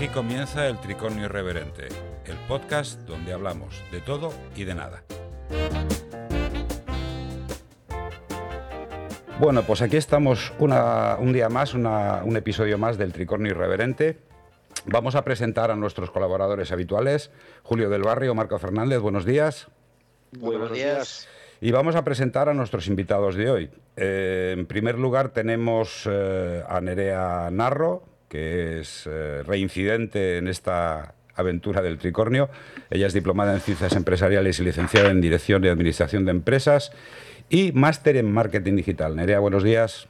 Aquí comienza el Tricornio Irreverente, el podcast donde hablamos de todo y de nada. Bueno, pues aquí estamos un día más, un episodio más del Tricornio Irreverente. Vamos a presentar a nuestros colaboradores habituales, Julio del Barrio, Marco Fernández, buenos días. Buenos días. Y vamos a presentar a nuestros invitados de hoy. Eh, en primer lugar tenemos eh, a Nerea Narro, que es eh, reincidente en esta aventura del tricornio. Ella es diplomada en Ciencias Empresariales y licenciada en Dirección y Administración de Empresas y máster en Marketing Digital. Nerea, buenos días.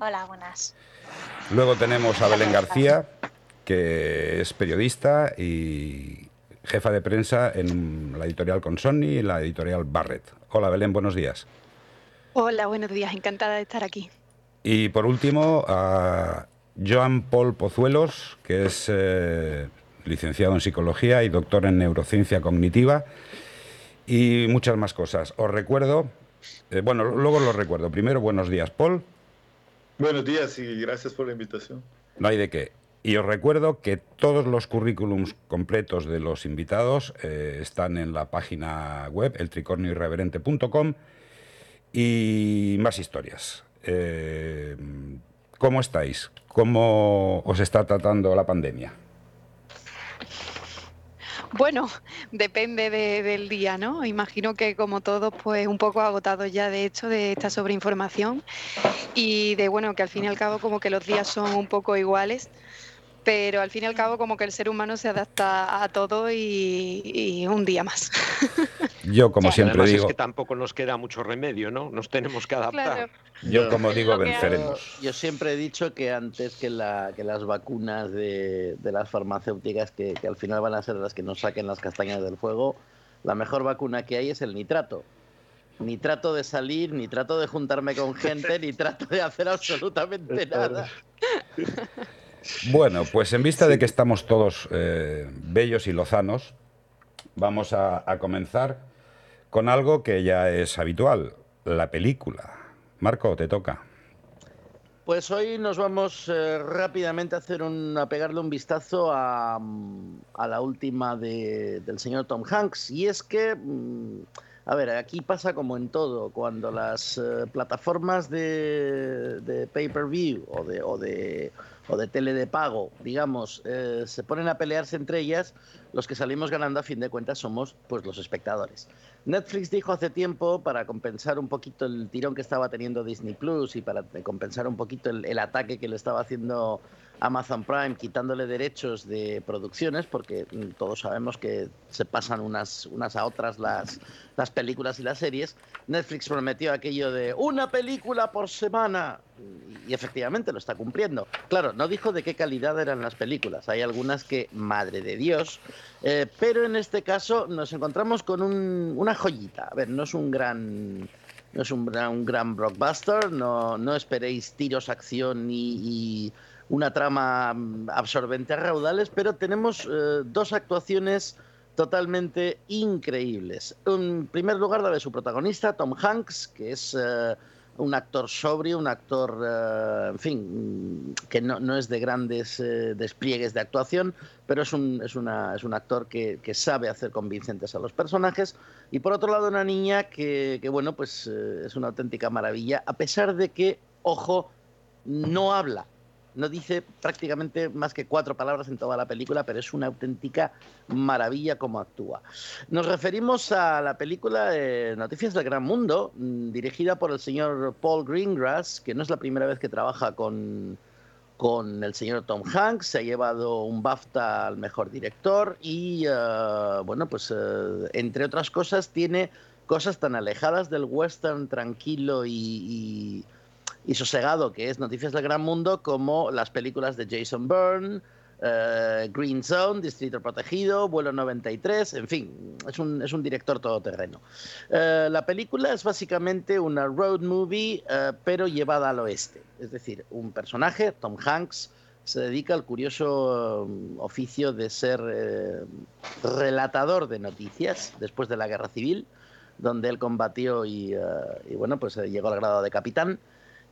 Hola, buenas. Luego tenemos a Belén García, que es periodista y jefa de prensa en la editorial Consonni y la editorial Barrett. Hola, Belén, buenos días. Hola, buenos días, encantada de estar aquí. Y por último, a Joan Paul Pozuelos, que es eh, licenciado en psicología y doctor en neurociencia cognitiva y muchas más cosas. Os recuerdo, eh, bueno, luego lo recuerdo. Primero, buenos días, Paul. Buenos días y gracias por la invitación. No hay de qué. Y os recuerdo que todos los currículums completos de los invitados eh, están en la página web, eltricornioirreverente.com y más historias. ¿Cómo estáis? ¿Cómo os está tratando la pandemia? Bueno, depende del día, ¿no? Imagino que como todos, pues un poco agotados ya de hecho de esta sobreinformación y de bueno, que al fin y al cabo como que los días son un poco iguales pero al fin y al cabo como que el ser humano se adapta a todo y, un día más. Yo como siempre digo... Es que tampoco nos queda mucho remedio, ¿no? Nos tenemos que adaptar. Yo como digo, venceremos. Yo, siempre he dicho que antes que, la, que las vacunas de, las farmacéuticas, que, que al final van a ser las que nos saquen las castañas del fuego, la mejor vacuna que hay es el nitrato ni trato de salir, ni trato de juntarme con gente, ni trato de hacer absolutamente nada. Bueno, pues en vista de que estamos todos eh, bellos y lozanos, vamos a, comenzar con algo que ya es habitual, la película. Marco, te toca. Pues hoy nos vamos eh, rápidamente a hacer un, a pegarle un vistazo a, la última del señor Tom Hanks. Y es que, mm, a ver, aquí pasa como en todo, cuando las eh, plataformas de, de pay-per-view o de, o de o de tele de pago, digamos, eh, se ponen a pelearse entre ellas, los que salimos ganando a fin de cuentas somos pues los espectadores. Netflix dijo hace tiempo, para compensar un poquito el tirón que estaba teniendo Disney Plus y para compensar un poquito el ataque que le estaba haciendo Amazon Prime quitándole derechos de producciones, porque mm, todos sabemos que se pasan unas, unas a otras las, las películas y las series, Netflix prometió aquello de una película por semana y efectivamente lo está cumpliendo. Claro, no dijo de qué calidad eran las películas, hay algunas que, madre de Dios, eh, pero en este caso nos encontramos con una joyita. A ver, no es un gran no es un, gran blockbuster, no, no esperéis tiros, acción y una trama mm, absorbente a raudales, pero tenemos eh, dos actuaciones totalmente increíbles. En primer lugar, la de su protagonista, Tom Hanks, que es eh, un actor sobrio, un actor, eh, en fin, que no, es de grandes despliegues de actuación, pero es un, es una, es un actor que, sabe hacer convincentes a los personajes. Y por otro lado, una niña que, que bueno, pues es una auténtica maravilla, a pesar de que, ojo, no habla no dice prácticamente más que cuatro palabras en toda la película, pero es una auténtica maravilla como actúa. Nos referimos a la película Noticias del Gran Mundo, mm, dirigida por el señor Paul Greengrass, que no es la primera vez que trabaja con, con el señor Tom Hanks, se ha llevado un BAFTA al mejor director y, eh, bueno, pues eh, entre otras cosas tiene cosas tan alejadas del western tranquilo y sosegado que es Noticias del Gran Mundo, como las películas de Jason Byrne, eh, Green Zone, Distrito Protegido, Vuelo 93, en fin, es un, es un director todoterreno. Eh, la película es básicamente una road movie, eh, pero llevada al oeste. Es decir, un personaje, Tom Hanks, se dedica al curioso oficio de ser relatador de noticias después de la Guerra Civil, donde él combatió y, y bueno, pues llegó al grado de capitán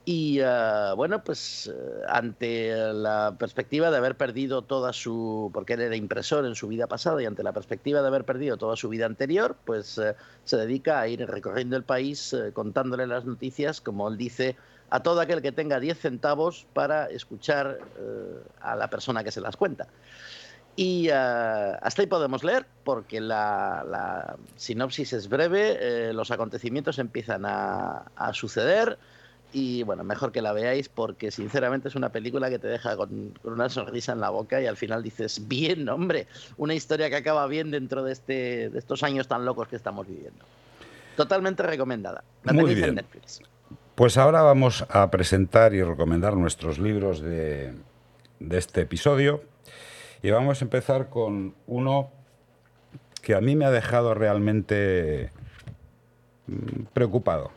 Y uh, bueno, pues uh, ante la perspectiva de haber perdido toda su, porque él era impresor en su vida pasada y ante la perspectiva de haber perdido toda su vida anterior, pues uh, se dedica a ir recorriendo el país contándole las noticias, como él dice, a todo aquel que tenga 10 centavos para escuchar a la persona que se las cuenta. Y hasta ahí podemos leer, porque la, la sinopsis es breve, eh, los acontecimientos empiezan a, a suceder y bueno, mejor que la veáis porque sinceramente es una película que te deja con, una sonrisa en la boca y al final dices, bien, hombre, una historia que acaba bien dentro de, este, de estos años tan locos que estamos viviendo. Totalmente recomendada. La Muy bien. En Netflix. Pues ahora vamos a presentar y recomendar nuestros libros de, de este episodio y vamos a empezar con uno que a mí me ha dejado realmente mm, preocupado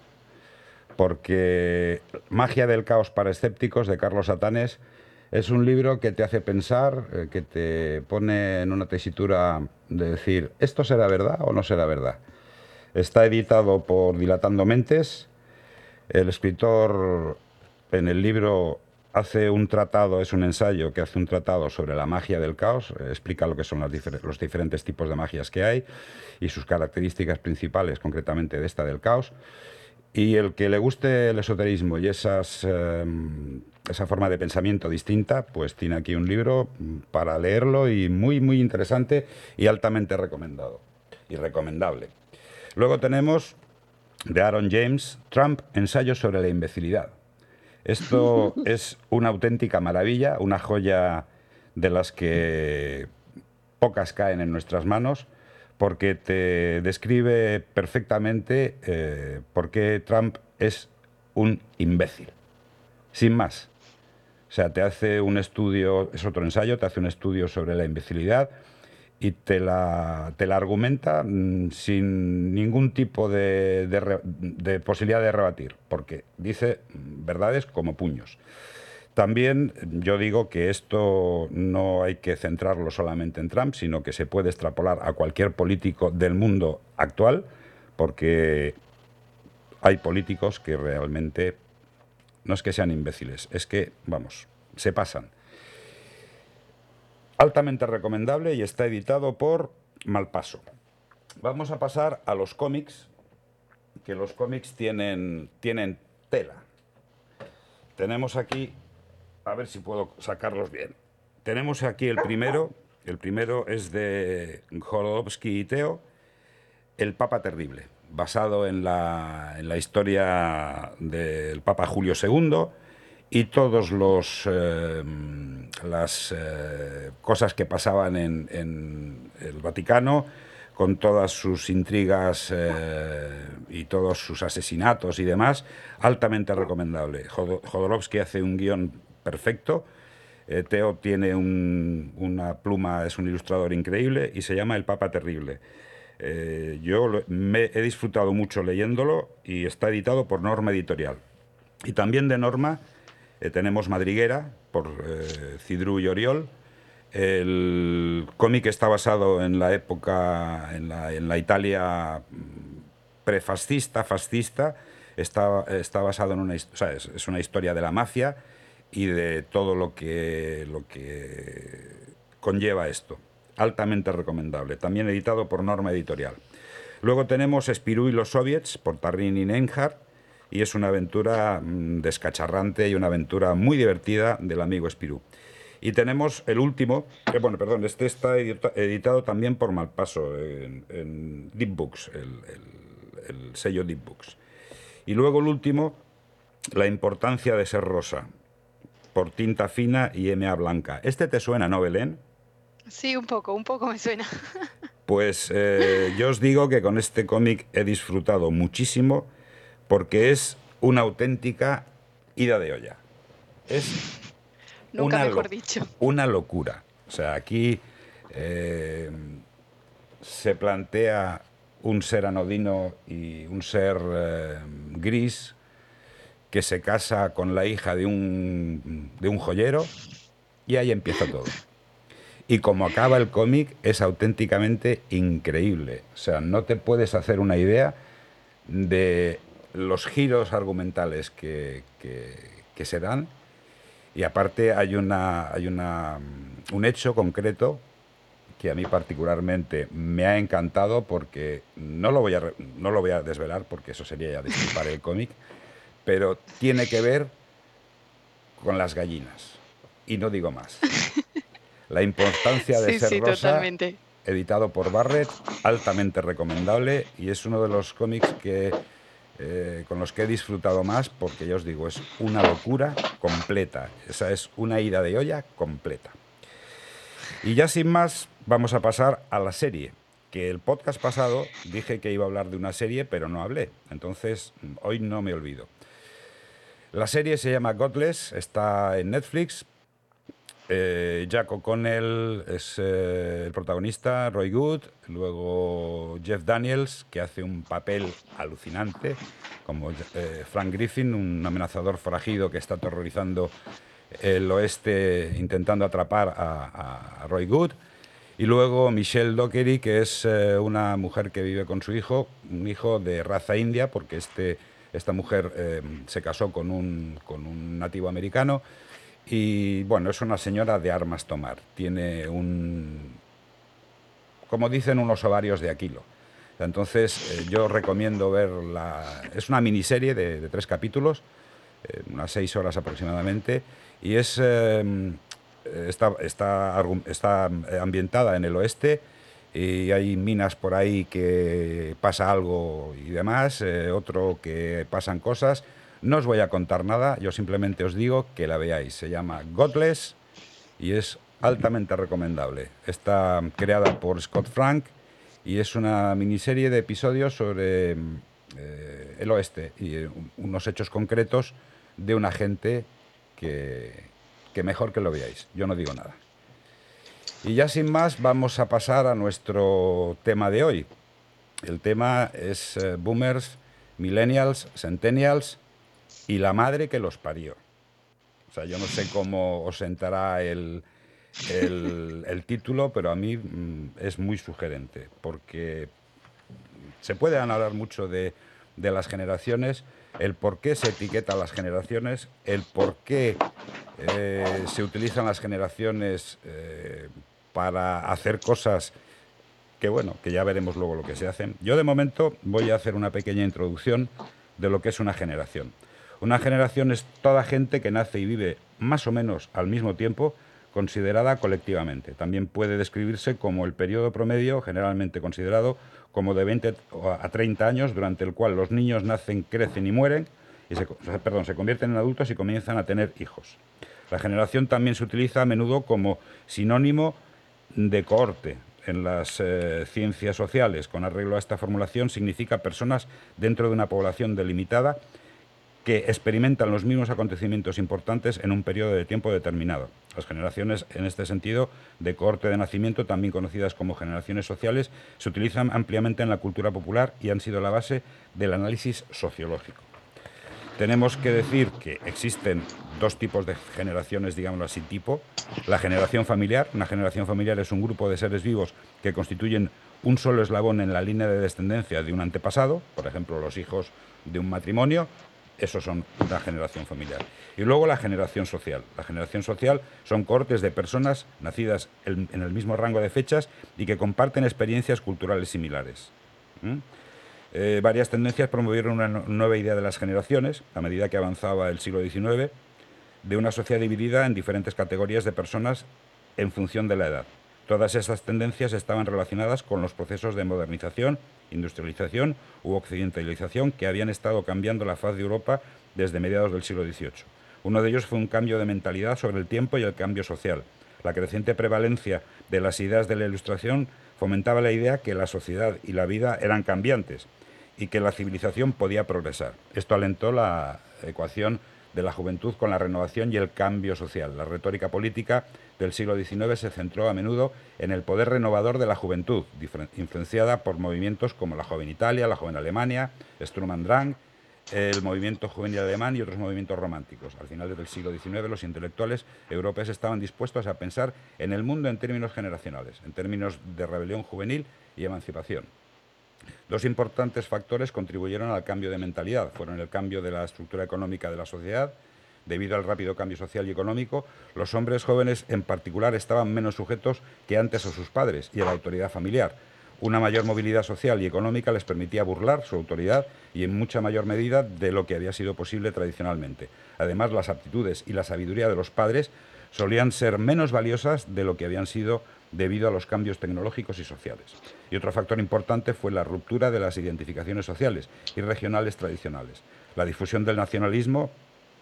porque Magia del Caos para Escépticos de Carlos Satanes es un libro que te hace pensar, eh, que te pone en una tesitura de decir, ¿esto será verdad o no será verdad? Está editado por Dilatando Mentes. El escritor en el libro hace un tratado, es un ensayo que hace un tratado sobre la magia del caos, eh, explica lo que son los diferentes tipos de magias que hay y sus características principales, concretamente de esta del caos. Y el que le guste el esoterismo y esas, em, esa forma de pensamiento distinta, pues tiene aquí un libro para leerlo y muy, muy interesante y altamente recomendado y recomendable. Luego tenemos de Aaron James, Trump, ensayo sobre la imbecilidad. Esto es una auténtica maravilla, una joya de las que pocas caen en nuestras manos porque te describe perfectamente eh, por qué Trump es un imbécil. Sin más. O sea, te hace un estudio, es otro ensayo, te hace un estudio sobre la imbecilidad y te la, te la argumenta mm, sin ningún tipo de, de posibilidad de rebatir, porque dice verdades como puños. También yo digo que esto no hay que centrarlo solamente en Trump, sino que se puede extrapolar a cualquier político del mundo actual, porque hay políticos que realmente no es que sean imbéciles, es que, vamos, se pasan. Altamente recomendable y está editado por Malpaso. Vamos a pasar a los cómics, que los cómics tienen, tienen tela. Tenemos aquí a ver si puedo sacarlos bien. Tenemos aquí el primero, el primero es de Jodorowsky y Teo, El Papa Terrible, basado en la, historia del Papa Julio II y todos los eh, las eh, cosas que pasaban en, en, el Vaticano con todas sus intrigas eh, y todos sus asesinatos y demás, altamente recomendable. Jodorowsky hace un guion perfecto. Eh, Teo tiene una pluma, es un ilustrador increíble y se llama El Papa Terrible. Eh, yo me he disfrutado mucho leyéndolo y está editado por Norma Editorial. Y también de Norma eh, tenemos Madriguera por Cidru y Oriol. El cómic está basado en la época, en la, Italia mm, prefascista, fascista. Está, está basado en una, es una historia de la mafia y de todo lo que, lo que conlleva esto. Altamente recomendable. También editado por Norma Editorial. Luego tenemos Spirú y los Soviets por Tarrin y Nenhard y es una aventura mm, descacharrante y una aventura muy divertida del amigo Spirú. Y tenemos el último, que bueno, perdón, este está editado también por Malpaso en, Deep Books, el, el sello Deep Books. Y luego el último, La importancia de ser rosa, por tinta fina y MA blanca. ¿Este te suena, no, Belén? Sí, un poco, un poco me suena. Pues eh, yo os digo que con este cómic he disfrutado muchísimo porque es una auténtica ida de olla. Es Nunca una mejor dicho. Una locura. O sea, aquí eh, se plantea un ser anodino y un ser eh, gris que se casa con la hija de un, de un joyero y ahí empieza todo. Y como acaba el cómic es auténticamente increíble. O sea, no te puedes hacer una idea de los giros argumentales que, que, se dan. Y aparte hay, una, hay una, un hecho concreto que a mí particularmente me ha encantado porque no lo voy a, no lo voy a desvelar porque eso sería ya disculpar el cómic, pero tiene que ver con las gallinas. Y no digo más. La importancia de ser rosa, editado por Barrett, altamente recomendable y es uno de los cómics que eh, con los que he disfrutado más porque ya os digo, es una locura completa. Esa es una ida de olla completa. Y ya sin más, vamos a pasar a la serie. Que el podcast pasado dije que iba a hablar de una serie, pero no hablé. Entonces, hoy no me olvido. La serie se llama Godless, está en Netflix, eh, Jack O'Connell es eh, el protagonista, Roy Good, luego Jeff Daniels, que hace un papel alucinante, como eh, Frank Griffin, un amenazador forajido que está aterrorizando el oeste intentando atrapar a, Roy Good. Y luego Michelle Dockery, que es una mujer que vive con su hijo, un hijo de raza india, porque este, esta mujer se casó con un, con un nativo americano y bueno, es una señora de armas tomar. Tiene un, como dicen, unos ovarios de Aquilo. Entonces eh, yo recomiendo ver la... Es una miniserie de, tres capítulos, eh, unas seis horas aproximadamente, y es, está, está, está ambientada en el oeste y hay minas por ahí que pasa algo y demás, eh, otro que pasan cosas. No os voy a contar nada, yo simplemente os digo que la veáis. Se llama Godless y es altamente recomendable. Está creada por Scott Frank y es una miniserie de episodios sobre eh, el oeste y eh, unos hechos concretos de una gente que, que mejor que lo veáis. Yo no digo nada. Y ya sin más vamos a pasar a nuestro tema de hoy. El tema es eh, boomers, millennials, centennials y la madre que los parió. O sea, yo no sé cómo os sentará el, el, título, pero a mí mm, es muy sugerente, porque se puede hablar mucho de, de, las generaciones, el por qué se etiqueta a las generaciones, el por qué eh, se utilizan las generaciones eh, para hacer cosas que, bueno, que ya veremos luego lo que se hacen. Yo de momento voy a hacer una pequeña introducción de lo que es una generación. Una generación es toda gente que nace y vive más o menos al mismo tiempo, considerada colectivamente. También puede describirse como el periodo promedio, generalmente considerado como de 20 a 30 años, durante el cual los niños nacen, crecen y mueren, y se, perdón, se convierten en adultos y comienzan a tener hijos. La generación también se utiliza a menudo como sinónimo de cohorte. En las eh, ciencias sociales, con arreglo a esta formulación, significa personas dentro de una población delimitada que experimentan los mismos acontecimientos importantes en un periodo de tiempo determinado. Las generaciones, en este sentido, de cohorte de nacimiento, también conocidas como generaciones sociales, se utilizan ampliamente en la cultura popular y han sido la base del análisis sociológico. Tenemos que decir que existen dos tipos de generaciones, digámoslo así, tipo. La generación familiar. Una generación familiar es un grupo de seres vivos que constituyen un solo eslabón en la línea de descendencia de un antepasado, por ejemplo, los hijos de un matrimonio, esos son una generación familiar. Y luego la generación social. La generación social son cortes de personas nacidas en el mismo rango de fechas y que comparten experiencias culturales similares. Eh, varias tendencias promovieron una nueva idea de las generaciones, a medida que avanzaba el siglo XIX, de una sociedad dividida en diferentes categorías de personas en función de la edad. Todas esas tendencias estaban relacionadas con los procesos de modernización, industrialización u occidentalización que habían estado cambiando la faz de Europa desde mediados del siglo XVIII. Uno de ellos fue un cambio de mentalidad sobre el tiempo y el cambio social. La creciente prevalencia de las ideas de la Ilustración fomentaba la idea que la sociedad y la vida eran cambiantes y que la civilización podía progresar. Esto alentó la ecuación de la juventud con la renovación y el cambio social. La retórica política del siglo XIX se centró a menudo en el poder renovador de la juventud, influenciada por movimientos como la Joven Italia, la Joven Alemania, Sturm el movimiento juvenil alemán y otros movimientos románticos. Al final del siglo XIX, los intelectuales europeos estaban dispuestos a pensar en el mundo en términos generacionales, en términos de rebelión juvenil y emancipación. Dos importantes factores contribuyeron al cambio de mentalidad. Fueron el cambio de la estructura económica de la sociedad. Debido al rápido cambio social y económico, los hombres jóvenes en particular estaban menos sujetos que antes a sus padres y a la autoridad familiar. Una mayor movilidad social y económica les permitía burlar su autoridad y en mucha mayor medida de lo que había sido posible tradicionalmente. Además, las aptitudes y la sabiduría de los padres solían ser menos valiosas de lo que habían sido debido a los cambios tecnológicos y sociales. Y otro factor importante fue la ruptura de las identificaciones sociales y regionales tradicionales. La difusión del nacionalismo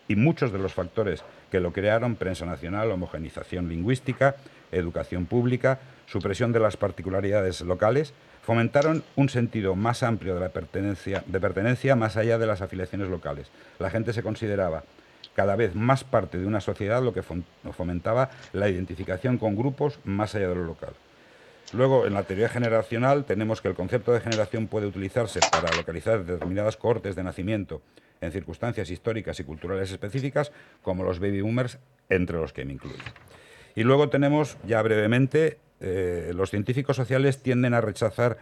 y muchos de los factores que lo crearon, prensa nacional, homogenización lingüística, educación pública, supresión de las particularidades locales, fomentaron un sentido más amplio de la pertenencia, de pertenencia más allá de las afiliaciones locales. La gente se consideraba cada vez más parte de una sociedad, lo que fomentaba la identificación con grupos más allá de lo local. Luego, en la teoría generacional, tenemos que el concepto de generación puede utilizarse para localizar determinadas cohortes de nacimiento en circunstancias históricas y culturales específicas, como los baby boomers, entre los que me incluyo. Y luego tenemos, ya brevemente, eh, los científicos sociales tienden a rechazar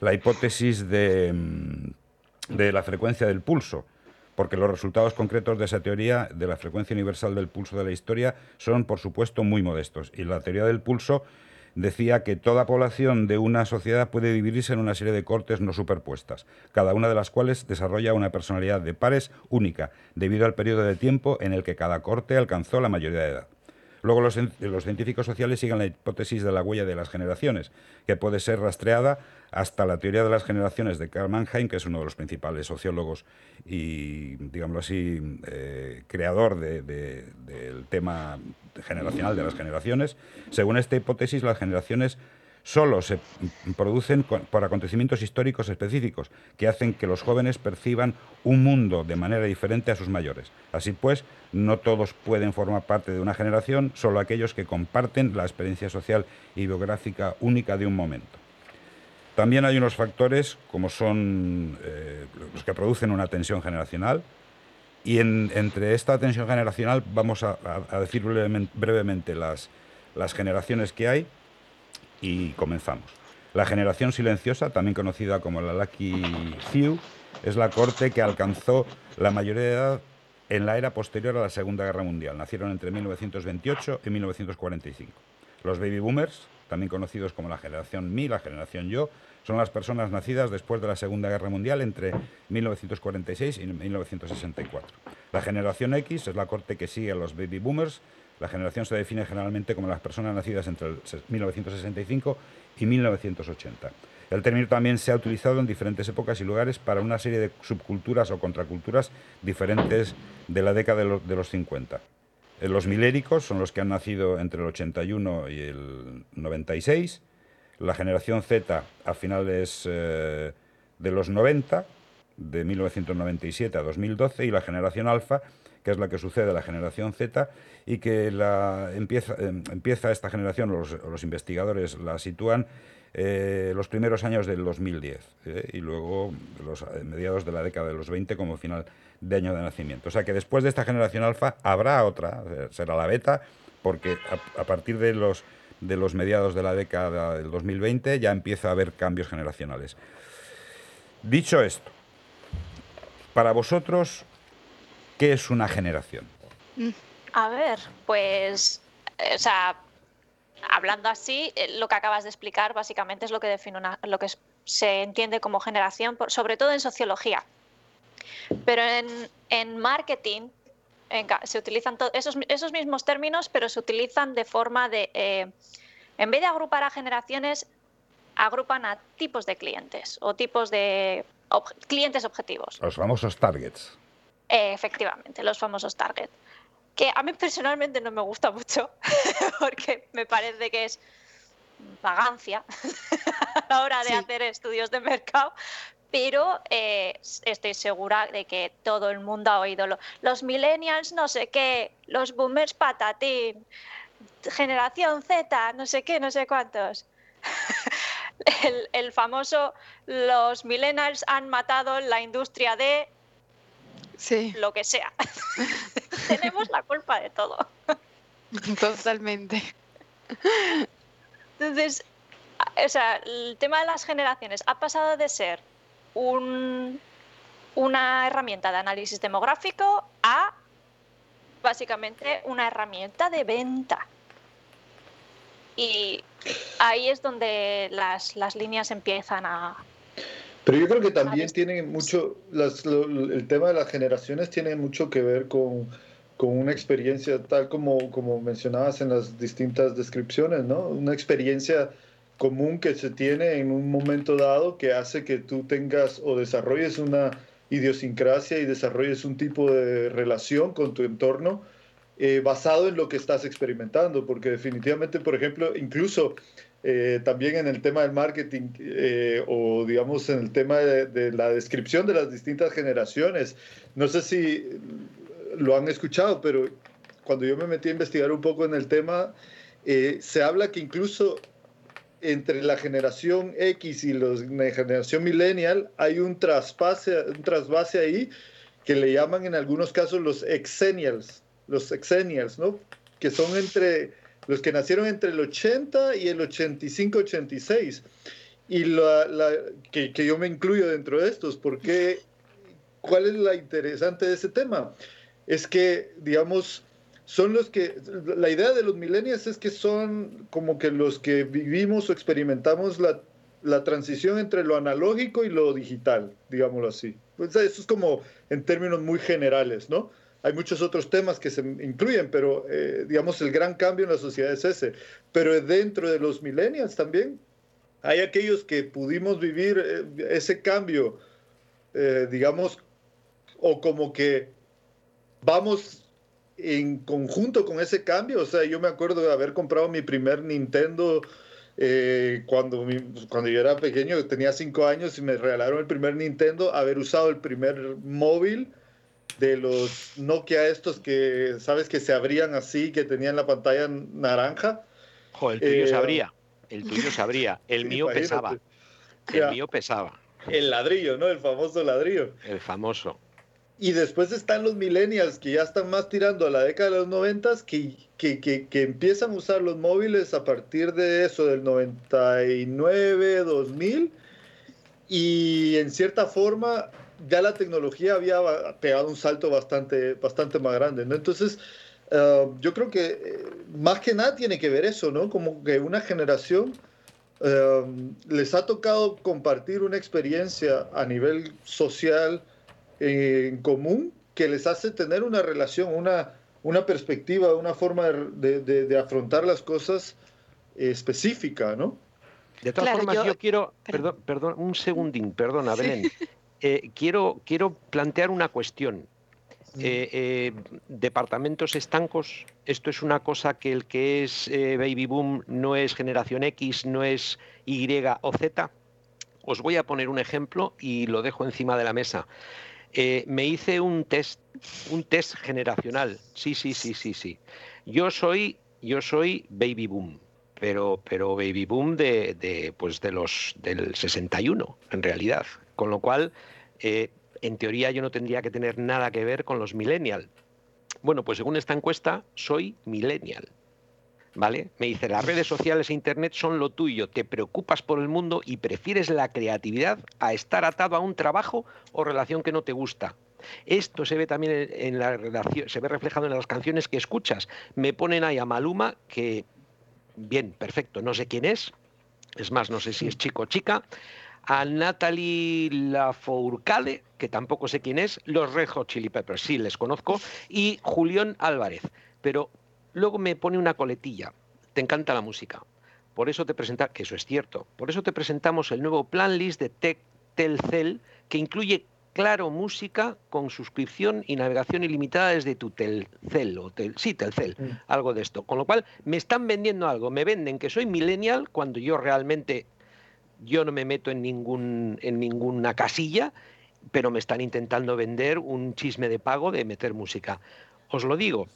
la hipótesis de, mm, de la frecuencia del pulso, porque los resultados concretos de esa teoría de la frecuencia universal del pulso de la historia son, por supuesto, muy modestos. Y la teoría del pulso decía que toda población de una sociedad puede dividirse en una serie de cortes no superpuestas, cada una de las cuales desarrolla una personalidad de pares única, debido al periodo de tiempo en el que cada corte alcanzó la mayoría de edad. Luego los, científicos sociales siguen la hipótesis de la huella de las generaciones, que puede ser rastreada hasta la teoría de las generaciones de Karl Mannheim, que es uno de los principales sociólogos y, digámoslo así, eh, creador del tema generacional de las generaciones. Según esta hipótesis, las generaciones solo se producen por acontecimientos históricos específicos que hacen que los jóvenes perciban un mundo de manera diferente a sus mayores. Así pues, no todos pueden formar parte de una generación, solo aquellos que comparten la experiencia social y biográfica única de un momento. También hay unos factores como son eh, los que producen una tensión generacional, y entre esta tensión generacional vamos a, decir brevemente, las, las generaciones que hay y comenzamos. La generación silenciosa, también conocida como la Lucky Few, es la corte que alcanzó la mayoría de edad en la era posterior a la Segunda Guerra Mundial. Nacieron entre 1928 y 1945. Los baby boomers, también conocidos como la generación Mi, la generación Yo, son las personas nacidas después de la Segunda Guerra Mundial entre 1946 y 1964. La generación X es la corte que sigue a los baby boomers la generación se define generalmente como las personas nacidas entre 1965 y 1980. El término también se ha utilizado en diferentes épocas y lugares para una serie de subculturas o contraculturas diferentes de la década de los, 50. Eh, los miléricos son los que han nacido entre el 81 y el 96. La generación Z a finales eh, de los 90, de 1997 a 2012, y la generación alfa que es la que sucede a la generación Z, y que la, empieza, em, empieza esta generación, los, los investigadores la sitúan eh, los primeros años del 2010 eh, y luego los eh, mediados de la década de los 20 como final de año de nacimiento. O sea que después de esta generación alfa habrá otra, será la beta, porque a, partir de los, de los mediados de la década del 2020 ya empieza a haber cambios generacionales. Dicho esto, para vosotros, ¿Qué es una generación? Mm, a ver, pues, eh, o sea, hablando así, eh, lo que acabas de explicar básicamente es lo que define una, lo que se entiende como generación, sobre todo en sociología. Pero en, marketing se utilizan esos, esos, mismos términos, pero se utilizan de forma de, eh, en vez de agrupar a generaciones, agrupan a tipos de clientes o tipos de clientes objetivos. Los famosos targets. Eh, efectivamente, los famosos target. Que a mí personalmente no me gusta mucho, porque me parece que es vagancia a la hora de hacer estudios de mercado, pero eh, estoy segura de que todo el mundo ha oído los millennials no sé qué, los boomers patatín, generación Z, no sé qué, no sé cuántos. el, el famoso los millennials han matado la industria de lo que sea. Tenemos la culpa de todo. Totalmente. Entonces, o sea, el tema de las generaciones ha pasado de ser un, una herramienta de análisis demográfico a básicamente una herramienta de venta. Y ahí es donde las, las líneas empiezan a... Pero yo creo que también tiene mucho, las, el tema de las generaciones tiene mucho que ver con, con una experiencia tal como, como mencionabas en las distintas descripciones, ¿no? Una experiencia común que se tiene en un momento dado que hace que tú tengas o desarrolles una idiosincrasia y desarrolles un tipo de relación con tu entorno eh, basado en lo que estás experimentando, porque definitivamente, por ejemplo, incluso eh, también en el tema del marketing eh, o digamos en el tema de, de, la descripción de las distintas generaciones, no sé si lo han escuchado, pero cuando yo me metí a investigar un poco en el tema, se habla que incluso entre la generación X y los, la generación millennial hay un traspase, un trasvase ahí que le llaman en algunos casos los exennials, los exennials, ¿no? Que son entre los que nacieron entre el 80 y el 85-86. Y la, la, que, que, yo me incluyo dentro de estos, porque ¿cuál es la interesante de ese tema? Es que, digamos, son los que, la idea de los millennials es que son como que los que vivimos o experimentamos la, la transición entre lo analógico y lo digital, digámoslo así. Pues eso es como en términos muy generales, ¿no? Hay muchos otros temas que se incluyen, pero eh, digamos el gran cambio en la sociedad es ese. Pero dentro de los millennials también hay aquellos que pudimos vivir eh, ese cambio, eh, digamos, o como que vamos en conjunto con ese cambio. O sea, yo me acuerdo de haber comprado mi primer Nintendo eh, cuando, mi, cuando yo era pequeño, tenía cinco años y me regalaron el primer Nintendo, haber usado el primer móvil de los Nokia estos que, ¿sabes? Que se abrían así, que tenían la pantalla naranja. Jo, el tuyo eh, se abría, el tuyo se abría, el mío imagínate. pesaba. El ya. mío pesaba. El ladrillo, ¿no? El famoso ladrillo. El famoso. Y después están los millennials que ya están más tirando a la década de los noventas, que, que, que, que, empiezan a usar los móviles a partir de eso, del 99, 2000. Y en cierta forma ya la tecnología había pegado un salto bastante, bastante más grande. ¿no? Entonces, uh, yo creo que eh, más que nada tiene que ver eso, ¿no? Como que una generación uh, les ha tocado compartir una experiencia a nivel social, en común que les hace tener una relación, una, una perspectiva, una forma de, de, de afrontar las cosas específica, ¿no? De todas claro, formas, yo, yo quiero, perdón, perdón, un segundín, perdona, Belén. Eh, quiero, quiero plantear una cuestión. Eh, eh, departamentos estancos, esto es una cosa que el que es baby boom no es generación X, no es Y o Z. Os voy a poner un ejemplo y lo dejo encima de la mesa. Me hice un test, un test generacional. Sí, sí, sí, sí, sí. Yo soy, yo soy baby boom, pero, pero baby boom de, de, pues de los del 61, en realidad. Con lo cual, eh, en teoría, yo no tendría que tener nada que ver con los millennial. Bueno, pues según esta encuesta, soy millennial. ¿Vale? Me dice, las redes sociales e Internet son lo tuyo, te preocupas por el mundo y prefieres la creatividad a estar atado a un trabajo o relación que no te gusta. Esto se ve también en la relación, se ve reflejado en las canciones que escuchas. Me ponen ahí a Maluma, que, bien, perfecto, no sé quién es, es más, no sé si es chico o chica, a Natalie Lafourcade, que tampoco sé quién es, los Red Hot Chili Peppers, sí les conozco, y Julián Álvarez. Pero Luego me pone una coletilla. Te encanta la música. Por eso te presenta, que eso es cierto. Por eso te presentamos el nuevo plan list de Tech Telcel que incluye Claro Música con suscripción y navegación ilimitada desde tu Telcel o tel, sí, Telcel, mm. algo de esto. Con lo cual me están vendiendo algo, me venden que soy millennial cuando yo realmente yo no me meto en ningún en ninguna casilla, pero me están intentando vender un chisme de pago de meter música. Os lo digo,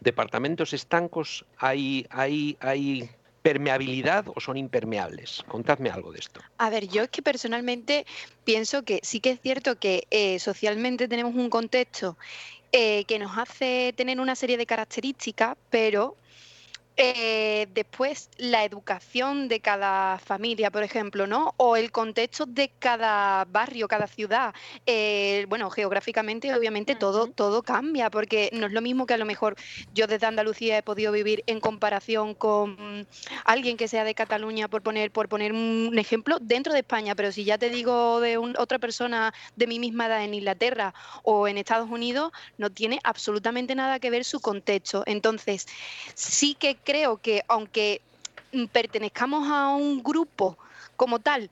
departamentos estancos hay, hay, hay permeabilidad o son impermeables? Contadme algo de esto. A ver, yo es que personalmente pienso que sí que es cierto que eh, socialmente tenemos un contexto eh, que nos hace tener una serie de características, pero Eh, después, la educación de cada familia, por ejemplo, ¿no? O el contexto de cada barrio, cada ciudad. Eh, bueno, geográficamente, obviamente, todo, todo cambia, porque no es lo mismo que a lo mejor yo desde Andalucía he podido vivir en comparación con alguien que sea de Cataluña, por poner, por poner un ejemplo, dentro de España. Pero si ya te digo de otra persona de mi misma edad en Inglaterra o en Estados Unidos, no tiene absolutamente nada que ver su contexto. Entonces, sí que creo que aunque pertenezcamos a un grupo como tal,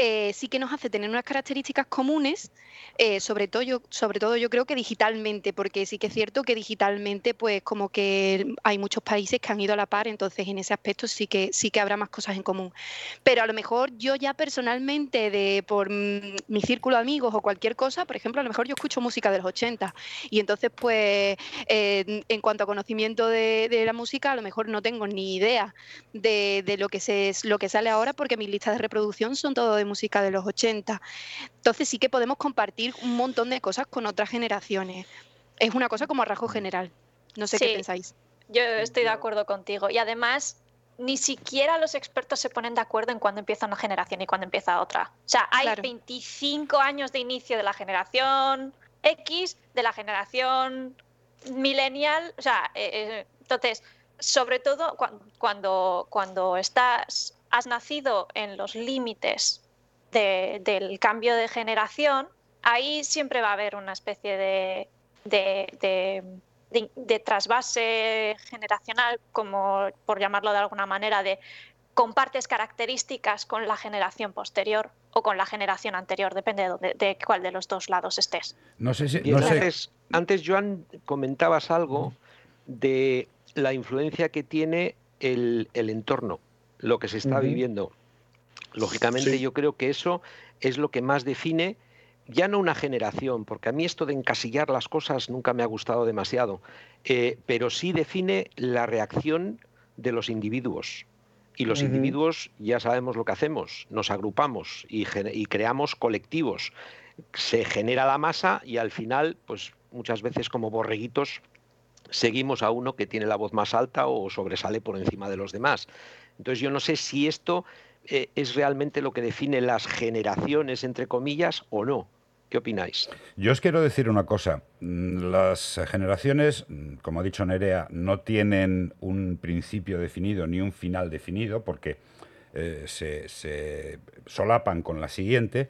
eh, sí que nos hace tener unas características comunes, eh, sobre, todo yo, sobre todo yo creo que digitalmente, porque sí que es cierto que digitalmente pues como que hay muchos países que han ido a la par, entonces en ese aspecto sí que, sí que habrá más cosas en común. Pero a lo mejor yo ya personalmente, de por mi círculo de amigos o cualquier cosa, por ejemplo, a lo mejor yo escucho música de los 80 y entonces pues en cuanto a conocimiento de, la música, a lo mejor no tengo ni idea de, de lo, que lo que sale ahora porque mis listas de reproducción son todo de música de los 80. Entonces sí que podemos compartir un montón de cosas con otras generaciones. Es una cosa como a rasgo general. No sé qué pensáis. Yo estoy de acuerdo contigo. Y además, ni siquiera los expertos se ponen de acuerdo en cuándo empieza una generación y cuándo empieza otra. O sea, hay 25 años de inicio de la generación X, de la generación millennial. O sea, eh, eh, entonces, sobre todo cuando, cuando estás, has nacido en los límites del cambio de generación, ahí siempre va a haber una especie de, de, trasvase generacional, como por llamarlo de alguna manera, de compartes características con la generación posterior o con la generación anterior, depende de, cuál de los dos lados estés. No sé si, Antes, antes, Joan, comentabas algo de la influencia que tiene el, entorno, lo que se está viviendo. Lógicamente yo creo que eso es lo que más define ya no una generación, porque a mí esto de encasillar las cosas nunca me ha gustado demasiado, eh, pero sí define la reacción de los individuos. Y los individuos ya sabemos lo que hacemos, nos agrupamos y, y, creamos colectivos. Se genera la masa y al final, pues muchas veces como borreguitos, seguimos a uno que tiene la voz más alta o sobresale por encima de los demás. Entonces yo no sé si esto eh, es realmente lo que define las generaciones, entre comillas, o no. ¿Qué opináis? Yo os quiero decir una cosa. Mm, las generaciones, mm, como ha dicho Nerea, no tienen un principio definido ni un final definido porque eh, se, solapan con la siguiente.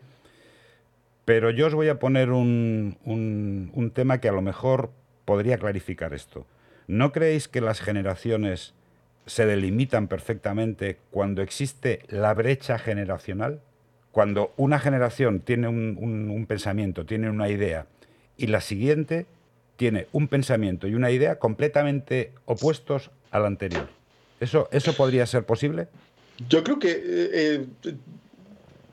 Pero yo os voy a poner un tema que a lo mejor podría clarificar esto. ¿No creéis que las generaciones se delimitan perfectamente cuando existe la brecha generacional, cuando una generación tiene un, pensamiento, tiene una idea, y la siguiente tiene un pensamiento y una idea completamente opuestos al anterior. ¿Eso, eso podría ser posible? Yo creo que eh, eh,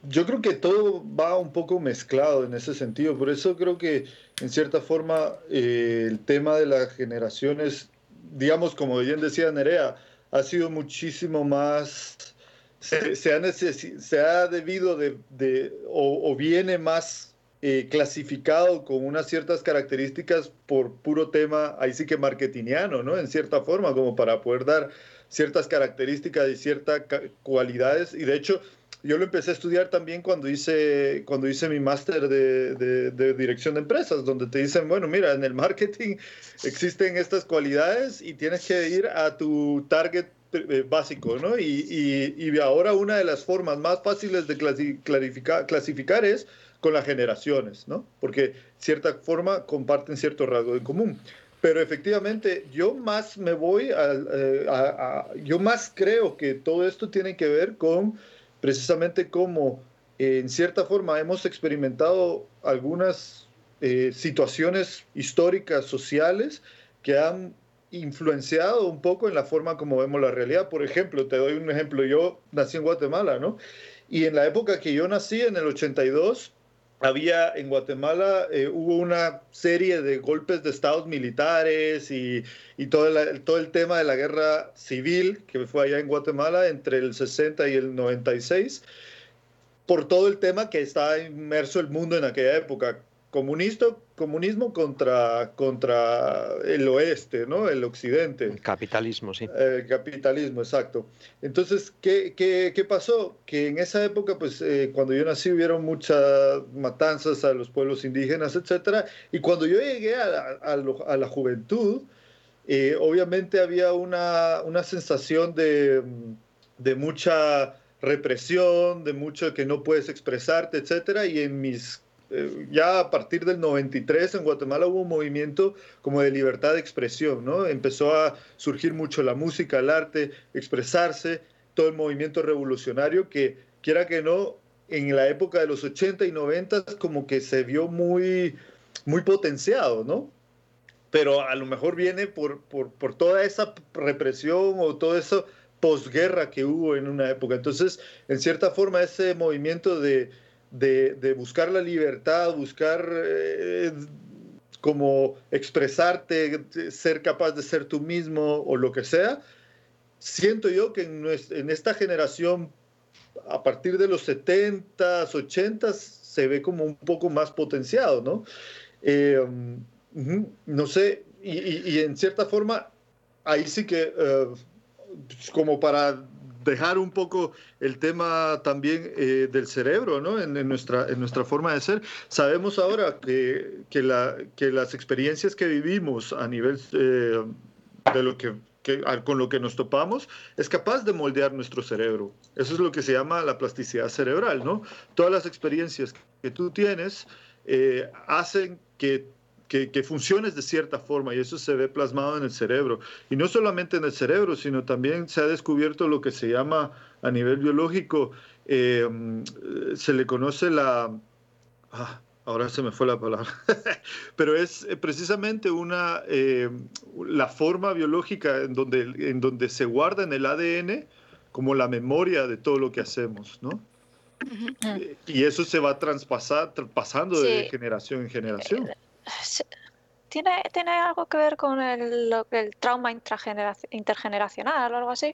yo creo que todo va un poco mezclado en ese sentido. Por eso creo que en cierta forma eh, el tema de las generaciones, digamos como bien decía Nerea, ha sido muchísimo más, se, ha, se ha, debido de, de o, viene más eh, clasificado con unas ciertas características por puro tema, ahí sí que marketingiano, ¿no? En cierta forma, como para poder dar ciertas características y ciertas cualidades. Y de hecho, yo lo empecé a estudiar también cuando hice, cuando hice mi máster de, dirección de empresas, donde te dicen, bueno, mira, en el marketing existen estas cualidades y tienes que ir a tu target eh, básico, ¿no? Y, y, ahora una de las formas más fáciles de clasificar, clasificar es con las generaciones, ¿no? Porque cierta forma comparten cierto rasgo en común. Pero efectivamente, yo más me voy eh, a, a, yo más creo que todo esto tiene que ver con precisamente como eh, en cierta forma hemos experimentado algunas eh, situaciones históricas, sociales, que han influenciado un poco en la forma como vemos la realidad. Por ejemplo, te doy un ejemplo, yo nací en Guatemala, ¿no? Y en la época que yo nací, en el 82, había en Guatemala, eh, hubo una serie de golpes de estados militares y, y todo, el, todo el tema de la guerra civil que fue allá en Guatemala entre el 60 y el 96, por todo el tema que estaba inmerso el mundo en aquella época, comunista, comunismo contra, contra el oeste, ¿no? El occidente. El capitalismo, sí. El capitalismo, exacto. Entonces, ¿qué, qué, qué pasó? Que en esa época, pues, eh, cuando yo nací, hubieron muchas matanzas a los pueblos indígenas, etcétera. Y cuando yo llegué a la, a la juventud, eh, obviamente había una, una sensación de, de mucha represión, de mucho que no puedes expresarte, etcétera. Y en mis eh, ya a partir del 93 en Guatemala hubo un movimiento como de libertad de expresión, ¿no? Empezó a surgir mucho la música, el arte, expresarse, todo el movimiento revolucionario que, quiera que no, en la época de los 80 y 90 como que se vio muy, muy potenciado, ¿no? Pero a lo mejor viene por, por, por toda esa represión o todo eso posguerra que hubo en una época. Entonces, en cierta forma, ese movimiento de, de, buscar la libertad, buscar eh, como expresarte, ser capaz de ser tú mismo o lo que sea, siento yo que en, esta generación, a partir de los 70s, 80s, se ve como un poco más potenciado, ¿no? Eh, no sé, y, en cierta forma, ahí sí que, eh, como para dejar un poco el tema también eh, del cerebro, ¿no? En, nuestra, en nuestra forma de ser. Sabemos ahora que, que, la, que las experiencias que vivimos a nivel eh, de lo que, con lo que nos topamos es capaz de moldear nuestro cerebro. Eso es lo que se llama la plasticidad cerebral, ¿no? Todas las experiencias que tú tienes eh, hacen que que, funciones de cierta forma y eso se ve plasmado en el cerebro. Y no solamente en el cerebro, sino también se ha descubierto lo que se llama a nivel biológico, eh, se le conoce la... Ah, ahora se me fue la palabra, pero es eh, precisamente una, eh, la forma biológica en donde, en donde se guarda en el ADN como la memoria de todo lo que hacemos, ¿no? Y eso se va traspasar, pasando de generación en generación. ¿Tiene, ¿Tiene algo que ver con el, el trauma intergeneracional o algo así?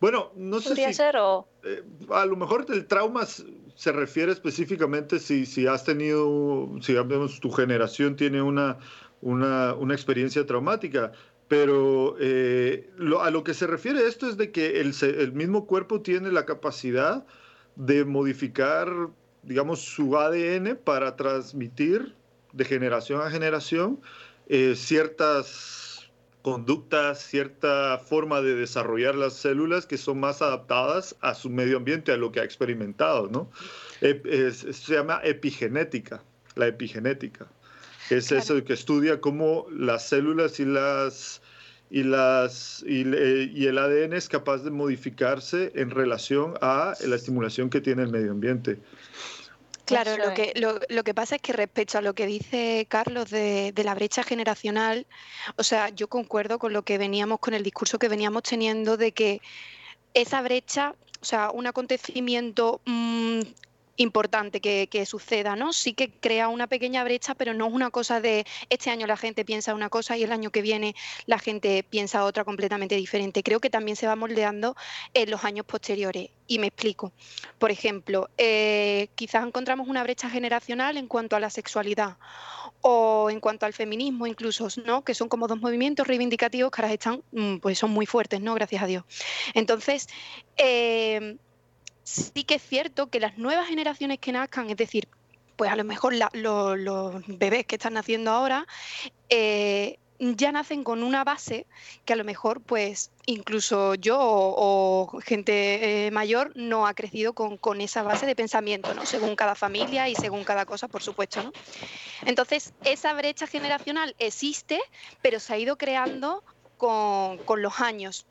Bueno, no sé si... Ser, o... Eh, a lo mejor el trauma se refiere específicamente si, si has tenido, si digamos, tu generación tiene una, una, una experiencia traumática, pero eh, a lo que se refiere esto es de que el, el, mismo cuerpo tiene la capacidad de modificar, digamos, su ADN para transmitir de generación a generación eh, ciertas conductas, cierta forma de desarrollar las células que son más adaptadas a su medio ambiente, a lo que ha experimentado, ¿no? se llama epigenética, la epigenética. Es eso que estudia cómo las células y las y las y, y, el ADN es capaz de modificarse en relación a la estimulación que tiene el medio ambiente. Claro, lo que, lo, que pasa es que respecto a lo que dice Carlos de, la brecha generacional, o sea, yo concuerdo con lo que veníamos, con el discurso que veníamos teniendo de que esa brecha, o sea, un acontecimiento mm, importante que, suceda, ¿no? Sí que crea una pequeña brecha, pero no es una cosa de este año la gente piensa una cosa y el año que viene la gente piensa otra completamente diferente. Creo que también se va moldeando en los años posteriores. Y me explico. Por ejemplo, eh, quizás encontramos una brecha generacional en cuanto a la sexualidad o en cuanto al feminismo incluso, ¿no? Que son como dos movimientos reivindicativos que ahora están, mm, pues son muy fuertes, ¿no? Gracias a Dios. Entonces, eh, sí que es cierto que las nuevas generaciones que nazcan, es decir, pues a lo mejor los bebés que están naciendo ahora, eh, ya nacen con una base que a lo mejor, pues, incluso yo o, gente eh, mayor no ha crecido con, con, esa base de pensamiento, ¿no? Según cada familia y según cada cosa, por supuesto, ¿no? Entonces, esa brecha generacional existe, pero se ha ido creando con, los años.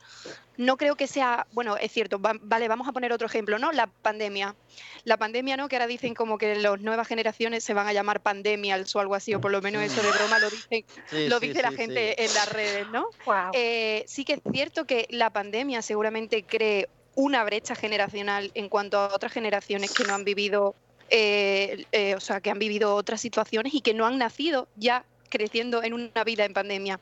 No creo que sea, bueno, es cierto, vale, vamos a poner otro ejemplo, ¿no? La pandemia. La pandemia, ¿no? Que ahora dicen como que las nuevas generaciones se van a llamar pandemials o algo así, o por lo menos eso de broma lo, dicen, lo dice la gente en las redes, ¿no? Eh, sí que es cierto que la pandemia seguramente cree una brecha generacional en cuanto a otras generaciones que no han vivido, eh, eh, o sea, que han vivido otras situaciones y que no han nacido ya creciendo en una vida en pandemia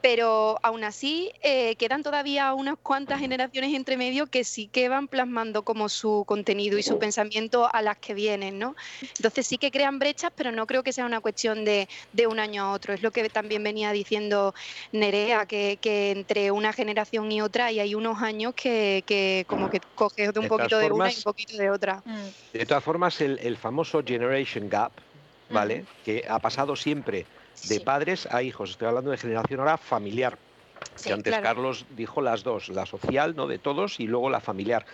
pero aún así eh, quedan todavía unas cuantas generaciones entre medio que sí que van plasmando como su contenido y su pensamiento a las que vienen, ¿no? Entonces sí que crean brechas, pero no creo que sea una cuestión de, un año a otro. Es lo que también venía diciendo Nerea, que, entre una generación y otra y hay unos años que, como que coges de un poquito de una y un poquito de otra. Mm. De todas formas, el, famoso Generation Gap, ¿vale? Mm. Que ha pasado siempre de padres a hijos. Estoy hablando de generación ahora familiar. que antes Carlos dijo las dos, la social, ¿no? De todos, y luego la familiar.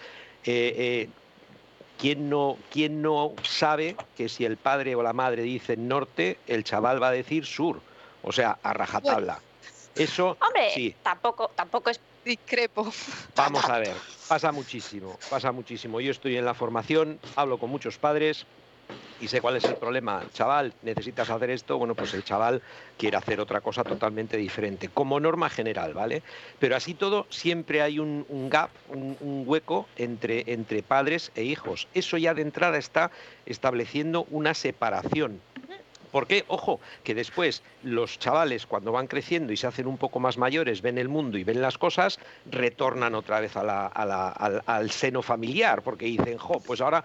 Eh, eh, ¿quién, no, ¿Quién no sabe que si el padre o la madre dicen norte, el chaval va a decir sur? O sea, a rajatabla. Eso Hombre, sí. tampoco, tampoco es discrepo. Vamos a ver, pasa muchísimo, pasa muchísimo. Yo estoy en la formación, hablo con muchos padres y sé cuál es el problema. Chaval, necesitas hacer esto, bueno, pues el chaval quiere hacer otra cosa totalmente diferente, como norma general, ¿vale? Pero así todo, siempre hay un, gap, un, un, hueco entre, entre padres e hijos. Eso ya de entrada está estableciendo una separación. Porque, ojo, que después los chavales cuando van creciendo y se hacen un poco más mayores, ven el mundo y ven las cosas, retornan otra vez al, seno familiar, porque dicen, jo, pues ahora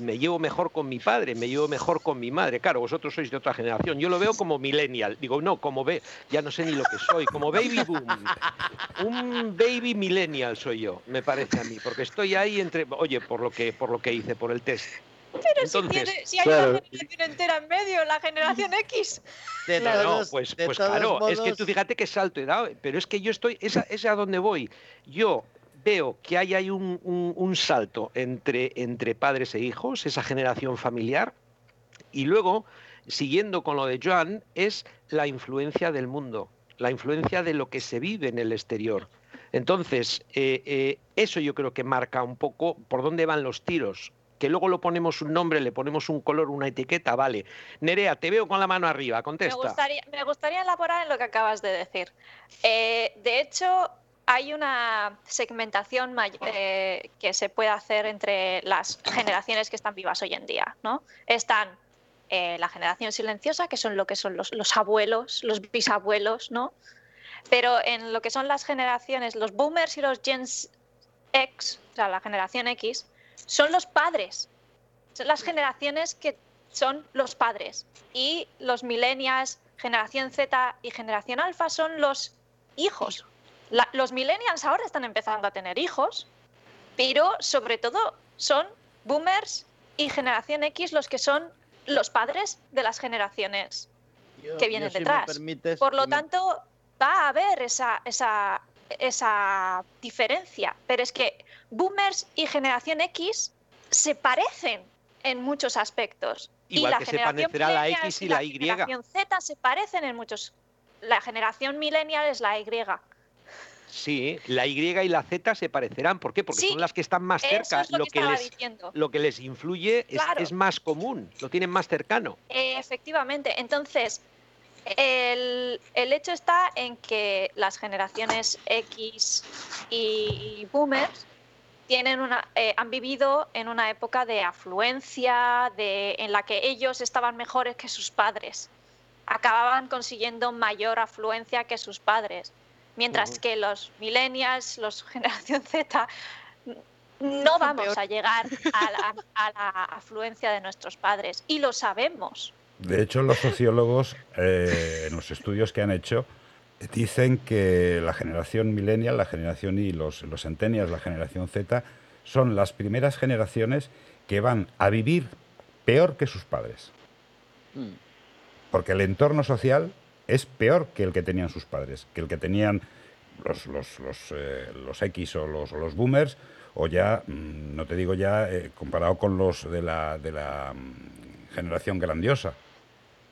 me llevo mejor con mi padre, me llevo mejor con mi madre. Claro, vosotros sois de otra generación. Yo lo veo como millennial. Digo, no, como ve, ya no sé ni lo que soy, como baby boom. Un baby millennial soy yo, me parece a mí, porque estoy ahí entre, oye, por lo que, por lo que hice, por el test. Pero si, tiene, si, hay una generación entera en medio, la generación X. no, pues, pues claro, es que tú fíjate que salto he dado, pero es que yo estoy, esa es a donde voy. Yo veo que hay, hay un, un, salto entre, entre padres e hijos, esa generación familiar, y luego, siguiendo con lo de Joan, es la influencia del mundo, la influencia de lo que se vive en el exterior. Entonces, eh, eh, eso yo creo que marca un poco por dónde van los tiros que luego lo ponemos un nombre, le ponemos un color, una etiqueta, vale. Nerea, te veo con la mano arriba, contesta. Me gustaría, elaborar en lo que acabas de decir. Eh, de hecho, hay una segmentación eh, que se puede hacer entre las generaciones que están vivas hoy en día. ¿no? Están eh, la generación silenciosa, que son lo que son los, los, abuelos, los bisabuelos, ¿no? Pero en lo que son las generaciones, los boomers y los Gen X, o sea, la generación X, son los padres, son las generaciones que son los padres. Y los millennials, generación Z y generación alfa son los hijos. los millennials ahora están empezando a tener hijos, pero sobre todo son boomers y generación X los que son los padres de las generaciones que vienen detrás. Por lo tanto, va a haber esa, esa, esa diferencia. Pero es que boomers y generación X se parecen en muchos aspectos. y la que generación se la X y la, Y. La generación Z se parecen en muchos. La generación millennial es la Y. Sí, la Y y la Z se parecerán. ¿Por qué? Porque son las que están más cerca. lo, que, les, lo que les influye es, más común, lo tienen más cercano. efectivamente. Entonces, el, hecho está en que las generaciones X y boomers tienen una, eh, han vivido en una época de afluencia, de, en la que ellos estaban mejores que sus padres. Acababan consiguiendo mayor afluencia que sus padres. Mientras que los millennials, los generación Z, no vamos a llegar a la afluencia de nuestros padres. Y lo sabemos. De hecho, los sociólogos, eh, en los estudios que han hecho, dicen que la generación millennial, la generación Y, los, los centennials, la generación Z, son las primeras generaciones que van a vivir peor que sus padres. Hmm. Porque el entorno social es peor que el que tenían sus padres, que el que tenían los, los, los, eh, los X o los, los boomers, o ya, mm, no te digo ya, eh, comparado con los de la, de la mm, generación grandiosa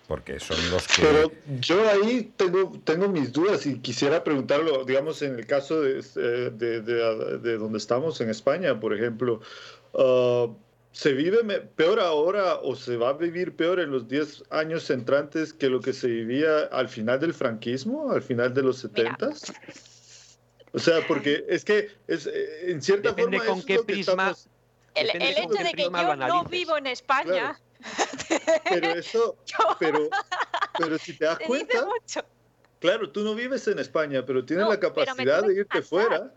porque son los que... Pero yo ahí tengo, tengo mis dudas y quisiera preguntarlo, digamos, en el caso de, eh, de, de, donde estamos, en España, por ejemplo, uh, ¿se vive peor ahora o se va a vivir peor en los 10 años entrantes que lo que se vivía al final del franquismo, al final de los 70? O sea, porque es que es, eh, en cierta Depende forma... con qué prisma... El, el, hecho de que yo no vivo en España... Pero eso, pero, pero si te das cuenta, claro, tú no vives en España, pero tienes la capacidad de irte fuera.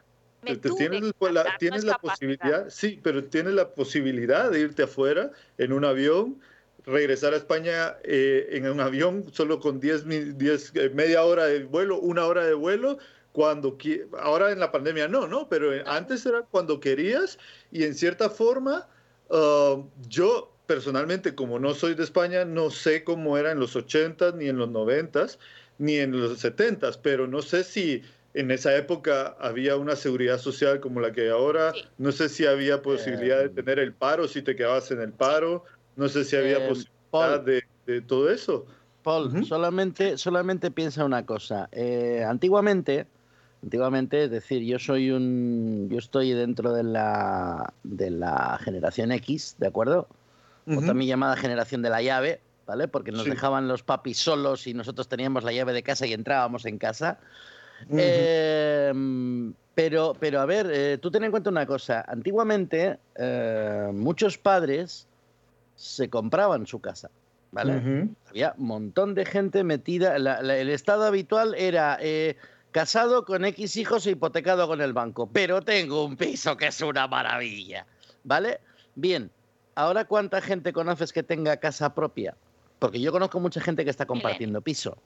tienes, la, tienes la posibilidad, sí, pero tienes la posibilidad de irte afuera en un avión, regresar a España eh, en un avión solo con 10, 10, eh, media hora de vuelo, una hora de vuelo, cuando ahora en la pandemia no, ¿no? Pero antes era cuando querías y en cierta forma uh, yo personalmente como no soy de España no sé cómo era en los 80 ni en los 90 ni en los 70 pero no sé si en esa época había una seguridad social como la que hay ahora, no sé si había posibilidad de em. tener el paro si te quedabas en el paro, no sé si había em, posibilidad de, todo eso. Paul, solamente, solamente piensa una cosa. Eh, antiguamente, Antiguamente, es decir, yo soy un, yo estoy dentro de la, de la generación X, ¿de acuerdo? O también llamada generación de la llave, ¿vale? Porque nos dejaban los papis solos y nosotros teníamos la llave de casa y entrábamos en casa. Em, pero, pero a ver, eh, tú ten en cuenta una cosa. Antiguamente, eh, muchos padres se compraban su casa, ¿vale? Había un montón de gente metida. el estado habitual era eh, casado con X hijos e hipotecado con el banco, pero tengo un piso que es una maravilla, ¿vale? Bien, ahora cuánta gente conoces que tenga casa propia? Porque yo conozco mucha gente que está compartiendo piso.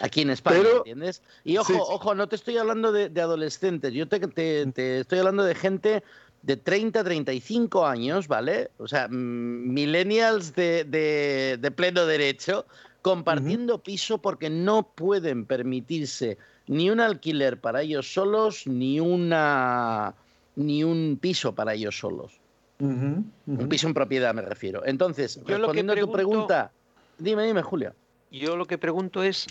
Aquí en España, ¿entiendes? Y ojo, ojo, no te estoy hablando de, adolescentes, yo te, te, estoy hablando de gente de 30, 35 años, ¿vale? O sea, millennials de, de pleno derecho, compartiendo piso porque no pueden permitirse ni un alquiler para ellos solos, ni una ni un piso para ellos solos. Un piso en propiedad me refiero. Entonces, respondiendo a tu pregunta, dime, dime, Julia. Yo lo que pregunto es,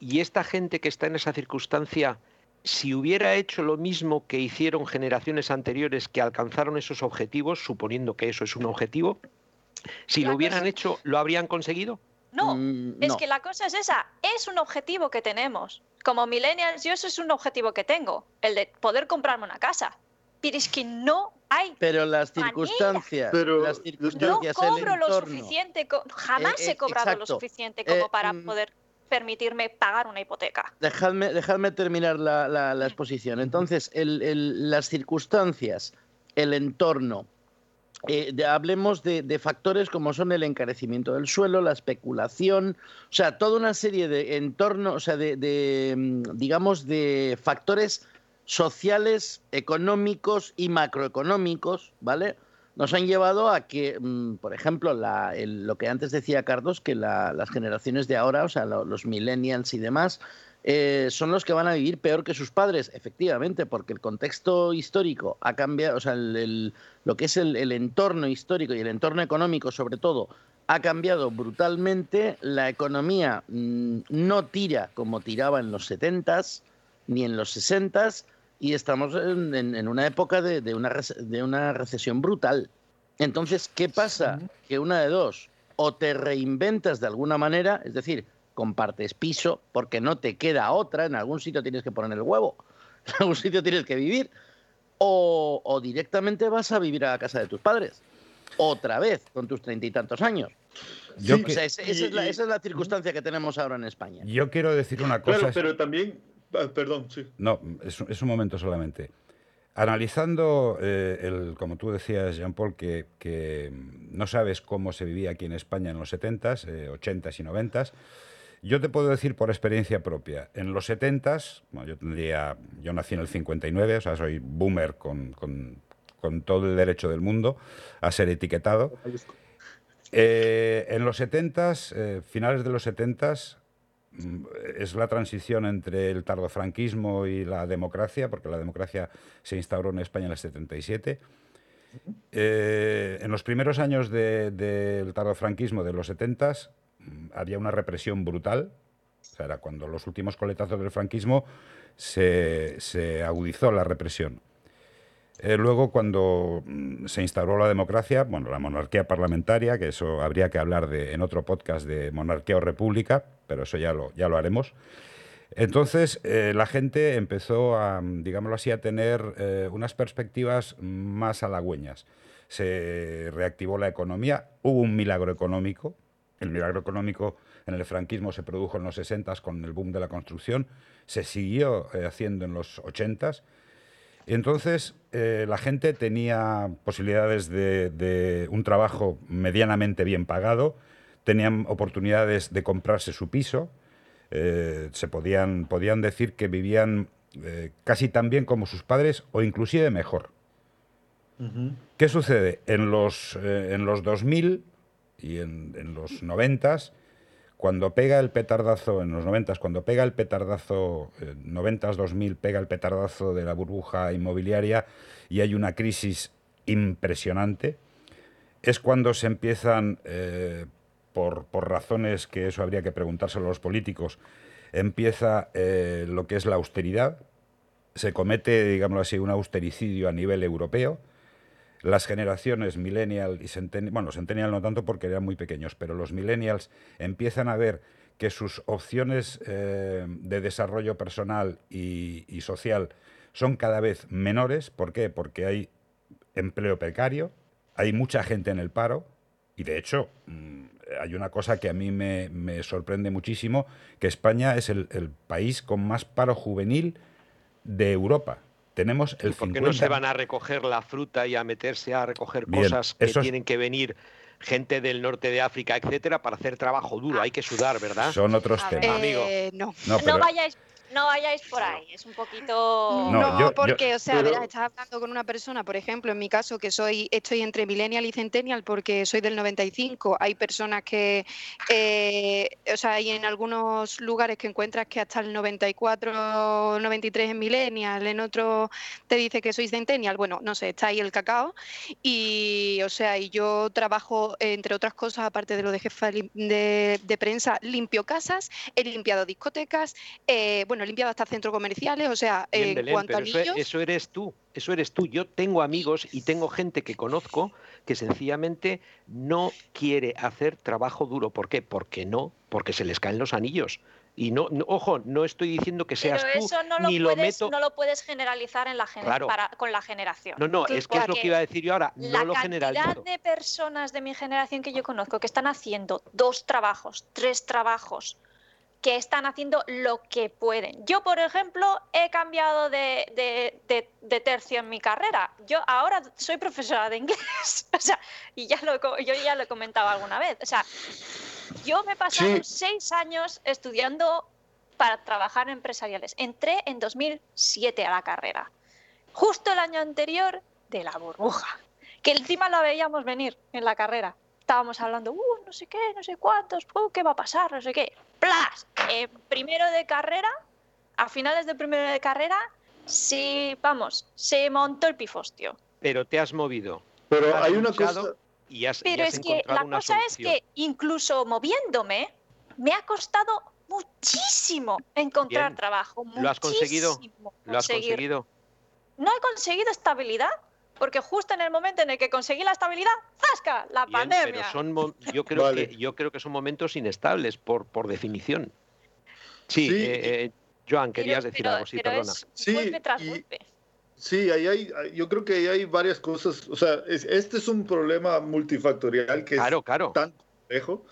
¿y esta gente que está en esa circunstancia, si hubiera hecho lo mismo que hicieron generaciones anteriores que alcanzaron esos objetivos, suponiendo que eso es un objetivo, si lo hubieran hecho, ¿lo habrían conseguido? No, mm, es que la cosa es esa, es un objetivo que tenemos. Como millennials, yo eso es un objetivo que tengo, el de poder comprarme una casa. Pero es que no hay. Pero las circunstancias. Pero las circunstancias no cobro lo suficiente, jamás eh, he cobrado lo suficiente como eh, para mm, poder permitirme pagar una hipoteca. Dejadme, dejadme terminar la, mm. exposición. Entonces, las circunstancias, el entorno, eh, hablemos de, factores como son el encarecimiento del suelo, la especulación, o sea, toda una serie de entornos, o sea, de, mm, digamos, de factores sociales, económicos y macroeconómicos, ¿vale? Nos han llevado a que, mm, por ejemplo, lo que antes decía Carlos, que las generaciones de ahora, o sea, los millennials y demás, eh, son los que van a vivir peor que sus padres, efectivamente, porque el contexto histórico ha cambiado, o sea, lo que es el, entorno histórico y el entorno económico, sobre todo, ha cambiado brutalmente. La economía mm, no tira como tiraba en los 70s ni en los 60s y estamos en, una época de, una, de una recesión brutal. Entonces, ¿qué pasa? Que una de dos, o te reinventas de alguna manera, es decir, compartes piso porque no te queda otra, en algún sitio tienes que poner el huevo, en algún sitio tienes que vivir, o, directamente vas a vivir a la casa de tus padres, otra vez, con tus treinta y tantos años. esa, es la, circunstancia que tenemos ahora en España. Yo quiero decir una cosa. pero también, perdón, sí. No, es, un momento solamente. Analizando, eh, el, como tú decías, Jean-Paul, que, no sabes cómo se vivía aquí en España en los 70s, 80s y 90s, yo te puedo decir por experiencia propia, en los 70s, bueno, yo tendría, yo nací en el 59, o sea, soy boomer con, todo el derecho del mundo a ser etiquetado. Eh, en los 70s, eh, finales de los 70s, mm, es la transición entre el tardofranquismo y la democracia, porque la democracia se instauró en España en el 77. Eh, en los primeros años del tardofranquismo de los 70s, había una represión brutal. O sea, era cuando los últimos coletazos del franquismo se, agudizó la represión. Eh, luego, cuando mm, se instauró la democracia, bueno, la monarquía parlamentaria, que eso habría que hablar de, en otro podcast de monarquía o república, pero eso ya lo, ya lo haremos. Entonces, eh, la gente empezó a, digámoslo así, a tener eh, unas perspectivas más halagüeñas. Se reactivó la economía, hubo un milagro económico, el milagro económico en el franquismo se produjo en los 60 con el boom de la construcción, se siguió haciendo en los 80 y entonces eh, la gente tenía posibilidades de, un trabajo medianamente bien pagado, tenían oportunidades de comprarse su piso, eh, se podían, podían decir que vivían casi tan bien como sus padres o inclusive mejor. ¿Qué sucede? En los, en los 2000 y en, en los 90 cuando pega el petardazo, en los 90, cuando pega el petardazo, 90-2000 eh, pega el petardazo de la burbuja inmobiliaria y hay una crisis impresionante, es cuando se empiezan, eh, por, razones que eso habría que preguntárselo a los políticos, empieza eh, lo que es la austeridad, se comete, digámoslo así, un austericidio a nivel europeo, las generaciones millennial y centennial, bueno, centennial no tanto porque eran muy pequeños, pero los millennials empiezan a ver que sus opciones eh, de desarrollo personal y, social son cada vez menores. ¿Por qué? Porque hay empleo precario, hay mucha gente en el paro y de hecho mm, hay una cosa que a mí me, sorprende muchísimo, que España es el país con más paro juvenil de Europa tenemos el ¿Por qué no se van a recoger la fruta y a meterse a recoger cosas que tienen que venir gente del norte de África, etcétera, para hacer trabajo duro? Hay que sudar, ¿verdad? Son otros temas. Eh, no. no, vayáis no vayáis por ahí, es un poquito... No, porque, o sea, estás hablando con una persona, por ejemplo, en mi caso, que soy estoy entre millennial y centennial porque soy del 95, hay personas que, eh, o sea, hay en algunos lugares que encuentras que hasta el 94, 93 es millennial, en otros te dice que soy centennial, bueno, no sé, está ahí el cacao. Y, o sea, y yo trabajo, entre otras cosas, aparte de lo de jefa de, de prensa, limpio casas, he limpiado discotecas, eh, bueno, he limpiado hasta centros comerciales, o sea, en cuanto a niños... Eso, eres tú, eso eres tú. Yo tengo amigos y tengo gente que conozco que sencillamente no quiere hacer trabajo duro. ¿Por qué? Porque no, porque se les caen los anillos. Y no, ojo, no estoy diciendo que seas Pero eso no lo ni puedes, No lo puedes generalizar en la con la generación. No, no, es que es lo que iba a decir yo ahora. No lo generalizo. La cantidad de personas de mi generación que yo conozco que están haciendo dos trabajos, tres trabajos, que están haciendo lo que pueden. Yo, por ejemplo, he cambiado de, tercio en mi carrera. Yo ahora soy profesora de inglés. o sea, y ya lo, yo ya lo he comentado alguna vez. O sea, yo me he pasado seis años estudiando para trabajar en empresariales. Entré en 2007 a la carrera. Justo el año anterior de la burbuja. Que encima lo veíamos venir en la carrera estábamos hablando, uh, no sé qué, no sé cuántos, uh, qué va a pasar, no sé qué. ¡Plas! Primero de carrera, a finales de primero de carrera, sí, vamos, se montó el pifostio. Pero te has movido. Pero hay una cosa... Y has, Pero es que la cosa es que incluso moviéndome, me ha costado muchísimo encontrar trabajo. ¿Lo has conseguido? ¿Lo has conseguido? No he conseguido estabilidad porque justo en el momento en el que conseguí la estabilidad, ¡zasca! La pandemia. Pero son, yo, creo que, yo creo que son momentos inestables, por, por definición. Sí, eh, eh, Joan, querías decir algo, sí, perdona. sí, Sí, ahí hay, yo creo que ahí hay varias cosas. O sea, este es un problema multifactorial que es tan complejo,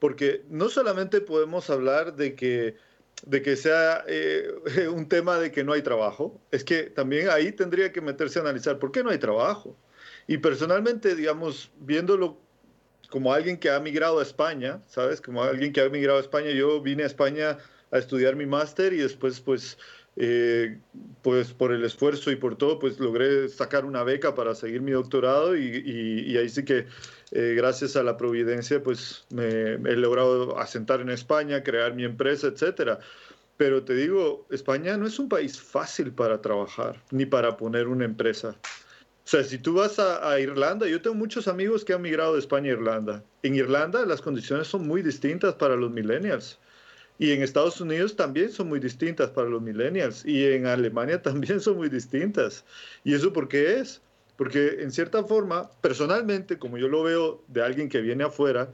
porque no solamente podemos hablar de que de que sea eh, un tema de que no hay trabajo, es que también ahí tendría que meterse a analizar por qué no hay trabajo. Y personalmente, digamos, viéndolo como alguien que ha migrado a España, ¿sabes? Como alguien que ha migrado a España, yo vine a España a estudiar mi máster y después, pues, eh, pues por el esfuerzo y por todo, pues logré sacar una beca para seguir mi doctorado y, ahí sí que eh, gracias a la providencia pues me, he logrado asentar en España, crear mi empresa, etcétera. Pero te digo, España no es un país fácil para trabajar ni para poner una empresa. O sea, si tú vas a, a, Irlanda, yo tengo muchos amigos que han migrado de España a Irlanda. En Irlanda las condiciones son muy distintas para los millennials. Y en Estados Unidos también son muy distintas para los millennials. Y en Alemania también son muy distintas. ¿Y eso por qué es? Porque en cierta forma, personalmente, como yo lo veo de alguien que viene afuera,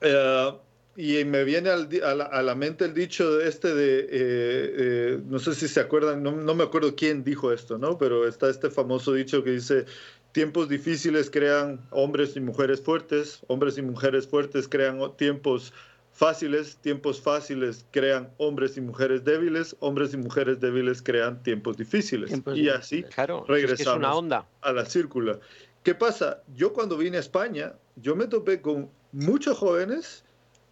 eh, y me viene a, la, mente el dicho este de, eh, eh, no sé si se acuerdan, no, no, me acuerdo quién dijo esto, ¿no? Pero está este famoso dicho que dice, tiempos difíciles crean hombres y mujeres fuertes, hombres y mujeres fuertes crean tiempos fáciles, tiempos fáciles crean hombres y mujeres débiles, hombres y mujeres débiles crean tiempos difíciles. y así regresamos a la círcula. ¿Qué pasa? Yo cuando vine a España, yo me topé con muchos jóvenes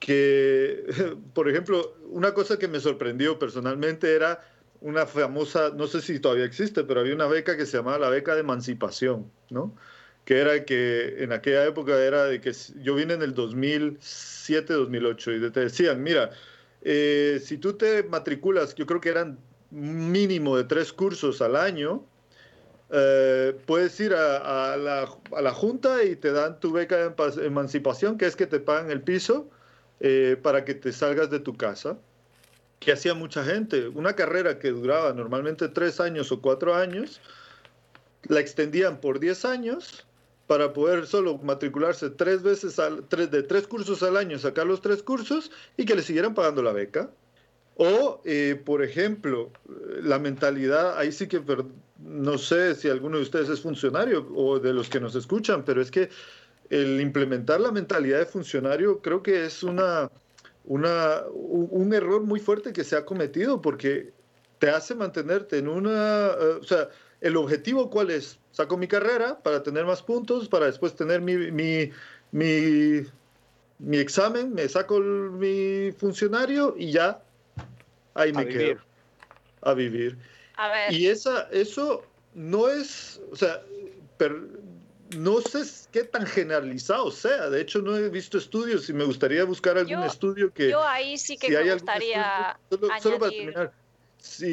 que, por ejemplo, una cosa que me sorprendió personalmente era una famosa, no sé si todavía existe, pero había una beca que se llamaba la beca de emancipación, ¿no? Que era que en aquella época era de que yo vine en el 2007, 2008 y te decían, mira, eh, si tú te matriculas, yo creo que eran mínimo de tres cursos al año, eh, puedes ir a, la, a, la, Junta y te dan tu beca de emancipación, que es que te pagan el piso eh, para que te salgas de tu casa, que hacía mucha gente. Una carrera que duraba normalmente tres años o cuatro años, la extendían por diez años para poder solo matricularse tres veces, de tres cursos al año, sacar los tres cursos y que le siguieran pagando la beca. O, eh, por ejemplo, la mentalidad, ahí sí que no sé si alguno de ustedes es funcionario o de los que nos escuchan, pero es que el implementar la mentalidad de funcionario creo que es una, una, un error muy fuerte que se ha cometido porque te hace mantenerte en una... Eh, o sea, el objetivo cuál es? Saco mi carrera para tener más puntos, para después tener mi, mi, mi, mi examen, me saco mi funcionario y ya ahí me quedo. A vivir. A ver. Y esa, eso no es, o sea, no sé qué tan generalizado sea. De hecho, no he visto estudios y me gustaría buscar algún estudio que. Yo ahí sí que me gustaría. solo, para terminar. Si,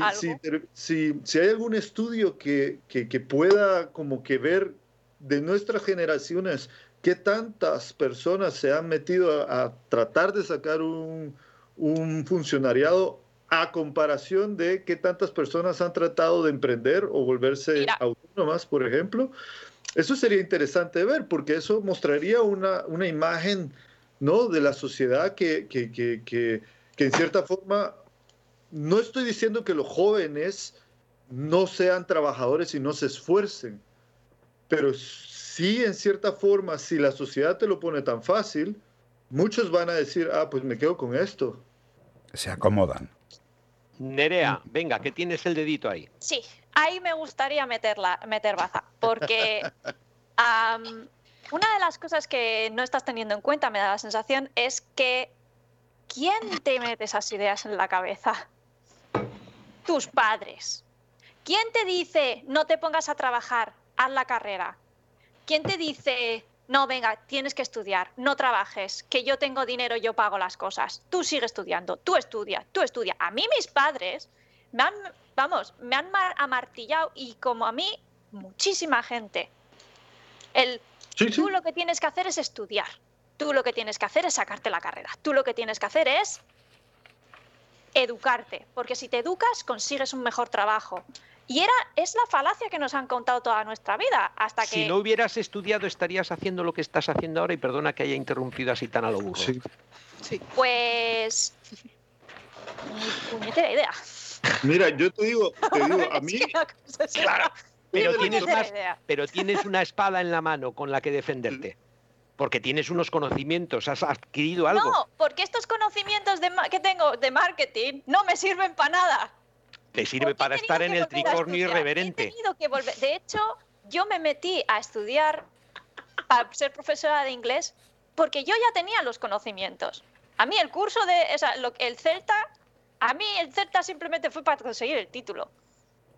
si, hay algún estudio que, que, pueda como que ver de nuestras generaciones qué tantas personas se han metido a, tratar de sacar un, un, funcionariado a comparación de qué tantas personas han tratado de emprender o volverse autónomas, por ejemplo, eso sería interesante ver, porque eso mostraría una, una imagen ¿no? de la sociedad que, que, que, que, en cierta forma, no estoy diciendo que los jóvenes no sean trabajadores y no se esfuercen, pero sí en cierta forma, si la sociedad te lo pone tan fácil, muchos van a decir, ah, pues me quedo con esto. Se acomodan. Nerea, venga, que tienes el dedito ahí. Sí, ahí me gustaría meterla, meter baza, porque una de las cosas que no estás teniendo en cuenta, me da la sensación, es que ¿quién te mete esas ideas en la cabeza? Tus padres. ¿Quién te dice no te pongas a trabajar, haz la carrera? ¿Quién te dice no, venga, tienes que estudiar, no trabajes, que yo tengo dinero, yo pago las cosas, tú sigue estudiando, tú estudia, tú estudia. A mí mis padres me han vamos, me han amartillado y como a mí, muchísima gente. El, Tú lo que tienes que hacer es estudiar. Tú lo que tienes que hacer es sacarte la carrera. Tú lo que tienes que hacer es educarte, porque si te educas consigues un mejor trabajo. Y era, es la falacia que nos han contado toda nuestra vida, hasta que... Si no hubieras estudiado estarías haciendo lo que estás haciendo ahora y perdona que haya interrumpido así tan a lo burro. Sí. Pues... puñetera idea. Mira, yo te digo, te digo, a mí. claro, pero tienes, pero tienes una espada en la mano con la que defenderte. Porque tienes unos conocimientos, has adquirido algo. No, porque estos conocimientos que tengo de marketing no me sirven para nada. Te sirve para estar en el tricornio irreverente. que volver. De hecho, yo me metí a estudiar para ser profesora de inglés porque yo ya tenía los conocimientos. A mí el curso de, o sea, el Celta a mí el CERTA simplemente fue para conseguir el título,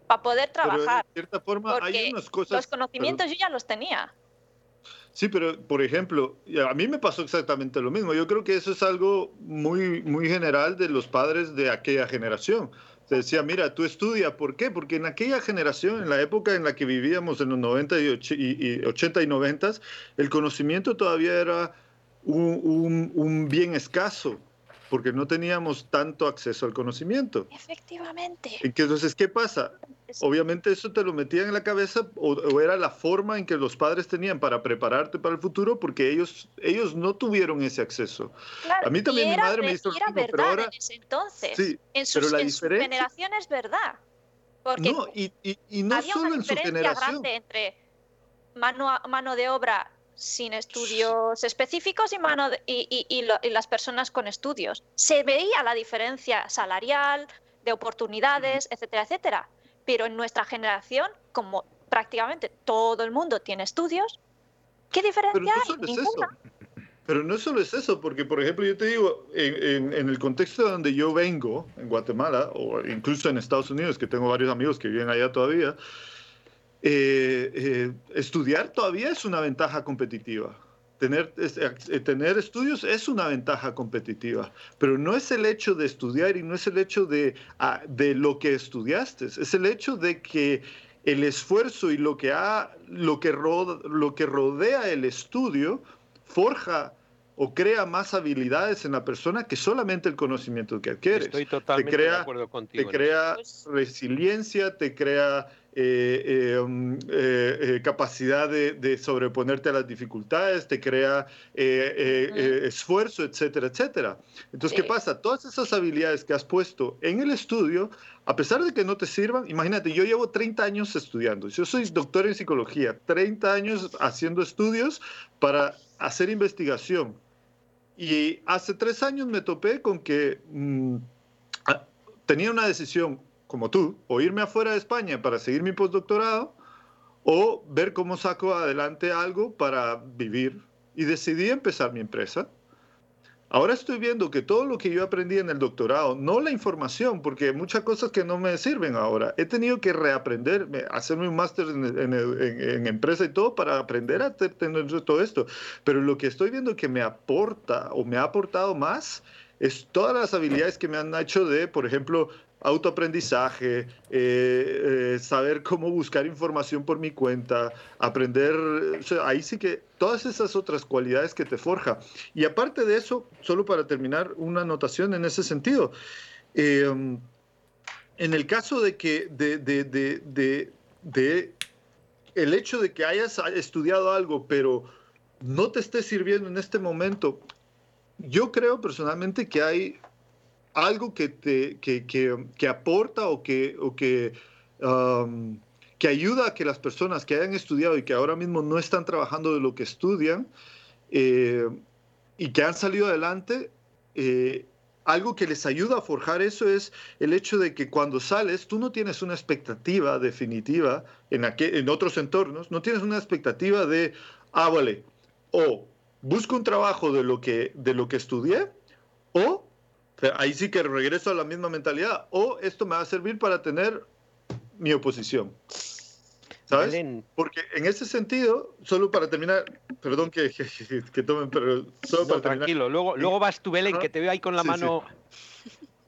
para poder trabajar. de cierta forma hay unas cosas... Los conocimientos yo ya los tenía. Sí, pero por ejemplo, a mí me pasó exactamente lo mismo. Yo creo que eso es algo muy, muy general de los padres de aquella generación. Se decía, mira, tú estudia, ¿por qué? Porque en aquella generación, en la época en la que vivíamos, en los 90 y, 80 y 90, el conocimiento todavía era un bien escaso porque no teníamos tanto acceso al conocimiento. Efectivamente. Entonces, ¿qué pasa? Obviamente eso te lo metían en la cabeza o, era la forma en que los padres tenían para prepararte para el futuro porque ellos, ellos no tuvieron ese acceso. a mí también mi madre me hizo lo mismo, pero ahora... En ese entonces, sí, en, sus, pero la en su generación es verdad. Porque no, y, y, no solo en su generación. grande entre mano, mano de obra sin estudios específicos y, mano y, las personas con estudios. Se veía la diferencia salarial, de oportunidades, etcétera, etcétera. Pero en nuestra generación, como prácticamente todo el mundo tiene estudios, ¿qué diferencia hay? Pero no solo es eso, porque por ejemplo yo te digo, en, el contexto donde yo vengo, en Guatemala, o incluso en Estados Unidos, que tengo varios amigos que viven allá todavía, eh, eh, estudiar todavía es una ventaja competitiva. Tener, eh, tener estudios es una ventaja competitiva, pero no es el hecho de estudiar y no es el hecho de, ah, de lo que estudiaste, es el hecho de que el esfuerzo y lo que, ha, lo que, lo que rodea el estudio forja o crea más habilidades en la persona que solamente el conocimiento que adquieres. Estoy totalmente te crea, de acuerdo contigo. Te crea pues resiliencia, te crea eh, eh, um, eh, capacidad de, sobreponerte a las dificultades, te crea esfuerzo, etcétera, etcétera. Entonces, ¿qué pasa? Todas esas habilidades que has puesto en el estudio, a pesar de que no te sirvan, imagínate, yo llevo 30 años estudiando, yo soy doctor en psicología, 30 años haciendo estudios para hacer investigación y hace tres años me topé con que mm, tenía una decisión, como tú, o irme afuera de España para seguir mi postdoctorado, o ver cómo saco adelante algo para vivir. Y decidí empezar mi empresa. Ahora estoy viendo que todo lo que yo aprendí en el doctorado, no la información, porque muchas cosas que no me sirven ahora, he tenido que reaprender, hacerme un máster en, empresa y todo para aprender a tener todo esto. Pero lo que estoy viendo que me aporta o me ha aportado más es todas las habilidades que me han hecho de, por ejemplo, autoaprendizaje, eh, eh, saber cómo buscar información por mi cuenta, aprender, ahí sí que todas esas otras cualidades que te forja. Y aparte de eso, solo para terminar, una anotación en ese sentido. Em, en el caso de que de, de, de, de, el hecho de que hayas estudiado algo, pero no te esté sirviendo en este momento, yo creo personalmente que hay algo que, te, que, que, aporta o que, o que, que ayuda a que las personas que hayan estudiado y que ahora mismo no están trabajando de lo que estudian eh, y que han salido adelante, eh, algo que les ayuda a forjar eso es el hecho de que cuando sales tú no tienes una expectativa definitiva en, en otros entornos, no tienes una expectativa de, ah, vale, o busco un trabajo de lo que, de lo que estudié o ahí sí que regreso a la misma mentalidad. O esto me va a servir para tener mi oposición. ¿Sabes? Porque en ese sentido, solo para terminar, perdón que, que, tomen, pero solo para tranquilo, luego, luego vas tú, Belén, que te veo ahí con la mano.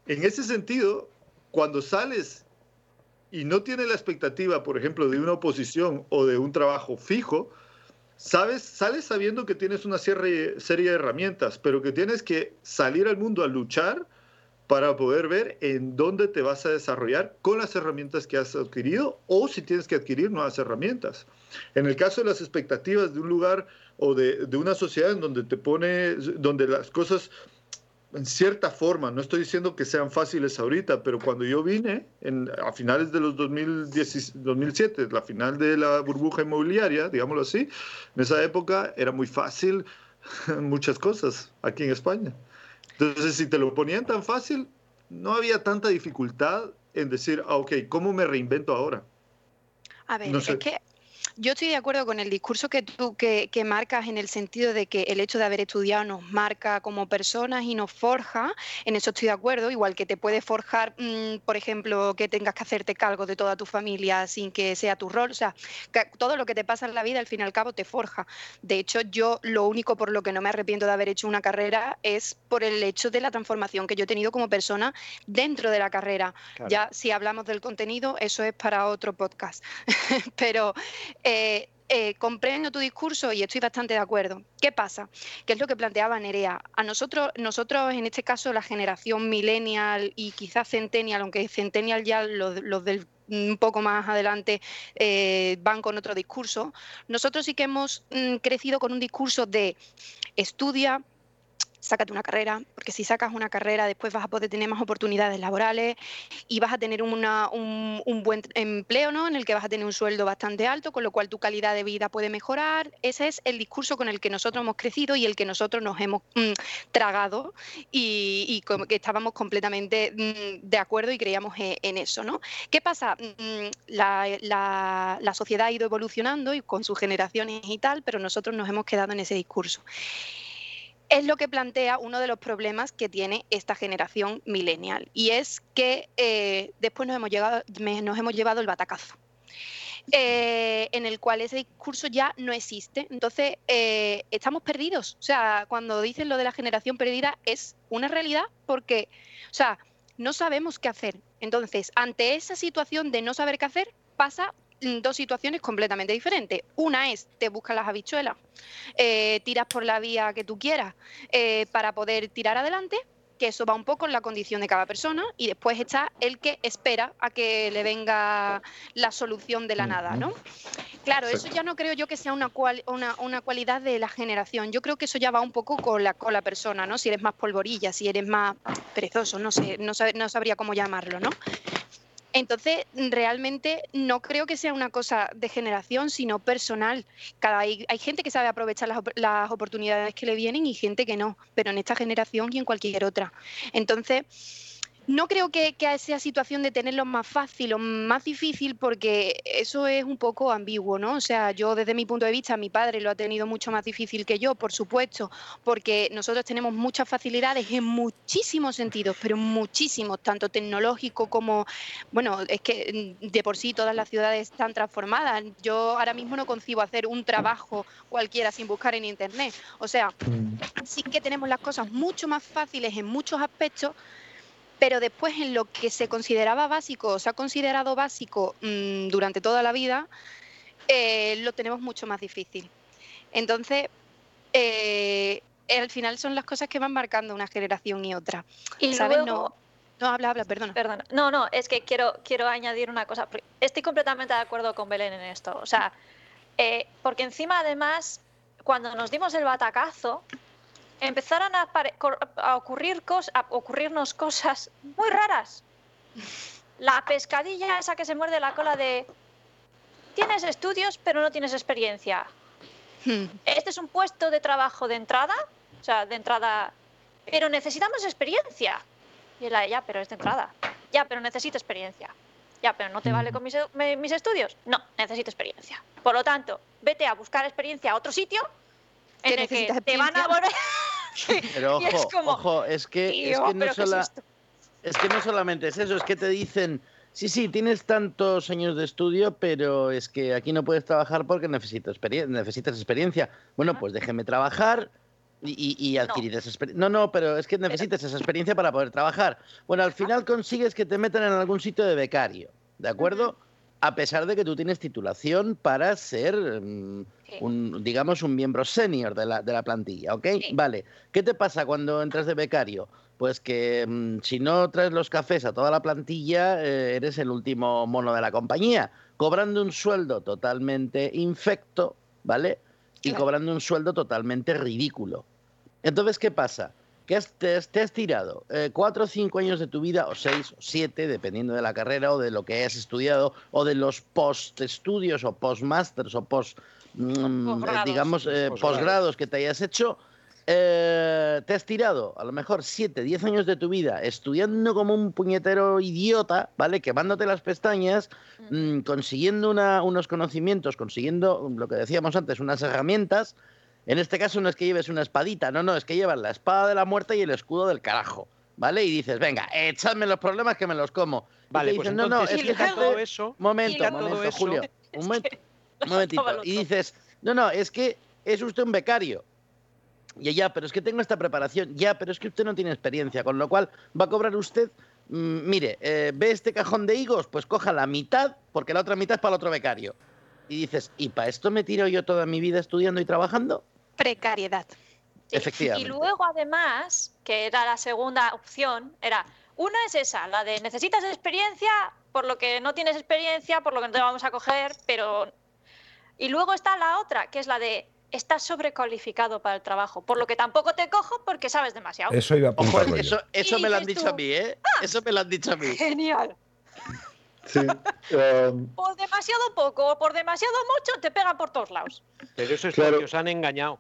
En ese sentido, cuando sales y no tienes la expectativa, por ejemplo, de una oposición o de un trabajo fijo, sabes, sales sabiendo que tienes una serie, de herramientas, pero que tienes que salir al mundo a luchar para poder ver en dónde te vas a desarrollar con las herramientas que has adquirido o si tienes que adquirir nuevas herramientas. En el caso de las expectativas de un lugar o de, de una sociedad en donde te pone, donde las cosas en cierta forma, no estoy diciendo que sean fáciles ahorita, pero cuando yo vine en, a finales de los 2007, la final de la burbuja inmobiliaria, digámoslo así, en esa época era muy fácil muchas cosas aquí en España. Entonces, si te lo ponían tan fácil, no había tanta dificultad en decir, ah, ok, ¿cómo me reinvento ahora? A ver, es que yo estoy de acuerdo con el discurso que tú que, marcas en el sentido de que el hecho de haber estudiado nos marca como personas y nos forja. En eso estoy de acuerdo, igual que te puede forjar, mm, por ejemplo, que tengas que hacerte cargo de toda tu familia sin que sea tu rol. O sea, todo lo que te pasa en la vida al fin y al cabo te forja. De hecho, yo lo único por lo que no me arrepiento de haber hecho una carrera es por el hecho de la transformación que yo he tenido como persona dentro de la carrera. Ya si hablamos del contenido, eso es para otro podcast. Pero eh, eh, comprendo tu discurso y estoy bastante de acuerdo. ¿Qué pasa? ¿Qué es lo que planteaba Nerea? A nosotros, nosotros en este caso, la generación millennial y quizás centennial, aunque centennial ya los, del un poco más adelante eh, van con otro discurso. Nosotros sí que hemos mm, crecido con un discurso de estudia, sácate una carrera, porque si sacas una carrera después vas a poder tener más oportunidades laborales y vas a tener un, buen empleo, ¿no? En el que vas a tener un sueldo bastante alto, con lo cual tu calidad de vida puede mejorar. Ese es el discurso con el que nosotros hemos crecido y el que nosotros nos hemos mm, tragado y, que estábamos completamente mm, de acuerdo y creíamos e, en, eso, ¿no? ¿Qué pasa? Mm, la sociedad ha ido evolucionando y con sus generaciones y tal, pero nosotros nos hemos quedado en ese discurso es lo que plantea uno de los problemas que tiene esta generación millennial y es que eh, después nos hemos, llegado, nos hemos llevado el batacazo. Eh, en el cual ese discurso ya no existe. Entonces, eh, estamos perdidos. O sea, cuando dicen lo de la generación perdida, es una realidad porque, o sea, no sabemos qué hacer. Entonces, ante esa situación de no saber qué hacer, pasa dos situaciones completamente diferentes. Una es, te buscas las habichuelas, eh, tiras por la vía que tú quieras eh, para poder tirar adelante, que eso va un poco en la condición de cada persona, y después está el que espera a que le venga la solución de la nada, ¿no? Claro, eso ya no creo yo que sea una, una, cualidad de la generación. Yo creo que eso ya va un poco con la, con la persona, ¿no? Si eres más polvorilla, si eres más perezoso, no sé, no, no sabría cómo llamarlo, ¿no? Entonces, realmente no creo que sea una cosa de generación, sino personal. Cada, hay, gente que sabe aprovechar las, las, oportunidades que le vienen y gente que no, pero en esta generación y en cualquier otra. Entonces, no creo que, que sea situación de tenerlo más fácil o más difícil porque eso es un poco ambiguo, ¿no? O sea, yo desde mi punto de vista, mi padre lo ha tenido mucho más difícil que yo, por supuesto, porque nosotros tenemos muchas facilidades en muchísimos sentidos, pero muchísimos, tanto tecnológico como, bueno, es que de por sí todas las ciudades están transformadas. Yo ahora mismo no concibo hacer un trabajo cualquiera sin buscar en Internet. O sea, mm. sí que tenemos las cosas mucho más fáciles en muchos aspectos, pero después en lo que se consideraba básico, o se ha considerado básico mm, durante toda la vida, eh, lo tenemos mucho más difícil. Entonces, eh, al final son las cosas que van marcando una generación y otra. Y ¿Sabes? no, no, habla, habla, perdona. Perdona. No, no, es que quiero, quiero añadir una cosa. Estoy completamente de acuerdo con Belén en esto. O sea, eh, porque encima, además, cuando nos dimos el batacazo, empezaron a, ocurrir a ocurrirnos cosas muy raras. La pescadilla esa que se muerde la cola de tienes estudios pero no tienes experiencia. Hmm. Este es un puesto de trabajo de entrada, o sea, de entrada, pero necesitamos experiencia. Y la ya, pero es de entrada. Ya, pero necesito experiencia. Ya, pero no te vale con mis, mis estudios. No, necesito experiencia. Por lo tanto, vete a buscar experiencia a otro sitio en el que te van a volver. Pero ojo, es ojo, es que, es, que no es que no solamente es eso, es que te dicen, sí, sí, tienes tantos años de estudio, pero es que aquí no puedes trabajar porque necesitas, necesitas experiencia. Bueno, pues déjeme trabajar, y, adquirir esa experiencia. No, no, pero es que necesitas esa experiencia para poder trabajar. Bueno, al final consigues que te metan en algún sitio de becario, ¿de acuerdo? A pesar de que tú tienes titulación para ser, mm, un, digamos, un miembro senior de la, de la plantilla, ¿ok? Vale. ¿Qué te pasa cuando entras de becario? Pues que mm, si no traes los cafés a toda la plantilla, eh, eres el último mono de la compañía, cobrando un sueldo totalmente infecto, ¿vale? Y cobrando un sueldo totalmente ridículo. Entonces, ¿qué pasa? Que te, has tirado eh, cuatro o cinco años de tu vida, o seis o siete, dependiendo de la carrera o de lo que hayas estudiado, o de los post-estudios o post-masters o post, mm, eh, digamos, eh, posgrados que te hayas hecho, te has tirado a lo mejor siete, diez años de tu vida estudiando como un puñetero idiota, ¿vale? Quemándote las pestañas, mm. Consiguiendo unos conocimientos, consiguiendo lo que decíamos antes, unas herramientas en este caso no es que lleves una espadita, no, no, es que llevas la espada de la muerte y el escudo del carajo. ¿Vale? Y dices, venga, echadme los problemas que me los como. Vale, pues no, no, es que todo eso. Momento, momento, Julio. Un, momentito. Y dices, no, no, es que es usted un becario. Ya, ya, pero es que tengo esta preparación. Ya, pero es que usted no tiene experiencia, con lo cual va a cobrar usted. Mm, mire, eh, ve este cajón de higos, pues coja la mitad, porque la otra mitad es para el otro becario. Y dices, ¿y para esto me tiro yo toda mi vida estudiando y trabajando? Precariedad. Efectivamente. Y luego, además, que era la segunda opción, era, una es esa, la de necesitas experiencia, por lo que no tienes experiencia, por lo que no te vamos a coger, pero... Y luego está la otra, que es la de, estás sobrecualificado para el trabajo, por lo que tampoco te cojo porque sabes demasiado. Eso iba a Ojo, eso, eso me lo han dicho a mí, ¿eh? Eso me lo han dicho a mí. Genial. Sí. um, Por demasiado poco o por demasiado mucho te pegan por todos lados. Pero eso es Claro. porque os han engañado.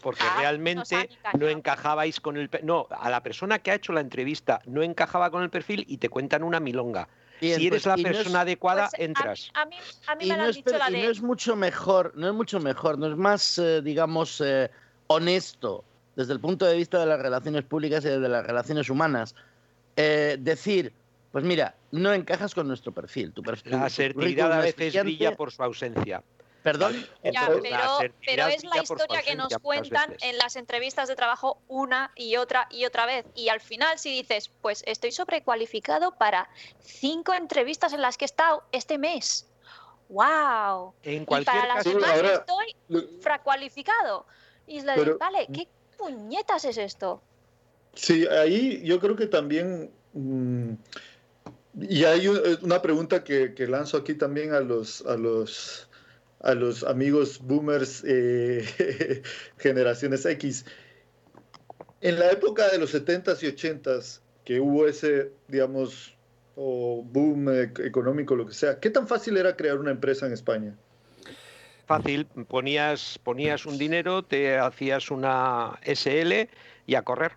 Porque Ah, realmente no encajabais con el... No, a la persona que ha hecho la entrevista no encajaba con el perfil y te cuentan una milonga. Bien, si eres pues, la y no es- persona adecuada, Pues, entras. A, mí, a mí y me lo no han es dicho la de... no es mucho mejor, no es mucho mejor, no es más, eh, digamos, eh, honesto desde el punto de vista de las relaciones públicas y de las relaciones humanas. eh, decir, pues mira, no encajas con nuestro perfil. Tu perfil La asertividad a es veces brilla por su ausencia. Perdón. Ya, pero, es la historia que nos cuentan en las entrevistas de trabajo una y otra y otra vez. Y al final, si dices, pues estoy sobrecualificado para cinco entrevistas en las que he estado este mes. ¡Wow! En Y cualquier para las caso, demás ahora- estoy fracualificado. Y es la de, Pero- vale, ¿qué puñetas es esto? Sí, ahí yo creo que también, mm, y hay eh, una pregunta que, que lanzo aquí también a los, a los, a los amigos boomers eh, generaciones X. En la época de los 70s y 80s, que hubo ese, digamos, o boom eh, económico, lo que sea, ¿qué tan fácil era crear una empresa en España? fácil, ponías, ponías un dinero, te hacías una SL y a correr.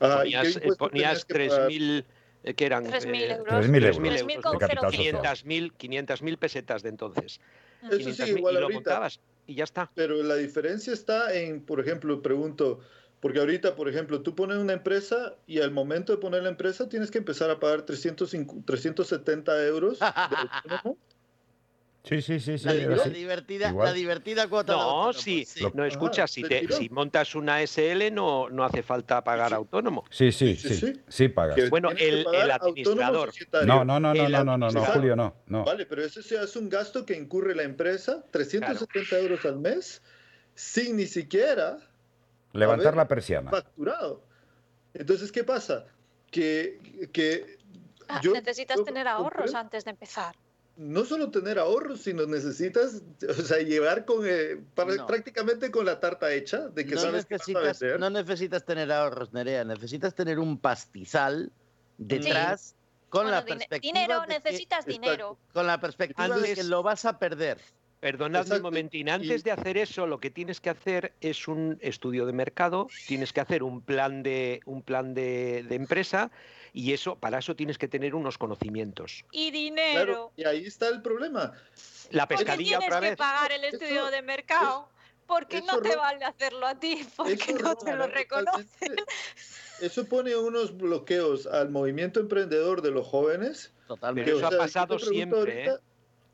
Ah, ¿y qué Ponías, eh, ponías tenías que pagar? 3.000, eh, que eran 3.000 eh, euros. 3.000 euros 3.000 con de capital cero cinco. social. 500.000 500.000 pesetas de entonces. Eso 500.000 sigue igual y lo ahorita. montabas y ya está. Pero la diferencia está en, por ejemplo, pregunto, porque ahorita, por ejemplo, tú pones una empresa y al momento de poner la empresa tienes que empezar a pagar 305 370 euros de autónomo. Sí, sí, sí, sí. La, la divertida, Igual. la divertida cuota. No, sí, sí. no escucha, si, de te, si montas una SL no, no hace falta pagar autónomo. Sí, sí, Sí, sí. sí. Sí, pagas. Bueno, el- el autónomo administrador. No, no, no, no, no, no, no. Julio, no. no. Vale, pero sí es un gasto que incurre la empresa, 370 euros al mes, sin ni siquiera Levantar la persiana. facturado. Entonces, ¿qué pasa? Que, que Ah, yo- necesitas yo tener ahorros compré- antes de empezar. No solo tener ahorros, sino necesitas, o sea, llevar con eh, para- No. prácticamente con la tarta hecha de que no, sabes que vas a necesitas, vender. no necesitas tener ahorros, Nerea, necesitas tener un pastizal detrás con Bueno, la perspectiva dinero, de necesitas dinero. con la perspectiva de que lo vas a perder. Perdonadme un momentín, y- antes de hacer eso, lo que tienes que hacer es un estudio de mercado, tienes que hacer un plan de, un plan de, de empresa y eso, para eso tienes que tener unos conocimientos. Y Claro, dinero. y ahí está el problema. La Porque pescadilla tienes otra que pagar el Eso- estudio de mercado. Porque no te vale hacerlo a ti, porque no te lo reconocen. Eso pone unos bloqueos al movimiento emprendedor de los jóvenes. Totalmente. Pero eso o ha sea, pasado siempre, ¿eh? ahorita,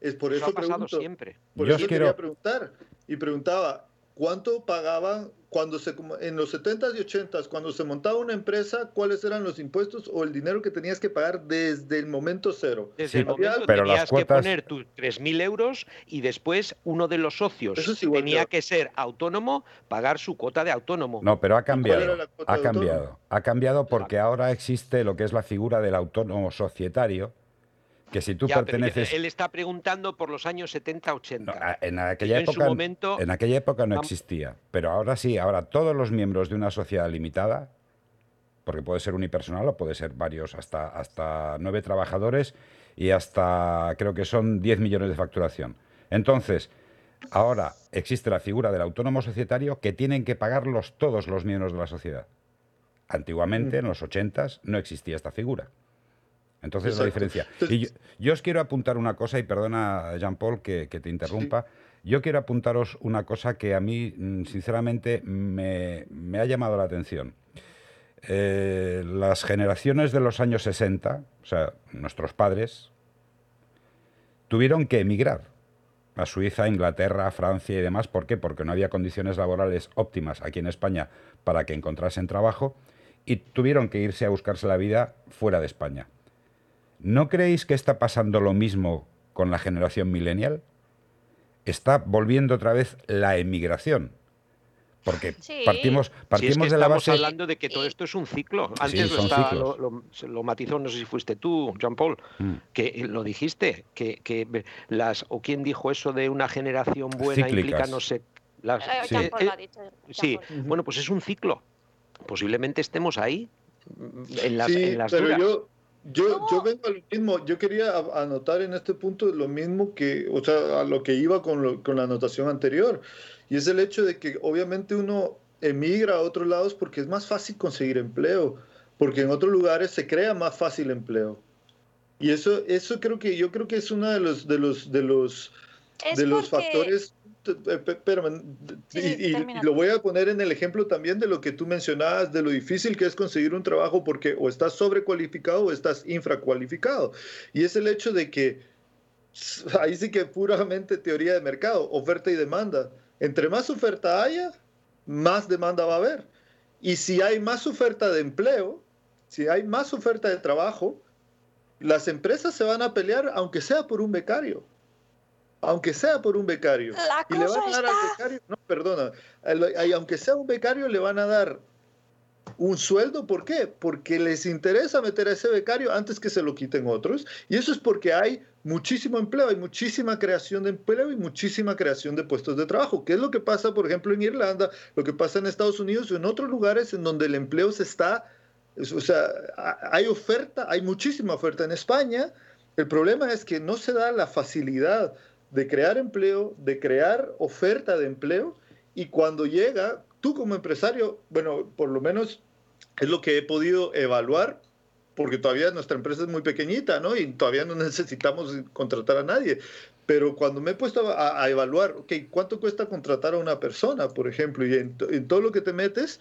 Es por Eso eso, ha pasado pregunto. siempre. Por Yo eso os quería quiero- preguntar. Y preguntaba, ¿cuánto pagaban cuando se como- en los 70s y 80s, cuando se montaba una empresa, cuáles eran los impuestos o el dinero que tenías que pagar desde el momento cero? Desde Sí, el momento pero las tenías que poner tus 3.000 euros y después uno de los socios es igual tenía que- que ser autónomo, pagar su cuota de autónomo. No, pero ha cambiado. Ha cambiado. autónomo? Ha cambiado porque ahora existe lo que es la figura del autónomo societario, que si tú Ya, perteneces... él está preguntando por los años 70-80. No, a- en aquella en su época, momento- en aquella época no existía, pero ahora sí, ahora todos los miembros de una sociedad limitada, porque puede ser unipersonal o puede ser varios, hasta, hasta nueve trabajadores y hasta creo que son 10 millones de facturación. Entonces, ahora existe la figura del autónomo societario que tienen que pagarlos todos los miembros de la sociedad. Antiguamente, en los 80 no existía esta figura. Entonces, la Exacto. diferencia. Y yo, yo os quiero apuntar una cosa, y perdona, Jean-Paul, que, que te interrumpa. Yo quiero apuntaros una cosa que a mí, mm, sinceramente, me, me ha llamado la atención. Eh, las generaciones de los años 60, o sea, nuestros padres, tuvieron que emigrar a Suiza, Inglaterra, Francia y demás. ¿Por qué? Porque no había condiciones laborales óptimas aquí en España para que encontrasen trabajo y tuvieron que irse a buscarse la vida fuera de España. ¿No creéis que está pasando lo mismo con la generación millennial? Está volviendo otra vez la emigración. Porque Sí. partimos, Si es partimos que de la estamos base... hablando de que todo esto es un ciclo. Antes lo, estaba- lo, lo- se lo matizó, no sé si fuiste tú, Jean Paul, Mm. que lo dijiste, que, que las o quién dijo eso de una generación buena implica no sé sí, bueno, pues es un ciclo. Posiblemente estemos ahí en las, sí, pero yo yo, yo vengo a lo mismo, yo quería anotar en este punto lo mismo que, o sea, a lo que iba con, con la anotación anterior, y es el hecho de que obviamente uno emigra a otros lados porque es más fácil conseguir empleo, porque en otros lugares se crea más fácil empleo. Y eso, eso creo que, yo creo que es uno de los, de los, de los, de los factores pero y, lo voy a poner en el ejemplo también de lo que tú mencionabas, de lo difícil que es conseguir un trabajo porque o estás sobrecualificado o estás infracualificado. Y es el hecho de que ahí sí que puramente teoría de mercado, oferta y demanda. Entre más oferta haya, más demanda va a haber. Y si hay más oferta de empleo, si hay más oferta de trabajo, las empresas se van a pelear aunque sea por un becario aunque sea por un becario. y le van a dar al becario, no, perdona, aunque sea un becario, le van a dar un sueldo. ¿Por qué? Porque les interesa meter a ese becario antes que se lo quiten otros. Y eso es porque hay muchísimo empleo, hay muchísima creación de empleo y muchísima creación de puestos de trabajo. ¿Qué es lo que pasa, por ejemplo, en Irlanda, lo que pasa en Estados Unidos o en otros lugares en donde el empleo se está, o sea, hay oferta, hay muchísima oferta en España. El problema es que no se da la facilidad de crear empleo, de crear oferta de empleo y cuando llega, tú como empresario, bueno, por lo menos es lo que he podido evaluar, porque todavía nuestra empresa es muy pequeñita, ¿no? Y todavía no necesitamos contratar a nadie. Pero cuando me he puesto a, evaluar, ok, ¿cuánto cuesta contratar a una persona, por ejemplo? Y en todo lo que te metes,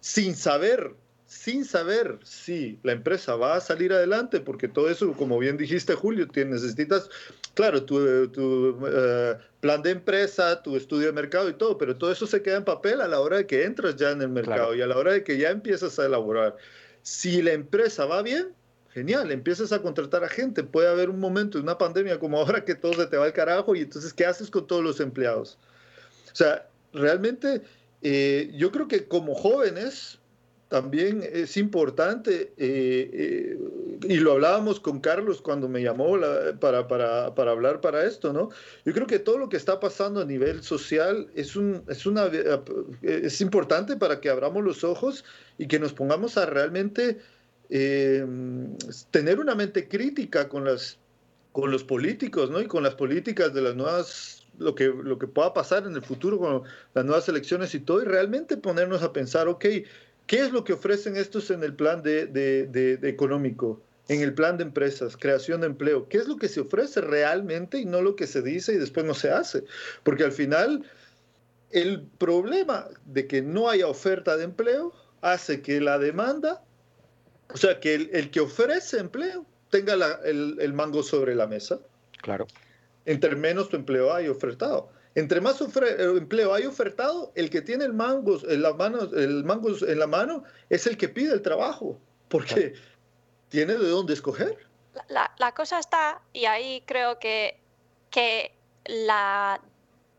sin saber sin saber si la empresa va a salir adelante, porque todo eso, como bien dijiste, Julio, tienes, necesitas, claro, tu, eh, plan de empresa, tu estudio de mercado y todo, pero todo eso se queda en papel a la hora de que entras ya en el mercado y a la hora de que ya empiezas a elaborar. Si la empresa va bien, genial, empiezas a contratar a gente. Puede haber un momento, una pandemia como ahora, que todo se te va al carajo y entonces, ¿qué haces con todos los empleados? O sea, realmente... Eh, yo creo que como jóvenes también es importante, eh, eh, y lo hablábamos con Carlos cuando me llamó para, para, para, hablar para esto, ¿no? Yo creo que todo lo que está pasando a nivel social es, un, es, una, eh, es importante para que abramos los ojos y que nos pongamos a realmente tener una mente crítica con, las, con los políticos, ¿no? Y con las políticas de las nuevas lo que, lo que pueda pasar en el futuro con las nuevas elecciones y todo, y realmente ponernos a pensar, ok, ¿Qué es lo que ofrecen estos en el plan de, económico, en el plan de empresas, creación de empleo? ¿Qué es lo que se ofrece realmente y no lo que se dice y después no se hace? Porque al final el problema de que no haya oferta de empleo hace que la demanda, o sea, que el, que ofrece empleo tenga el, el, mango sobre la mesa. Claro. Entre menos tu empleo hay ofertado. Entre más eh, empleo hay ofertado, el que tiene el mango en la mano, el mango en la mano es el que pide el trabajo, porque tiene de dónde escoger. La, cosa está, y ahí creo que, que la,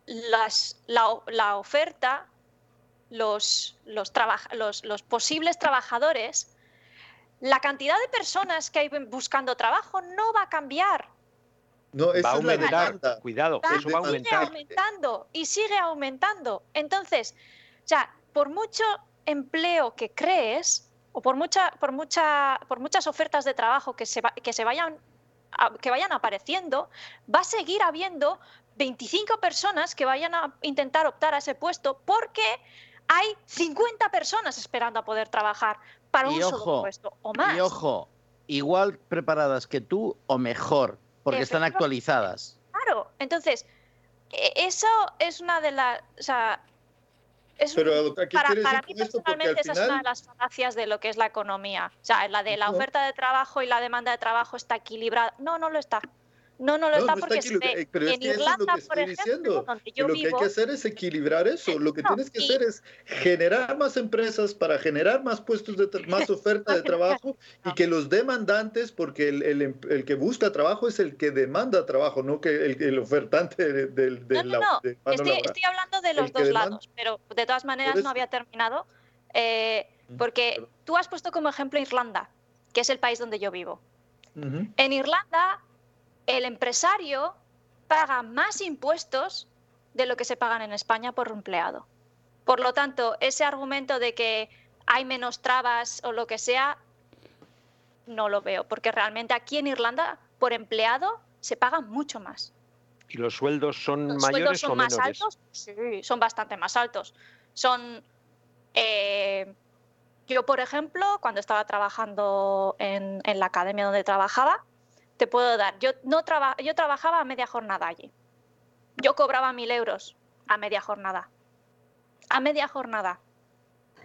la, oferta, los, los, los, los posibles trabajadores, la cantidad de personas que hay buscando trabajo no va a cambiar no, va a aumentar, cuidado, eso va a aumentar. Sigue aumentando y sigue aumentando. Entonces, ya, por mucho empleo que crees o por, mucha, por, mucha, por muchas ofertas de trabajo que se, que se vayan, que vayan apareciendo, va a seguir habiendo 25 personas que vayan a intentar optar a ese puesto porque hay 50 personas esperando a poder trabajar para un solo puesto o más. Y ojo, igual preparadas que tú o mejor porque están actualizadas. Claro, entonces, e, eso es una de las... O sea, es Pero, para, para mí personalmente esa es una de las falacias de lo que es la economía. O sea, la de la oferta de trabajo y la demanda de trabajo está equilibrada. No, no lo está. No, no lo está porque eh, en Irlanda, por ejemplo, donde yo lo vivo, que hay que hacer es equilibrar eso. Lo que tienes que hacer es generar más empresas para generar más puestos de más oferta de trabajo y que los demandantes, porque el, el, el, que busca trabajo es el que demanda trabajo, no que el, el ofertante del de, no, no, no. estoy, estoy, hablando de los dos lados, pero de todas maneras no había terminado eh, porque tú has puesto como ejemplo Irlanda, que es el país donde yo vivo. En Irlanda el empresario paga más impuestos de lo que se pagan en España por empleado. Por lo tanto, ese argumento de que hay menos trabas o lo que sea, no lo veo, porque realmente aquí en Irlanda por empleado se paga mucho más. ¿Y los sueldos son los mayores sueldos son más altos? Sí, son bastante más altos. Son eh, yo, por ejemplo, cuando estaba trabajando en, la academia donde trabajaba, te puedo dar, yo, no yo trabajaba a media jornada allí. Yo cobraba mil euros a media jornada. A media jornada.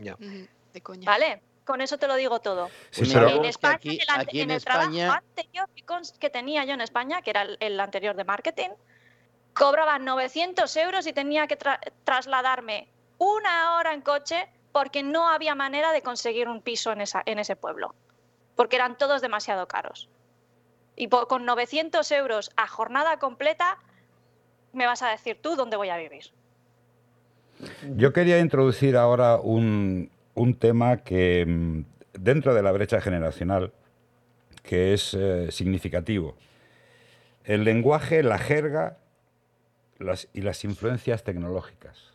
Ya. De coña. ¿Vale? Con eso te lo digo todo. en España, en el, trabajo anterior que tenía yo en España, que era el, anterior de marketing, cobraba 900 euros y tenía que trasladarme una hora en coche porque no había manera de conseguir un piso en, esa, en ese pueblo, porque eran todos demasiado caros. Y con 900 euros a jornada completa, me vas a decir tú dónde voy a vivir. Yo quería introducir ahora un, tema que mm, dentro de la brecha generacional, que es eh, significativo. El lenguaje, la jerga y las influencias tecnológicas.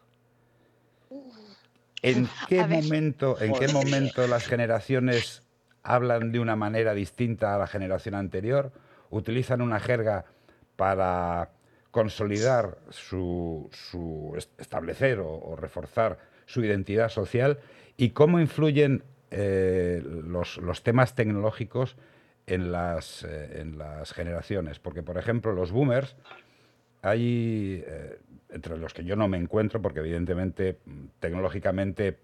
¿En qué, momento, ¿En qué momento las generaciones hablan de una manera distinta a la generación anterior? ¿Utilizan una jerga para consolidar su, establecer o, reforzar su identidad social? ¿Y cómo influyen eh, los, temas tecnológicos en las, eh, en las generaciones? Porque, por ejemplo, los boomers, hay... Eh, entre los que yo no me encuentro, porque evidentemente tecnológicamente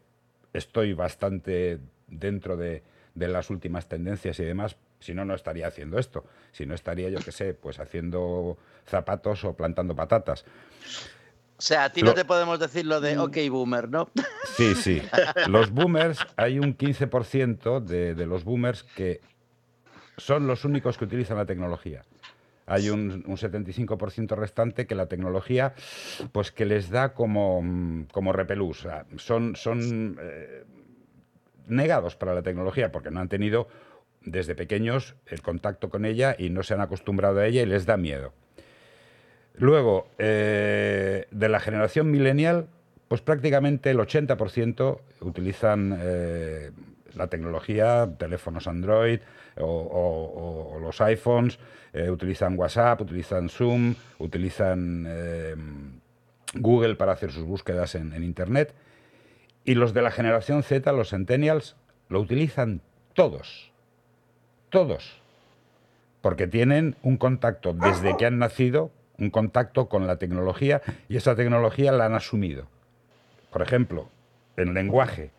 estoy bastante dentro de, las últimas tendencias y demás, si no, no estaría haciendo esto. Si no, estaría, yo qué sé, pues haciendo zapatos o plantando patatas. O sea, a ti no te podemos decir lo de mm. ok boomer, ¿no? Sí, sí. Los boomers, hay un 15% de, de los boomers que son los únicos que utilizan la tecnología hay un, 75% restante que la tecnología, pues que les da como, como repelús. son son eh, negados para la tecnología porque no han tenido desde pequeños el contacto con ella y no se han acostumbrado a ella y les da miedo. Luego, eh, de la generación millennial, pues prácticamente el 80% utilizan eh, la tecnología, teléfonos Android o, los iPhones, eh, utilizan WhatsApp, utilizan Zoom, utilizan Google para hacer sus búsquedas en, Internet. Y los de la generación Z, los centennials, lo utilizan todos. Todos. Porque tienen un contacto desde que han nacido, un contacto con la tecnología y esa tecnología la han asumido. Por ejemplo, en lenguaje,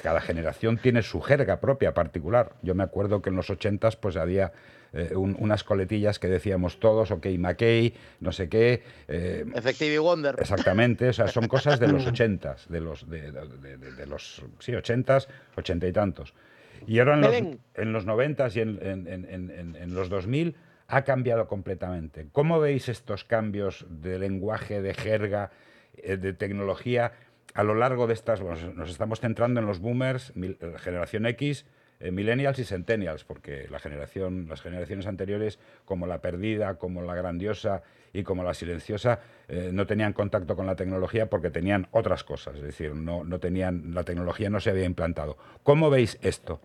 cada generación tiene su jerga propia particular. Yo me acuerdo que en los 80 pues había eh, unas coletillas que decíamos todos, ok, McKay, no sé qué. Eh, Effective Wonder. Exactamente, o sea, son cosas de los 80 de los, de, los, sí, 80 80 y tantos. Y ahora en los, en los 90 y en, en, en, los 2000 ha cambiado completamente. ¿Cómo veis estos cambios de lenguaje, de jerga, eh, de tecnología a lo largo de estas, nos estamos centrando en los boomers, eh, generación X, eh, millennials y centennials, porque la generación, las generaciones anteriores, como la perdida, como la grandiosa y como la silenciosa, eh, no tenían contacto con la tecnología porque tenían otras cosas, es decir, no, no tenían, la tecnología no se había implantado. ¿Cómo veis esto?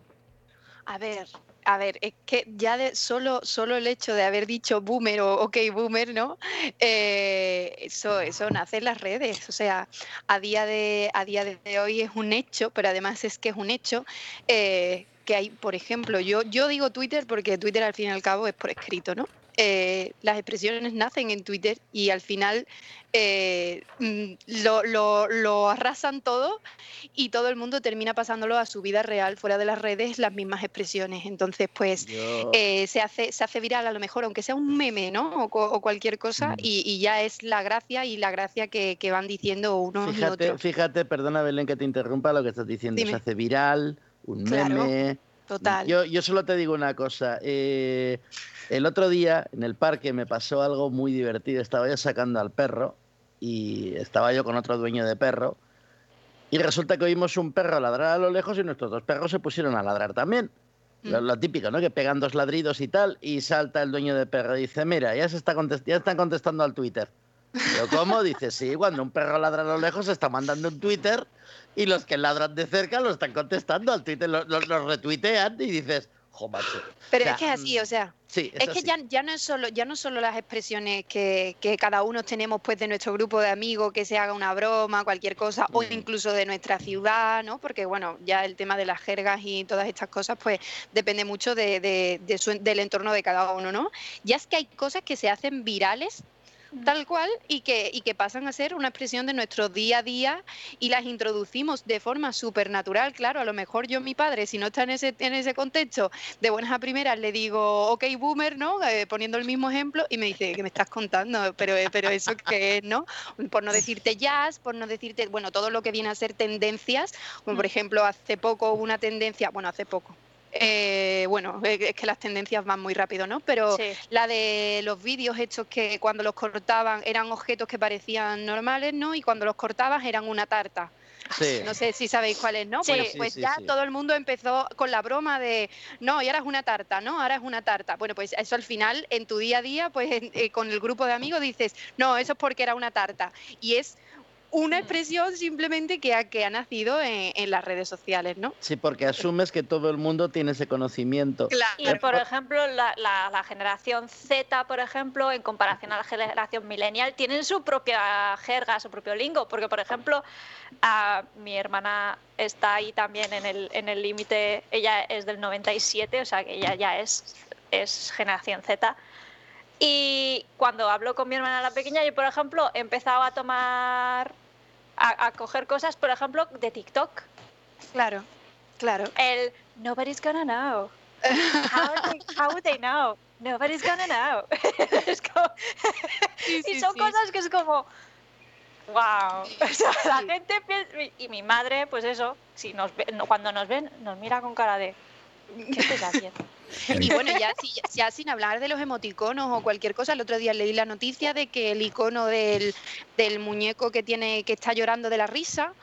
A ver, a ver, es que ya de solo, solo el hecho de haber dicho boomer o ok boomer, ¿no? Eh, eso, eso nace en las redes. O sea, a día, de, a día de hoy es un hecho, pero además es que es un hecho eh, que hay, por ejemplo, yo, yo digo Twitter porque Twitter al fin y al cabo es por escrito, ¿no? Eh, las expresiones nacen en Twitter y al final eh, mm, lo, arrasan todo y todo el mundo termina pasándolo a su vida real fuera de las redes las mismas expresiones. Entonces, pues eh, se, hace, se hace viral a lo mejor, aunque sea un meme, ¿no? O, cualquier cosa, mm. y, ya es la gracia y la gracia que, van diciendo unos fíjate, y otros. Fíjate, perdona Belén que te interrumpa lo que estás diciendo. Se hace viral, un meme. Total. Yo, yo solo te digo una cosa. Eh, el otro día en el parque me pasó algo muy divertido. Estaba yo sacando al perro y estaba yo con otro dueño de perro. Y resulta que oímos un perro ladrar a lo lejos y nuestros dos perros se pusieron a ladrar también. Lo, mm. típico, ¿no? Que pegan dos ladridos y tal, y salta el dueño de perro y dice, mira, ya, se está ya están contestando al Twitter. Pero ¿cómo? Dice, sí, cuando un perro ladra a lo lejos está mandando un Twitter y los que ladran de cerca lo están contestando al Twitter, los lo, retuitean y dices, jo, macho. Pero es que es así, o sea, es, que ya, ya, no es solo, ya no solo las expresiones que, que, cada uno tenemos pues de nuestro grupo de amigos, que se haga una broma, cualquier cosa, o mm. incluso de nuestra ciudad, ¿no? Porque bueno, ya el tema de las jergas y todas estas cosas, pues depende mucho de, de, del entorno de cada uno, ¿no? Ya es que hay cosas que se hacen virales tal cual y que, y que pasan a ser una expresión de nuestro día a día y las introducimos de forma súper natural. Claro, a lo mejor yo, mi padre, si no está en ese, en ese contexto, de buenas a primeras le digo, ok, boomer, ¿no? Eh, poniendo el mismo ejemplo y me dice, ¿qué me estás contando? Pero, eh, pero eso qué es, ¿no? Por no decirte jazz, por no decirte, bueno, todo lo que viene a ser tendencias, como por ejemplo hace poco una tendencia, bueno, hace poco, eh, bueno, es que las tendencias van muy rápido, ¿no? Pero la de los vídeos hechos que cuando los cortaban eran objetos que parecían normales, ¿no? Y cuando los cortabas eran una tarta. No sé si sabéis cuál es, ¿no? pues ya todo el mundo empezó con la broma de, no, y ahora es una tarta, ¿no? Ahora es una tarta. Bueno, pues eso al final, en tu día a día, pues eh, con el grupo de amigos dices, no, eso es porque era una tarta. Y es una expresión simplemente que ha, que ha nacido en, las redes sociales, ¿no? Sí, porque asumes que todo el mundo tiene ese conocimiento. Claro. Y por ejemplo, la, generación Z, por ejemplo, en comparación a la generación millennial, tienen su propia jerga, su propio lingo, porque por ejemplo, a, mi hermana está ahí también en el en el límite, ella es del 97, o sea que ella ya es, es generación Z. Y cuando hablo con mi hermana la pequeña, yo, por ejemplo, he empezado a tomar a, coger cosas, por ejemplo, de TikTok. Claro, claro. El nobody's gonna know. How, would they, know? Nobody's gonna know. y son cosas que es como, wow. la gente y mi madre, pues eso, si nos cuando nos ven, nos mira con cara de, ¿qué estás haciendo? Y bueno, ya, ya, sin hablar de los emoticonos o cualquier cosa, el otro día leí la noticia de que el icono del, muñeco que tiene que está llorando de la risa,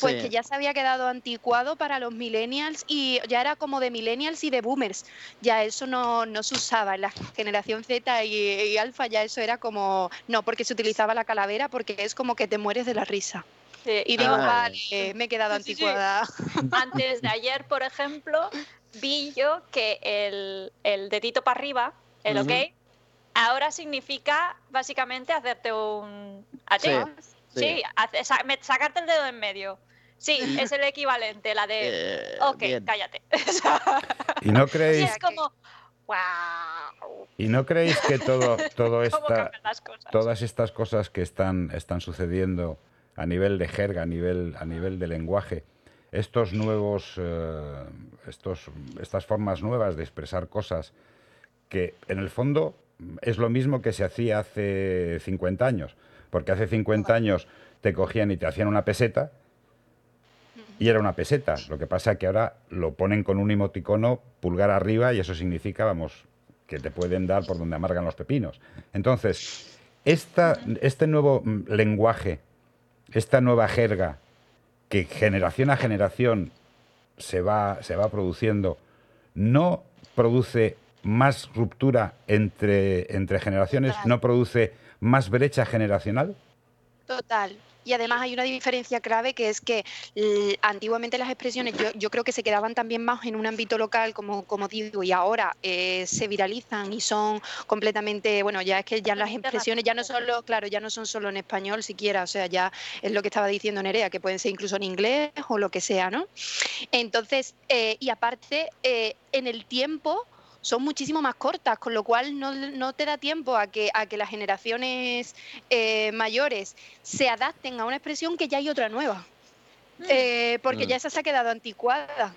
pues que ya se había quedado anticuado para los millennials y ya era como de millennials y de boomers. Ya eso no, se usaba en la generación Z y, alfa, ya eso era como, no, porque se utilizaba la calavera porque es como que te mueres de la risa. Y digo, ah. vale, me he quedado anticuada. Antes de ayer, por ejemplo, vi yo que el, el dedito para arriba, el ok, ahora significa básicamente hacerte un... Sí, sí. sacarte el dedo en medio. Sí, es el equivalente, la de... Eh, ok, cállate. y no creéis... como... Wow. ¿Y no creéis que todo, todo esta, todas estas cosas que están, están sucediendo a nivel de jerga, a nivel, a nivel de lenguaje, estos nuevos, eh, estos, estas formas nuevas de expresar cosas que en el fondo es lo mismo que se hacía hace 50 años, porque hace 50 años te cogían y te hacían una peseta y era una peseta. Lo que pasa es que ahora lo ponen con un emoticono pulgar arriba y eso significa, vamos, que te pueden dar por donde amargan los pepinos. Entonces, esta, este nuevo mm, lenguaje, esta nueva jerga que generación a generación se va, se va produciendo, no produce más ruptura entre, entre generaciones, no produce más brecha generacional? Total, y además hay una diferencia clave que es que antiguamente las expresiones yo, creo que se quedaban también más en un ámbito local, como, como digo, y ahora eh, se viralizan y son completamente, bueno, ya es que ya las expresiones ya no son claro, ya no son solo en español siquiera, o sea, ya es lo que estaba diciendo Nerea, que pueden ser incluso en inglés o lo que sea, ¿no? Entonces, eh, y aparte, eh, en el tiempo son muchísimo más cortas, con lo cual no, te da tiempo a que, a que las generaciones eh, mayores se adapten a una expresión que ya hay otra nueva. Mm. Eh, porque ya mm. esa se ha quedado anticuada.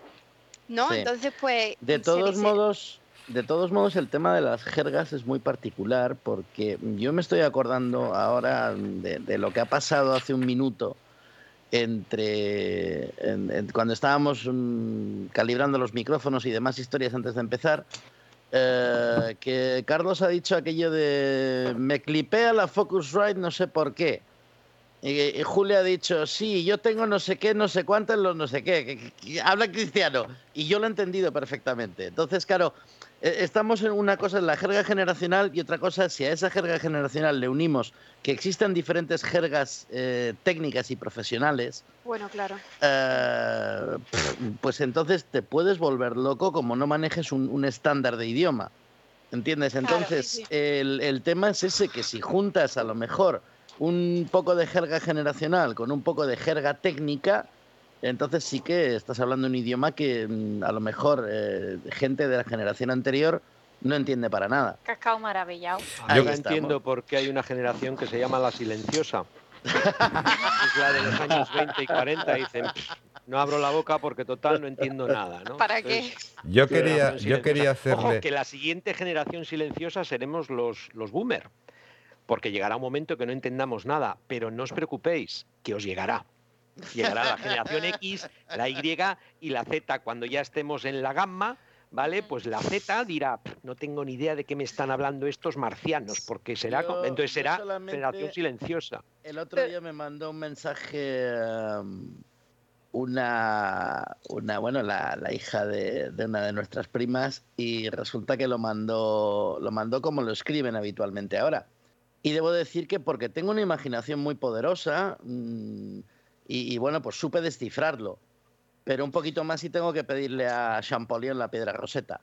¿No? Entonces, pues. De todos modos. De todos modos, el tema de las jergas es muy particular porque yo me estoy acordando ahora de, lo que ha pasado hace un minuto entre cuando estábamos mm, calibrando los micrófonos y demás historias antes de empezar, eh, que Carlos ha dicho aquello de me clipea la Focusrite no sé por qué. Y, Julia ha dicho, sí, yo tengo no sé qué, no sé cuánto en los no sé qué. habla cristiano. Y yo lo he entendido perfectamente. Entonces, claro, estamos en una cosa en la jerga generacional y otra cosa, si a esa jerga generacional le unimos que existen diferentes jergas eh, técnicas y profesionales. Bueno, claro. Eh, pues entonces te puedes volver loco como no manejes un, estándar de idioma. ¿Entiendes? Entonces, El, el tema es ese, que si juntas a lo mejor un poco de jerga generacional con un poco de jerga técnica, entonces sí que estás hablando un idioma que mm, a lo mejor eh, gente de la generación anterior no entiende para nada. Cacao maravillado. Yo entiendo por qué hay una generación que se llama la silenciosa. es la de los años 20 y 40. Dicen, no abro la boca porque total no entiendo nada. ¿no? ¿Para qué? Yo quería, yo quería hacerle... Ojo, que la siguiente generación silenciosa seremos los, los boomer. Porque llegará un momento que no entendamos nada. Pero no os preocupéis, que os llegará. Llegará la generación X, la Y y la Z. Cuando ya estemos en la gamma, ¿vale? Pues la Z dirá, no tengo ni idea de qué me están hablando estos marcianos, porque será, entonces será generación silenciosa. El otro día me mandó un mensaje um, una, una, bueno, la, hija de, de, una de nuestras primas y resulta que lo mandó, lo mandó como lo escriben habitualmente ahora. Y debo decir que porque tengo una imaginación muy poderosa, mm, y, bueno, pues supe descifrarlo. Pero un poquito más y tengo que pedirle a Champollion la piedra roseta.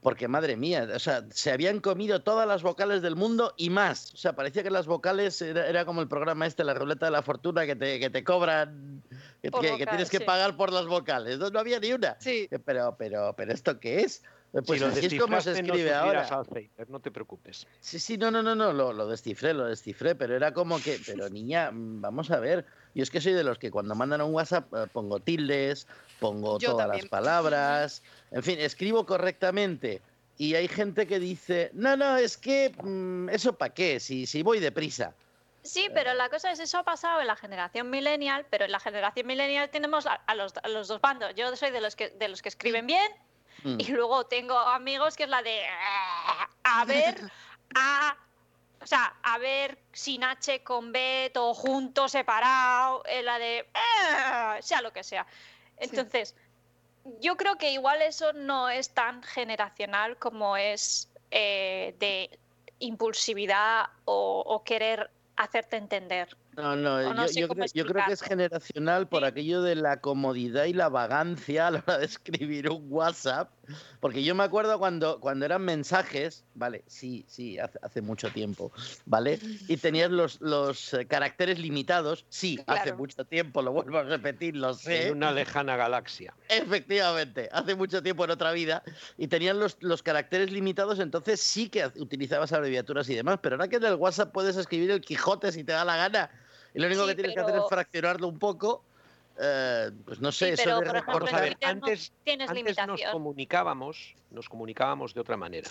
Porque madre mía, o sea, se habían comido todas las vocales del mundo y más. O sea, parecía que las vocales era, como el programa este, la ruleta de la fortuna, que te, que te cobran, que, tienes que pagar por las vocales. No, no había ni una. Sí. Pero, pero, pero, ¿esto qué es? Eh, pues así es como se escribe ahora. no te preocupes. Sí, sí, no, no, no, no, lo, lo, descifré, lo descifré, pero era como que, pero niña, mm, vamos a ver. Yo es que soy de los que cuando mandan un WhatsApp eh, pongo tildes, pongo todas las palabras, en fin, escribo correctamente. Y hay gente que dice, no, no, es que mm, eso para qué, si, si voy deprisa. Sí, pero la cosa es, eso ha pasado en la generación millennial, pero en la generación millennial tenemos a, los, a los, dos bandos. Yo soy de los que, de los que escriben bien Mm. Y luego tengo amigos que es la de a ver, a o sea, a ver sin H con B, todo junto, separado, es la de sea lo que sea. Entonces, yo creo que igual eso no es tan generacional como es eh, de impulsividad o querer hacerte entender. No, no, yo, creo, que es generacional por aquello de la comodidad y la vagancia a la hora de escribir un WhatsApp. Porque yo me acuerdo cuando, cuando eran mensajes, vale, sí, sí, hace, mucho tiempo, ¿vale? Y tenías los, los eh, caracteres limitados, sí, hace mucho tiempo, lo vuelvo a repetir, lo sé. En una lejana galaxia. Efectivamente, hace mucho tiempo en otra vida. Y tenían los, los caracteres limitados, entonces sí que utilizabas abreviaturas y demás. Pero ahora que en el WhatsApp puedes escribir el Quijote si te da la gana y lo único que tienes que hacer es fraccionarlo un poco. Eh, pues no sé, eso de antes, antes nos comunicábamos, nos comunicábamos de otra manera.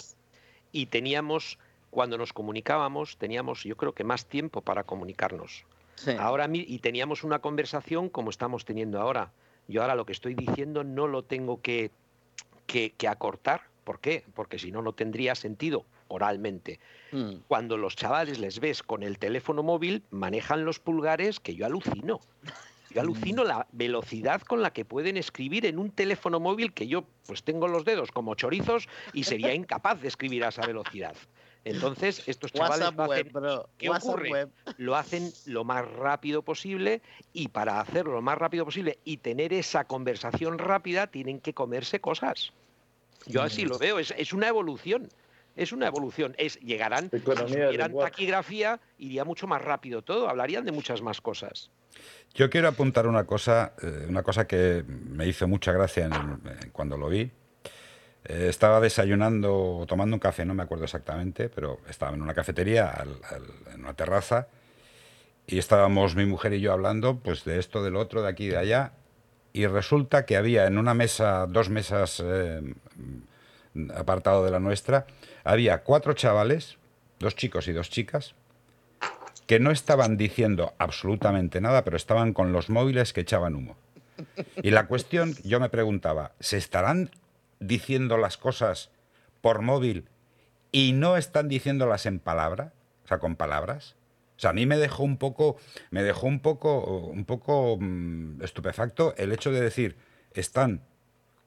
Y teníamos, cuando nos comunicábamos, teníamos yo creo que más tiempo para comunicarnos. Ahora y teníamos una conversación como estamos teniendo ahora. Yo ahora lo que estoy diciendo no lo tengo que, que, que acortar. ¿Por qué? Porque si no, no tendría sentido oralmente. Mm. Cuando los chavales les ves con el teléfono móvil, manejan los pulgares que yo alucino. Yo alucino la velocidad con la que pueden escribir en un teléfono móvil que yo pues tengo los dedos como chorizos y sería incapaz de escribir a esa velocidad. Entonces, estos chavales lo hacen, ¿qué ocurre? Lo hacen lo más rápido posible y para hacerlo lo más rápido posible y tener esa conversación rápida tienen que comerse cosas. Yo así lo veo, es, es una evolución es una evolución. Es, llegarán, si tuvieran taquigrafía, iría mucho más rápido todo, hablarían de muchas más cosas. Yo quiero apuntar una cosa, eh, una cosa que me hizo mucha gracia cuando lo vi. Eh, estaba desayunando o tomando un café, no me acuerdo exactamente, pero estaba en una cafetería, en una terraza, y estábamos mi mujer y yo hablando pues de esto, del otro, de aquí y de allá, y resulta que había en una mesa, dos mesas eh, apartado de la nuestra, había cuatro chavales, dos chicos y dos chicas, que no estaban diciendo absolutamente nada, pero estaban con los móviles que echaban humo. Y la cuestión, yo me preguntaba, ¿se estarán diciendo las cosas por móvil y no están diciéndolas en palabra? O sea, con palabras. O sea, a mí me dejó un poco, me dejó un poco, un poco mm, estupefacto el hecho de decir, están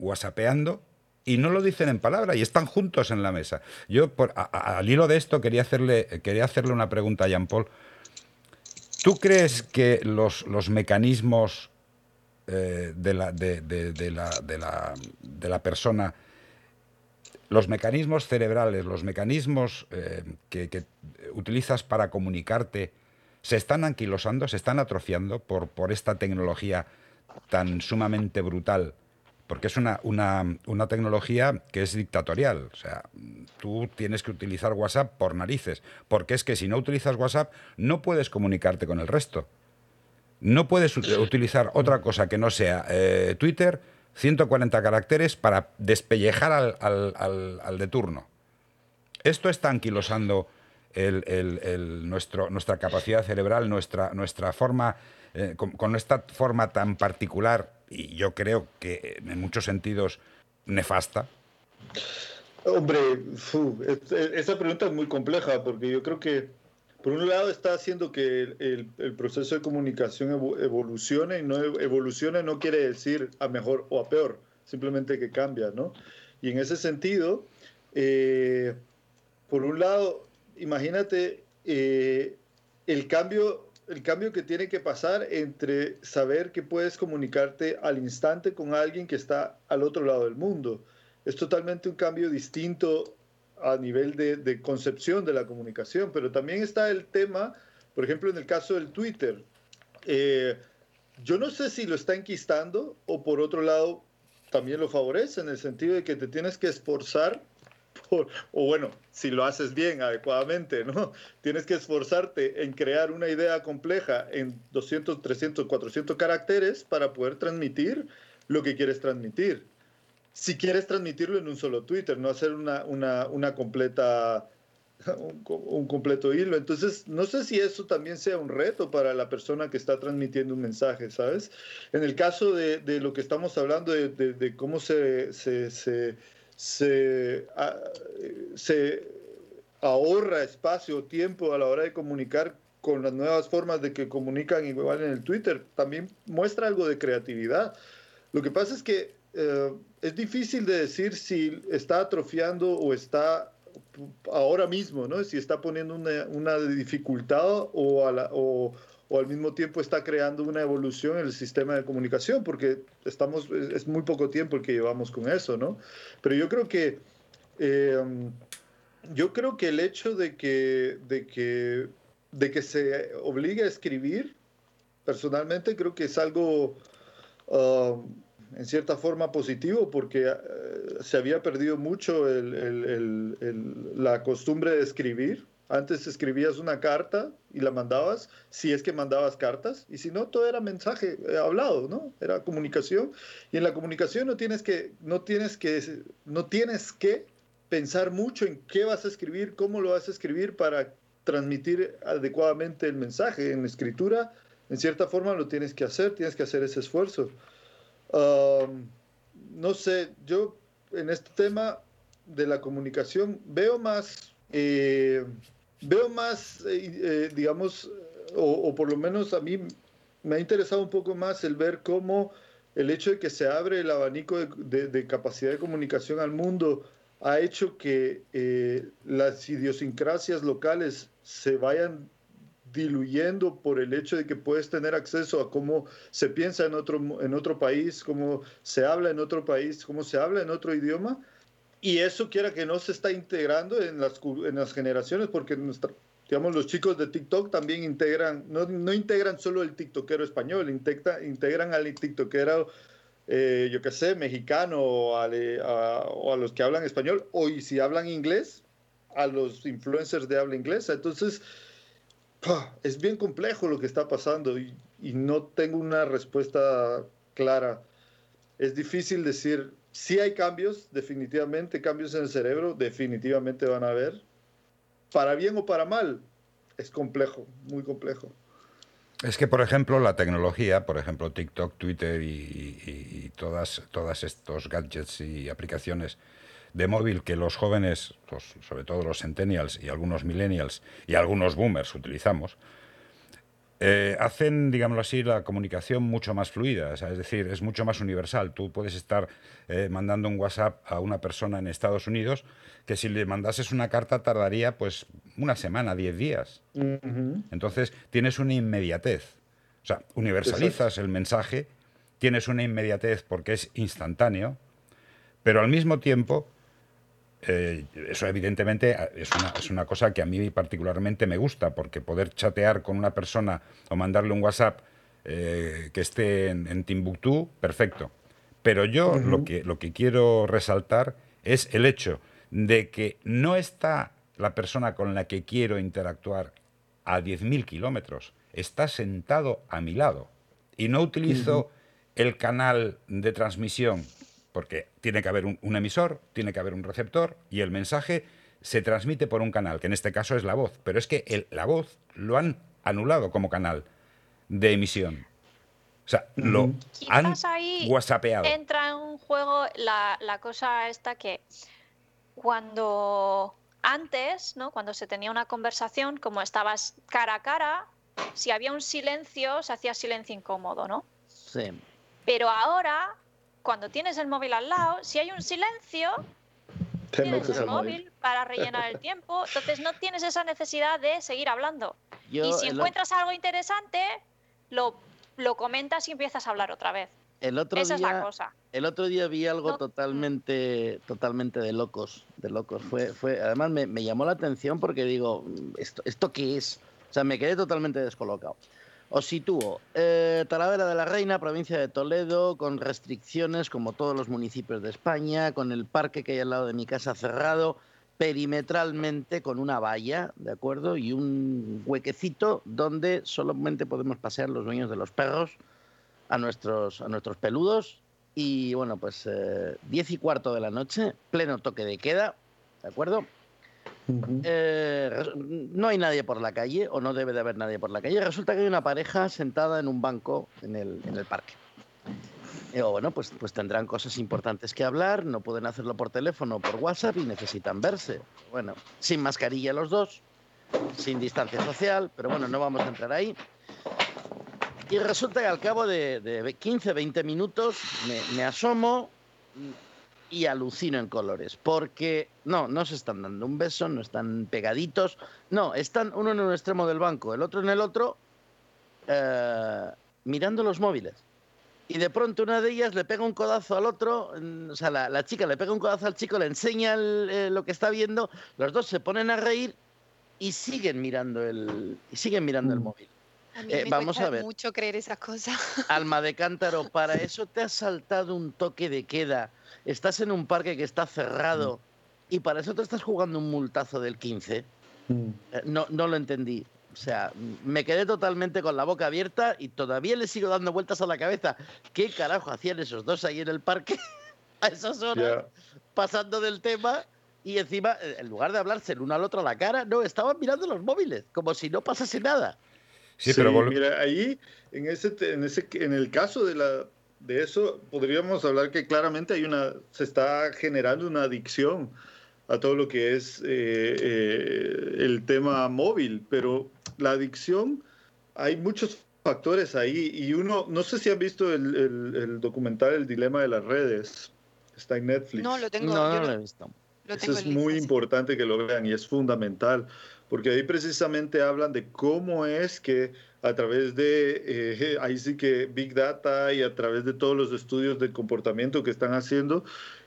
whatsappeando y no lo dicen en palabra y están juntos en la mesa. Yo, al hilo de esto, quería hacerle, quería hacerle una pregunta a Jean Paul. ¿Tú crees que los, los mecanismos eh, de, la, de, la, persona, los mecanismos cerebrales, los mecanismos eh, que, utilizas para comunicarte, se están anquilosando, se están atrofiando por, por esta tecnología tan sumamente brutal porque es una, una, tecnología que es dictatorial. O sea, tú tienes que utilizar WhatsApp por narices, porque es que si no utilizas WhatsApp no puedes comunicarte con el resto. No puedes utilizar otra cosa que no sea eh, Twitter, 140 caracteres para despellejar al, al, de turno. Esto está anquilosando el, nuestro, nuestra capacidad cerebral, nuestra, nuestra forma, eh, con, con, esta forma tan particular y yo creo que en muchos sentidos nefasta? Hombre, esa pregunta es muy compleja porque yo creo que por un lado está haciendo que el, proceso de comunicación evolucione y no evolucione no quiere decir a mejor o a peor, simplemente que cambia, ¿no? Y en ese sentido, eh, por un lado, imagínate eh, el cambio el cambio que tiene que pasar entre saber que puedes comunicarte al instante con alguien que está al otro lado del mundo. Es totalmente un cambio distinto a nivel de, concepción de la comunicación, pero también está el tema, por ejemplo, en el caso del Twitter. Eh, yo no sé si lo está enquistando o por otro lado también lo favorece en el sentido de que te tienes que esforzar o bueno, si lo haces bien, adecuadamente, ¿no? Tienes que esforzarte en crear una idea compleja en 200, 300, 400 caracteres para poder transmitir lo que quieres transmitir. Si quieres transmitirlo en un solo Twitter, no hacer una, una, una completa un, completo hilo. Entonces, no sé si eso también sea un reto para la persona que está transmitiendo un mensaje, ¿sabes? En el caso de, de lo que estamos hablando, de, de, cómo se, se, se, se, se ahorra espacio o tiempo a la hora de comunicar con las nuevas formas de que comunican igual en el Twitter, también muestra algo de creatividad. Lo que pasa es que eh, es difícil de decir si está atrofiando o está ahora mismo, ¿no? Si está poniendo una, una dificultad o, a la, o, o al mismo tiempo está creando una evolución en el sistema de comunicación, porque estamos, es muy poco tiempo el que llevamos con eso, ¿no? Pero yo creo que, eh, yo creo que el hecho de que, de, que, de que se obligue a escribir, personalmente creo que es algo... Um, en cierta forma positivo porque eh, se había perdido mucho la costumbre de escribir antes escribías una carta y la mandabas, si es que mandabas cartas, y si no, todo era mensaje eh, hablado, ¿no? Era comunicación. Y en la comunicación no tienes que, no tienes que, no tienes que pensar mucho en qué vas a escribir, cómo lo vas a escribir para transmitir adecuadamente el mensaje. En escritura, en cierta forma, lo tienes que hacer, tienes que hacer ese esfuerzo. no sé, yo en este tema de la comunicación veo más eh, veo más, eh, eh, digamos, o, por lo menos a mí me ha interesado un poco más el ver cómo el hecho de que se abre el abanico de, capacidad de comunicación al mundo ha hecho que eh, las idiosincrasias locales se vayan diluyendo por el hecho de que puedes tener acceso a cómo se piensa en otro, en otro país, cómo se habla en otro país, cómo se habla en otro idioma y eso quiera que no se está integrando en las, en las generaciones, porque digamos, los chicos de TikTok también integran, no, no integran solo el TikTokero español, integra, integran al TikTokero, eh, yo qué sé, mexicano o a, o a, los que hablan español, o si hablan inglés, a los influencers de habla inglesa. Entonces, es bien complejo lo que está pasando y, y no tengo una respuesta clara. Es difícil decir, si hay cambios, definitivamente, cambios en el cerebro, definitivamente van a haber. Para bien o para mal, es complejo, muy complejo. Es que, por ejemplo, la tecnología, por ejemplo, TikTok, Twitter y, todas, todas estos gadgets y aplicaciones de móvil que los jóvenes, sobre todo los centennials y algunos millennials y algunos boomers utilizamos, eh, hacen, digámoslo así, la comunicación mucho más fluida, es decir, es mucho más universal. Tú puedes estar eh, mandando un WhatsApp a una persona en Estados Unidos que si le mandases una carta tardaría pues una semana, diez días. Entonces tienes una inmediatez. O sea, universalizas el mensaje, tienes una inmediatez porque es instantáneo, pero al mismo tiempo eh, eso evidentemente es una, es una, cosa que a mí particularmente me gusta, porque poder chatear con una persona o mandarle un WhatsApp eh, que esté en, Timbuktu, perfecto. Pero yo lo, que, lo que quiero resaltar es el hecho de que no está la persona con la que quiero interactuar a 10.000 kilómetros, está sentado a mi lado. Y no utilizo el canal de transmisión porque tiene que haber un, emisor, tiene que haber un receptor y el mensaje se transmite por un canal, que en este caso es la voz, pero es que la voz lo han anulado como canal de emisión. O sea, lo han ahí whatsappeado. Entra en un juego la, la cosa esta que cuando antes, ¿no? Cuando se tenía una conversación, como estabas cara a cara, si había un silencio, se hacía silencio incómodo, ¿no? Sí. Pero ahora cuando tienes el móvil al lado, si hay un silencio, tienes el móvil, para rellenar el tiempo, entonces no tienes esa necesidad de seguir hablando. y si encuentras algo interesante, lo, lo comentas y empiezas a hablar otra vez. El otro Esa día, es la cosa. El otro día vi algo totalmente, totalmente de locos, de locos. Fue, fue, además me, me llamó la atención porque digo, ¿esto, ¿esto qué es? O sea, me quedé totalmente descolocado. Os sitúo. Eh, Talavera de la Reina, provincia de Toledo, con restricciones como todos los municipios de España, con el parque que hay al lado de mi casa cerrado, perimetralmente con una valla, ¿de acuerdo? Y un huequecito donde solamente podemos pasear los dueños de los perros a nuestros, a nuestros peludos. Y bueno, pues eh, diez y cuarto de la noche, pleno toque de queda, ¿de acuerdo? Eh, no hay nadie por la calle, o no debe de haber nadie por la calle. Resulta que hay una pareja sentada en un banco en el, parque. Y bueno, pues, pues tendrán cosas importantes que hablar, no pueden hacerlo por teléfono o por WhatsApp y necesitan verse. Bueno, sin mascarilla los dos, sin distancia social, pero bueno, no vamos a entrar ahí. Y resulta que al cabo de, de 15, 20 minutos me asomo, y alucino en colores, porque no, no se están dando un beso, no están pegaditos, no, están uno en un extremo del banco, el otro en el otro, eh, mirando los móviles. Y de pronto una de ellas le pega un codazo al otro, o sea, la, chica le pega un codazo al chico, le enseña eh, lo que está viendo, los dos se ponen a reír y siguen mirando el, y siguen mirando el mm. móvil. A mí eh, me vamos a ver. mucho creer esas cosas. Alma de cántaro, para eso te has saltado un toque de queda estás en un parque que está cerrado y para eso te estás jugando un multazo del 15. Mm. Eh, no, no lo entendí. O sea, me quedé totalmente con la boca abierta y todavía le sigo dando vueltas a la cabeza. ¿Qué carajo hacían esos dos ahí en el parque a esas horas? Pasando del tema y encima, eh, en lugar de hablarse el uno al otro a la cara, no, estaban mirando los móviles, como si no pasase nada. Sí, pero mira, ahí, en, ese, en, ese, en el caso de la de eso podríamos hablar que claramente hay una, se está generando una adicción a todo lo que es eh, eh, el tema móvil, pero la adicción, hay muchos factores ahí y uno, no sé si han visto el, documental El Dilema de las Redes, está en Netflix. No, lo tengo, no, no lo he visto. Eso es muy importante que lo vean y es fundamental, porque ahí precisamente hablan de cómo es que a través de, eh, ahí sí que Big Data y a través de todos los estudios de comportamiento que están haciendo,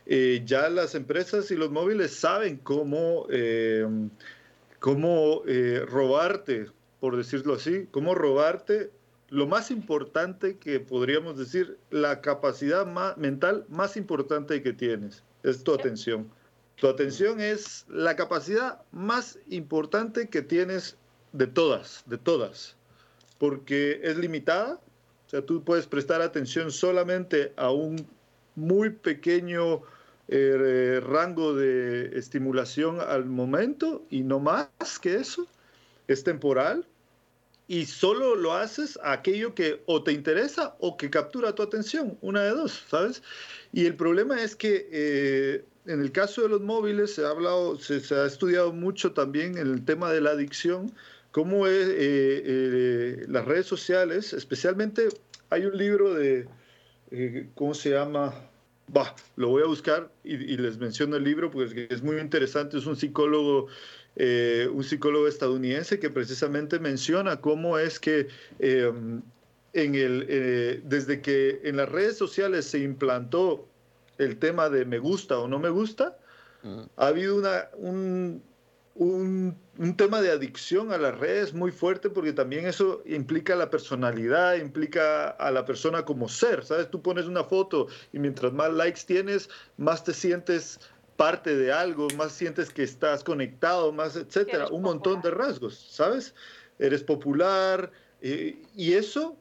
eh, ya las empresas y los móviles saben cómo, eh, cómo robarte, por decirlo así, cómo robarte lo más importante que podríamos decir, la capacidad mental más importante que tienes, es tu atención. Tu atención es la capacidad más importante que tienes de todas, de todas porque es limitada. O sea, tú puedes prestar atención solamente a un muy pequeño eh, rango de estimulación al momento y no más que eso. Es temporal y solo lo haces a aquello que o te interesa o que captura tu atención, una de dos, ¿sabes? Y el problema es que eh, en el caso de los móviles se ha hablado, se, ha estudiado mucho también el tema de la adicción cómo es, las redes sociales, especialmente hay un libro de, ¿cómo se llama? Bah, lo voy a buscar y, les menciono el libro porque es muy interesante. Es un psicólogo, un psicólogo estadounidense que precisamente menciona cómo es que en el, desde que en las redes sociales se implantó el tema de me gusta o no me gusta, mm. ha habido una, un, un, tema de adicción a las redes muy fuerte porque también eso implica la personalidad, implica a la persona como ser, ¿sabes? Tú pones una foto y mientras más likes tienes, más te sientes parte de algo, más sientes que estás conectado, más, etcétera, un montón de rasgos, ¿sabes? Eres popular eh, y eso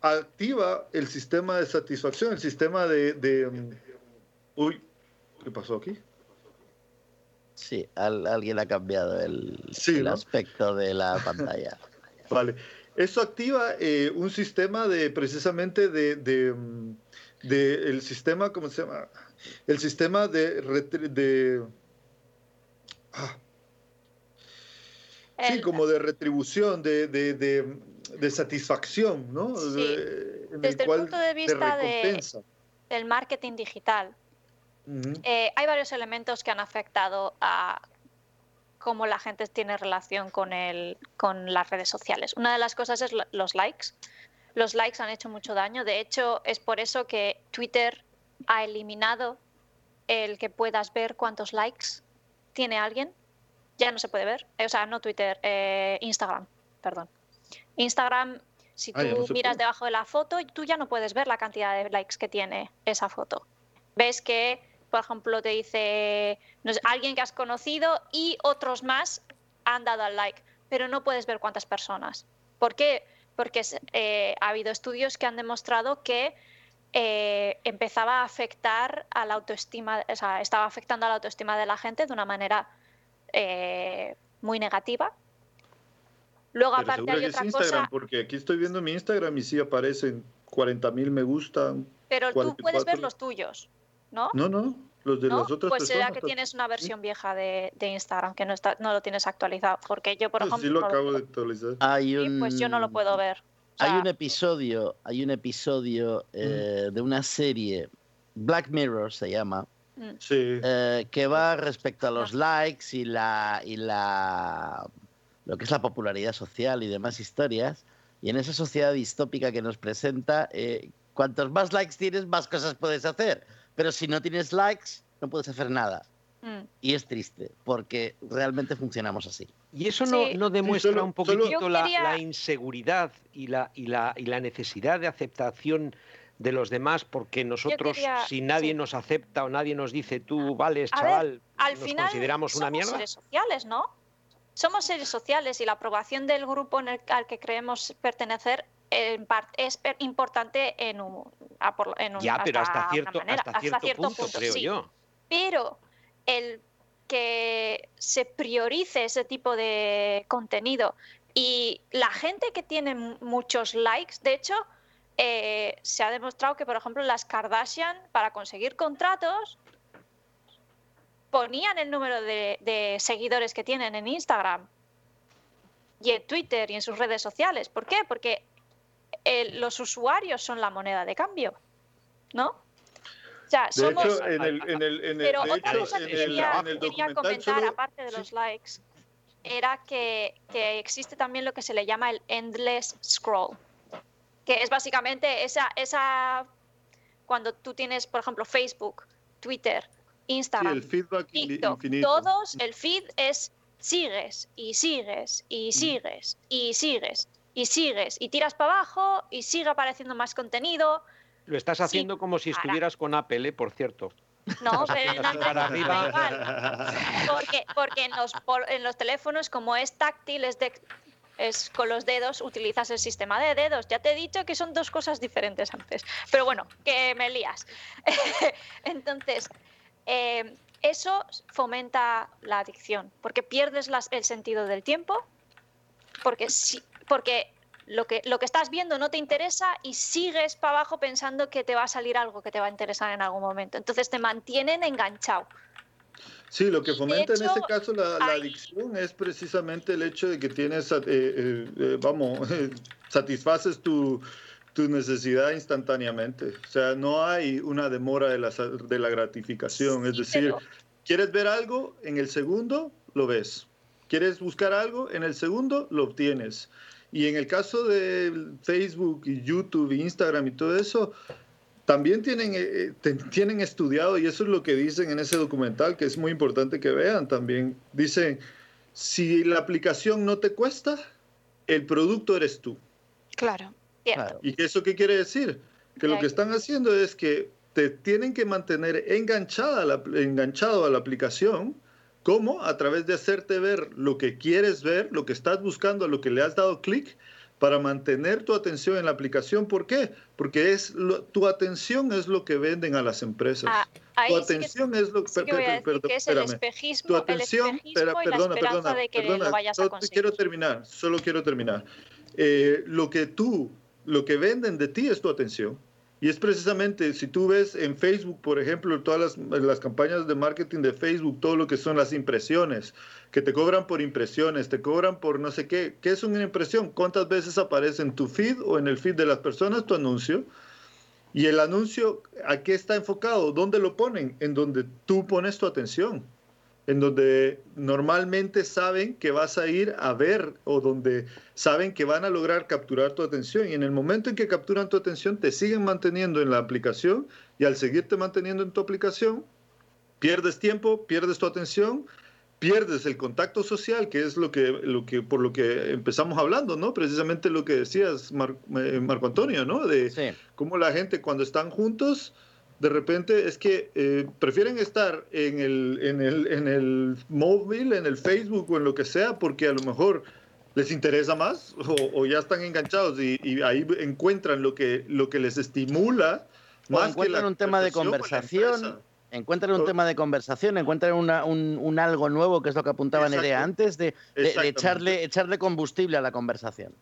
activa el sistema de satisfacción, el sistema de... Mm, uy, ¿qué pasó aquí? Sí, alguien ha cambiado el, aspecto de la pantalla. vale. Eso activa eh, un sistema de precisamente de, de, mm, el sistema, ¿cómo se llama? El sistema de, de ah. sí, como de retribución, de, de satisfacción, ¿no? Desde el, punto de vista del marketing digital, eh, hay varios elementos que han afectado a cómo la gente tiene relación con, el, con las redes sociales. Una de las cosas es los likes. Los likes han hecho mucho daño. De hecho, es por eso que Twitter ha eliminado el que puedas ver cuántos likes tiene alguien. Ya no se puede ver. O sea, no Twitter, eh, Instagram, perdón. Instagram, si ah, tú miras debajo de la foto, tú ya no puedes ver la cantidad de likes que tiene esa foto. Ves que, por ejemplo, te dice alguien que has conocido y otros más han dado al like, pero no puedes ver cuántas personas. ¿Por qué? Porque eh, ha habido estudios que han demostrado que eh, empezaba a afectar a la autoestima, o sea, estaba afectando a la autoestima de la gente de una manera eh, muy negativa Luego, aparte, hay otra Instagram, Porque aquí estoy viendo mi Instagram y sí aparecen 40.000 me gustan. Pero tú puedes ver los tuyos, ¿no? No, no, los de las otras pues será que tienes una versión vieja de, Instagram que no está no lo tienes actualizado porque yo por pues ejemplo sí lo acabo de actualizar hay un... pues yo no lo puedo ver hay un episodio hay un episodio eh, mm. de una serie Black Mirror se llama mm. sí. Eh, que va respecto a los likes y la y la lo que es la popularidad social y demás historias. Y en esa sociedad distópica que nos presenta, eh, cuantos más likes tienes, más cosas puedes hacer. Pero si no tienes likes, no puedes hacer nada. Mm. Y es triste, porque realmente funcionamos así. ¿Y eso no, demuestra un poquitito la, inseguridad y la, y, la, y la necesidad de aceptación de los demás? Porque nosotros, si nadie nos acepta o nadie nos dice tú vales, chaval, al nos final consideramos una mierda. Seres sociales, ¿no? Somos seres sociales y la aprobación del grupo en el, al que creemos pertenecer en es importante en un, ya pero hasta cierto, hasta cierto, punto, creo yo. Pero el que se priorice ese tipo de contenido y la gente que tiene muchos likes de hecho eh, se ha demostrado que por ejemplo las Kardashian para conseguir contratos ponían el número de, seguidores que tienen en Instagram y en Twitter y en sus redes sociales. ¿Por qué? Porque los usuarios son la moneda de cambio, ¿no? O sea, somos... hecho, en el, en el, Pero otra cosa que quería, comentar, aparte de los likes, era que, que, existe también lo que se le llama el endless scroll, que es básicamente esa, esa cuando tú tienes, por ejemplo, Facebook, Twitter, Instagram, el feedback todos, el feed es sigues y sigues y mm. sigues y sigues y sigues y tiras para abajo y sigue apareciendo más contenido. Lo estás haciendo como si estuvieras con Apple, ¿eh? por cierto. No, pero en Porque, porque en, los, en los teléfonos, como es táctil, es, de, es con los dedos, utilizas el sistema de dedos. Ya te he dicho que son dos cosas diferentes antes. Pero bueno, que me lías. Entonces, eh, eso fomenta la adicción, porque pierdes el sentido del tiempo, porque, porque lo, que, lo que estás viendo no te interesa y sigues para abajo pensando que te va a salir algo que te va a interesar en algún momento. Entonces te mantienen enganchado. Sí, lo que fomenta en este caso la, adicción es precisamente el hecho de que tienes, eh, eh, eh, vamos, satisfaces tu, tu, necesidad instantáneamente. O sea, no hay una demora de la, de la gratificación. es decir, quieres ver algo, en el segundo lo ves. Quieres buscar algo, en el segundo lo obtienes. Y en el caso de Facebook y YouTube, Instagram y todo eso, también tienen, eh, eh, tienen estudiado, y eso es lo que dicen en ese documental, que es muy importante que vean también. Dicen, si la aplicación no te cuesta, el producto eres tú. Claro. ¿Y eso qué quiere decir? Que lo que están haciendo es que te tienen que mantener enganchada enganchado a la aplicación, como a través de hacerte ver lo que quieres ver, lo que estás buscando, lo que le has dado clic, para mantener tu atención en la aplicación. ¿Por qué? Porque es tu atención es lo que venden a las empresas. Ah, tu atención es lo que, que es el espejismo, tu atención, el espejismo y perdona, perdona, de que lo vayas a conseguir. Quiero terminar, solo quiero terminar. Eh, lo que tú, lo que venden de ti es tu atención. Y es precisamente, si tú ves en Facebook, por ejemplo, todas las, las, campañas de marketing de Facebook, todo lo que son las impresiones, que te cobran por impresiones, te cobran por no sé qué. ¿Qué es una impresión? ¿Cuántas veces aparece en tu feed o en el feed de las personas tu anuncio? Y el anuncio, ¿a qué está enfocado? ¿Dónde lo ponen? En donde tú pones tu atención en donde normalmente saben que vas a ir a ver o donde saben que van a lograr capturar tu atención. Y en el momento en que capturan tu atención, te siguen manteniendo en la aplicación y al seguirte manteniendo en tu aplicación, pierdes tiempo, pierdes tu atención, pierdes el contacto social, que es lo que, lo que por lo que empezamos hablando, ¿no? Precisamente lo que decías, eh, Marco Antonio, ¿no? De cómo la gente cuando están juntos de repente es que eh, prefieren estar en el, en, el, en el móvil, en el Facebook o en lo que sea, porque a lo mejor les interesa más o, ya están enganchados y, ahí encuentran lo que, lo que les estimula. Más encuentran un tema de conversación. Encuentran un tema de conversación, encuentran un, algo nuevo, que es lo que apuntaba Nerea antes, de, de, echarle, echarle combustible a la conversación.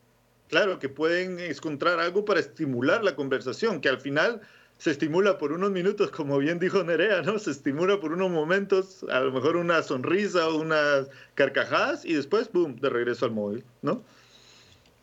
Claro, que pueden encontrar algo para estimular la conversación, que al final se estimula por unos minutos, como bien dijo Nerea, ¿no? Se estimula por unos momentos, a lo mejor una sonrisa o unas carcajadas y después, ¡boom!, de regreso al móvil, ¿no?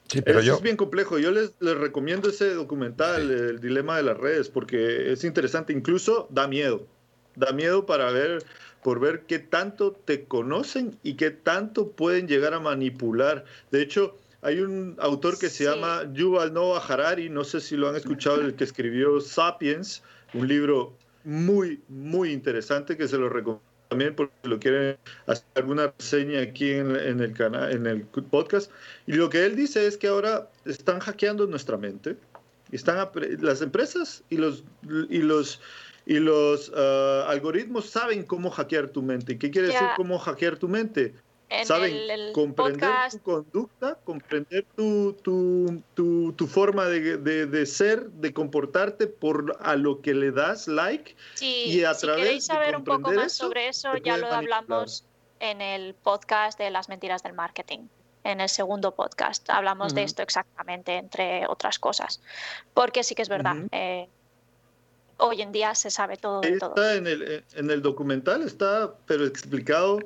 Sí, pero yo... es bien complejo. Yo les, les recomiendo ese documental, El Dilema de las Redes, porque es interesante, incluso da miedo. Da miedo para ver, por ver qué tanto te conocen y qué tanto pueden llegar a manipular. De hecho, hay un autor que se llama Yuval Noah Harari, no sé si lo han escuchado, el que escribió Sapiens, un libro muy, muy interesante que se lo recomiendo también porque lo quieren hacer alguna reseña aquí en, el canal, en el podcast. Y lo que él dice es que ahora están hackeando nuestra mente. Están las empresas y los y los y los ah, algoritmos saben cómo hackear tu mente. ¿Qué quiere decir cómo hackear tu mente? Saben comprender tu conducta, comprender tu, tu, tu, forma de, de, ser, de comportarte por a lo que le das like. y a si queréis saber un poco más sobre eso, ya lo hablamos en el podcast de las mentiras del marketing. En el segundo podcast hablamos de esto exactamente, entre otras cosas. Porque sí que es verdad. Eh, hoy en día se sabe todo de todo. En el, en el documental está, pero explicado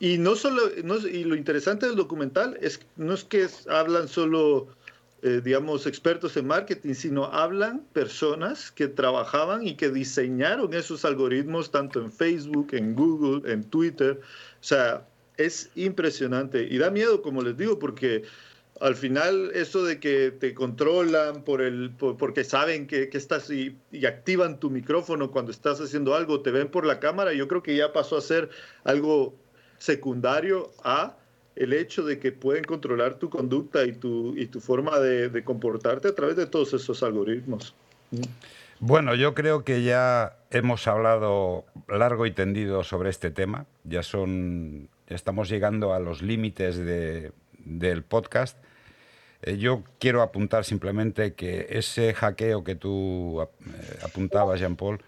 y no solo, y lo interesante del documental es no es que hablan solo, eh, digamos, expertos en marketing, sino hablan personas que trabajaban y que diseñaron esos algoritmos tanto en Facebook, en Google, en Twitter. O sea, es impresionante y da miedo, como les digo, porque al final eso de que te controlan por el, porque saben que, estás y, activan tu micrófono cuando estás haciendo algo, te ven por la cámara, yo creo que ya pasó a ser algo secundario a el hecho de que pueden controlar tu conducta y tu, y tu forma de, comportarte a través de todos esos algoritmos. Bueno, yo creo que ya hemos hablado largo y tendido sobre este tema. Ya son, estamos llegando a los límites del podcast. Eh, yo quiero apuntar simplemente que ese hackeo que tú eh, apuntabas, Jean-Paul,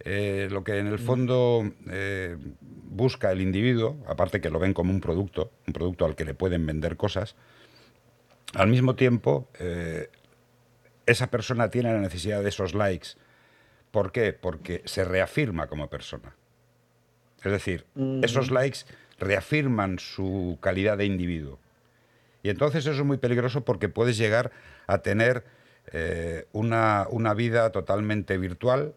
eh, lo que en el fondo eh, busca el individuo, aparte que lo ven como un producto, un producto al que le pueden vender cosas, al mismo tiempo eh, esa persona tiene la necesidad de esos likes. ¿Por qué? Porque se reafirma como persona. Es decir, esos likes reafirman su calidad de individuo. Y entonces eso es muy peligroso porque puedes llegar a tener una, una, vida totalmente virtual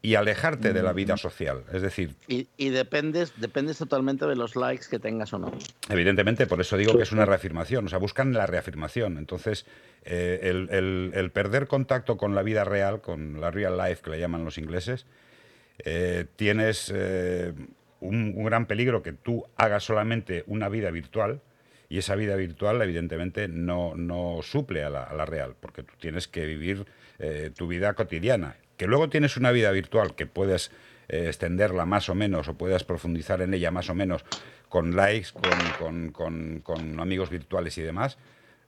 y alejarte de la vida social. Es decir... Y, dependes, dependes totalmente de los likes que tengas o no. Evidentemente, por eso digo que es una reafirmación. O sea, buscan la reafirmación. Entonces, eh, el, perder contacto con la vida real, con la real life que le llaman los ingleses, eh, tienes un, gran peligro que tú hagas solamente una vida virtual y esa vida virtual evidentemente no, no suple a la, real, porque tú tienes que vivir eh, tu vida cotidiana. Que luego tienes una vida virtual que puedes eh, extenderla más o menos o puedas profundizar en ella más o menos con likes, con, con, con, amigos virtuales y demás,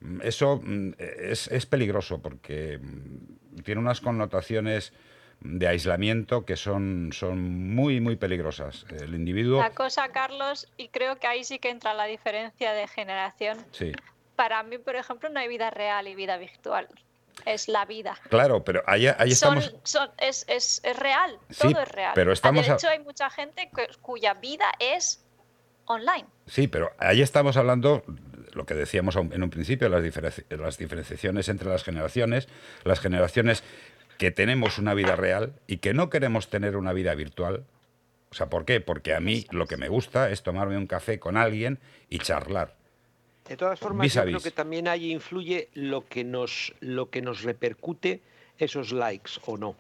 mm, eso mm, es, es, peligroso porque mm, tiene unas connotaciones de aislamiento que son, son muy, muy peligrosas. El individuo... La cosa, Carlos, y creo que ahí sí que entra la diferencia de generación. Sí. Para mí, por ejemplo, no hay vida real y vida virtual. Es la vida. Claro, pero ahí, ahí estamos... es, es, es, real, todo es real. Pero estamos de hecho, hay mucha gente cuya vida es online. Sí, pero ahí estamos hablando lo que decíamos en un principio, las, las diferenciaciones entre las generaciones. Las generaciones que tenemos una vida real y que no queremos tener una vida virtual. O sea, ¿por qué? Porque a mí lo que me gusta es tomarme un café con alguien y charlar. De todas formas, yo creo que también ahí influye lo que nos, lo que nos repercute esos likes o no.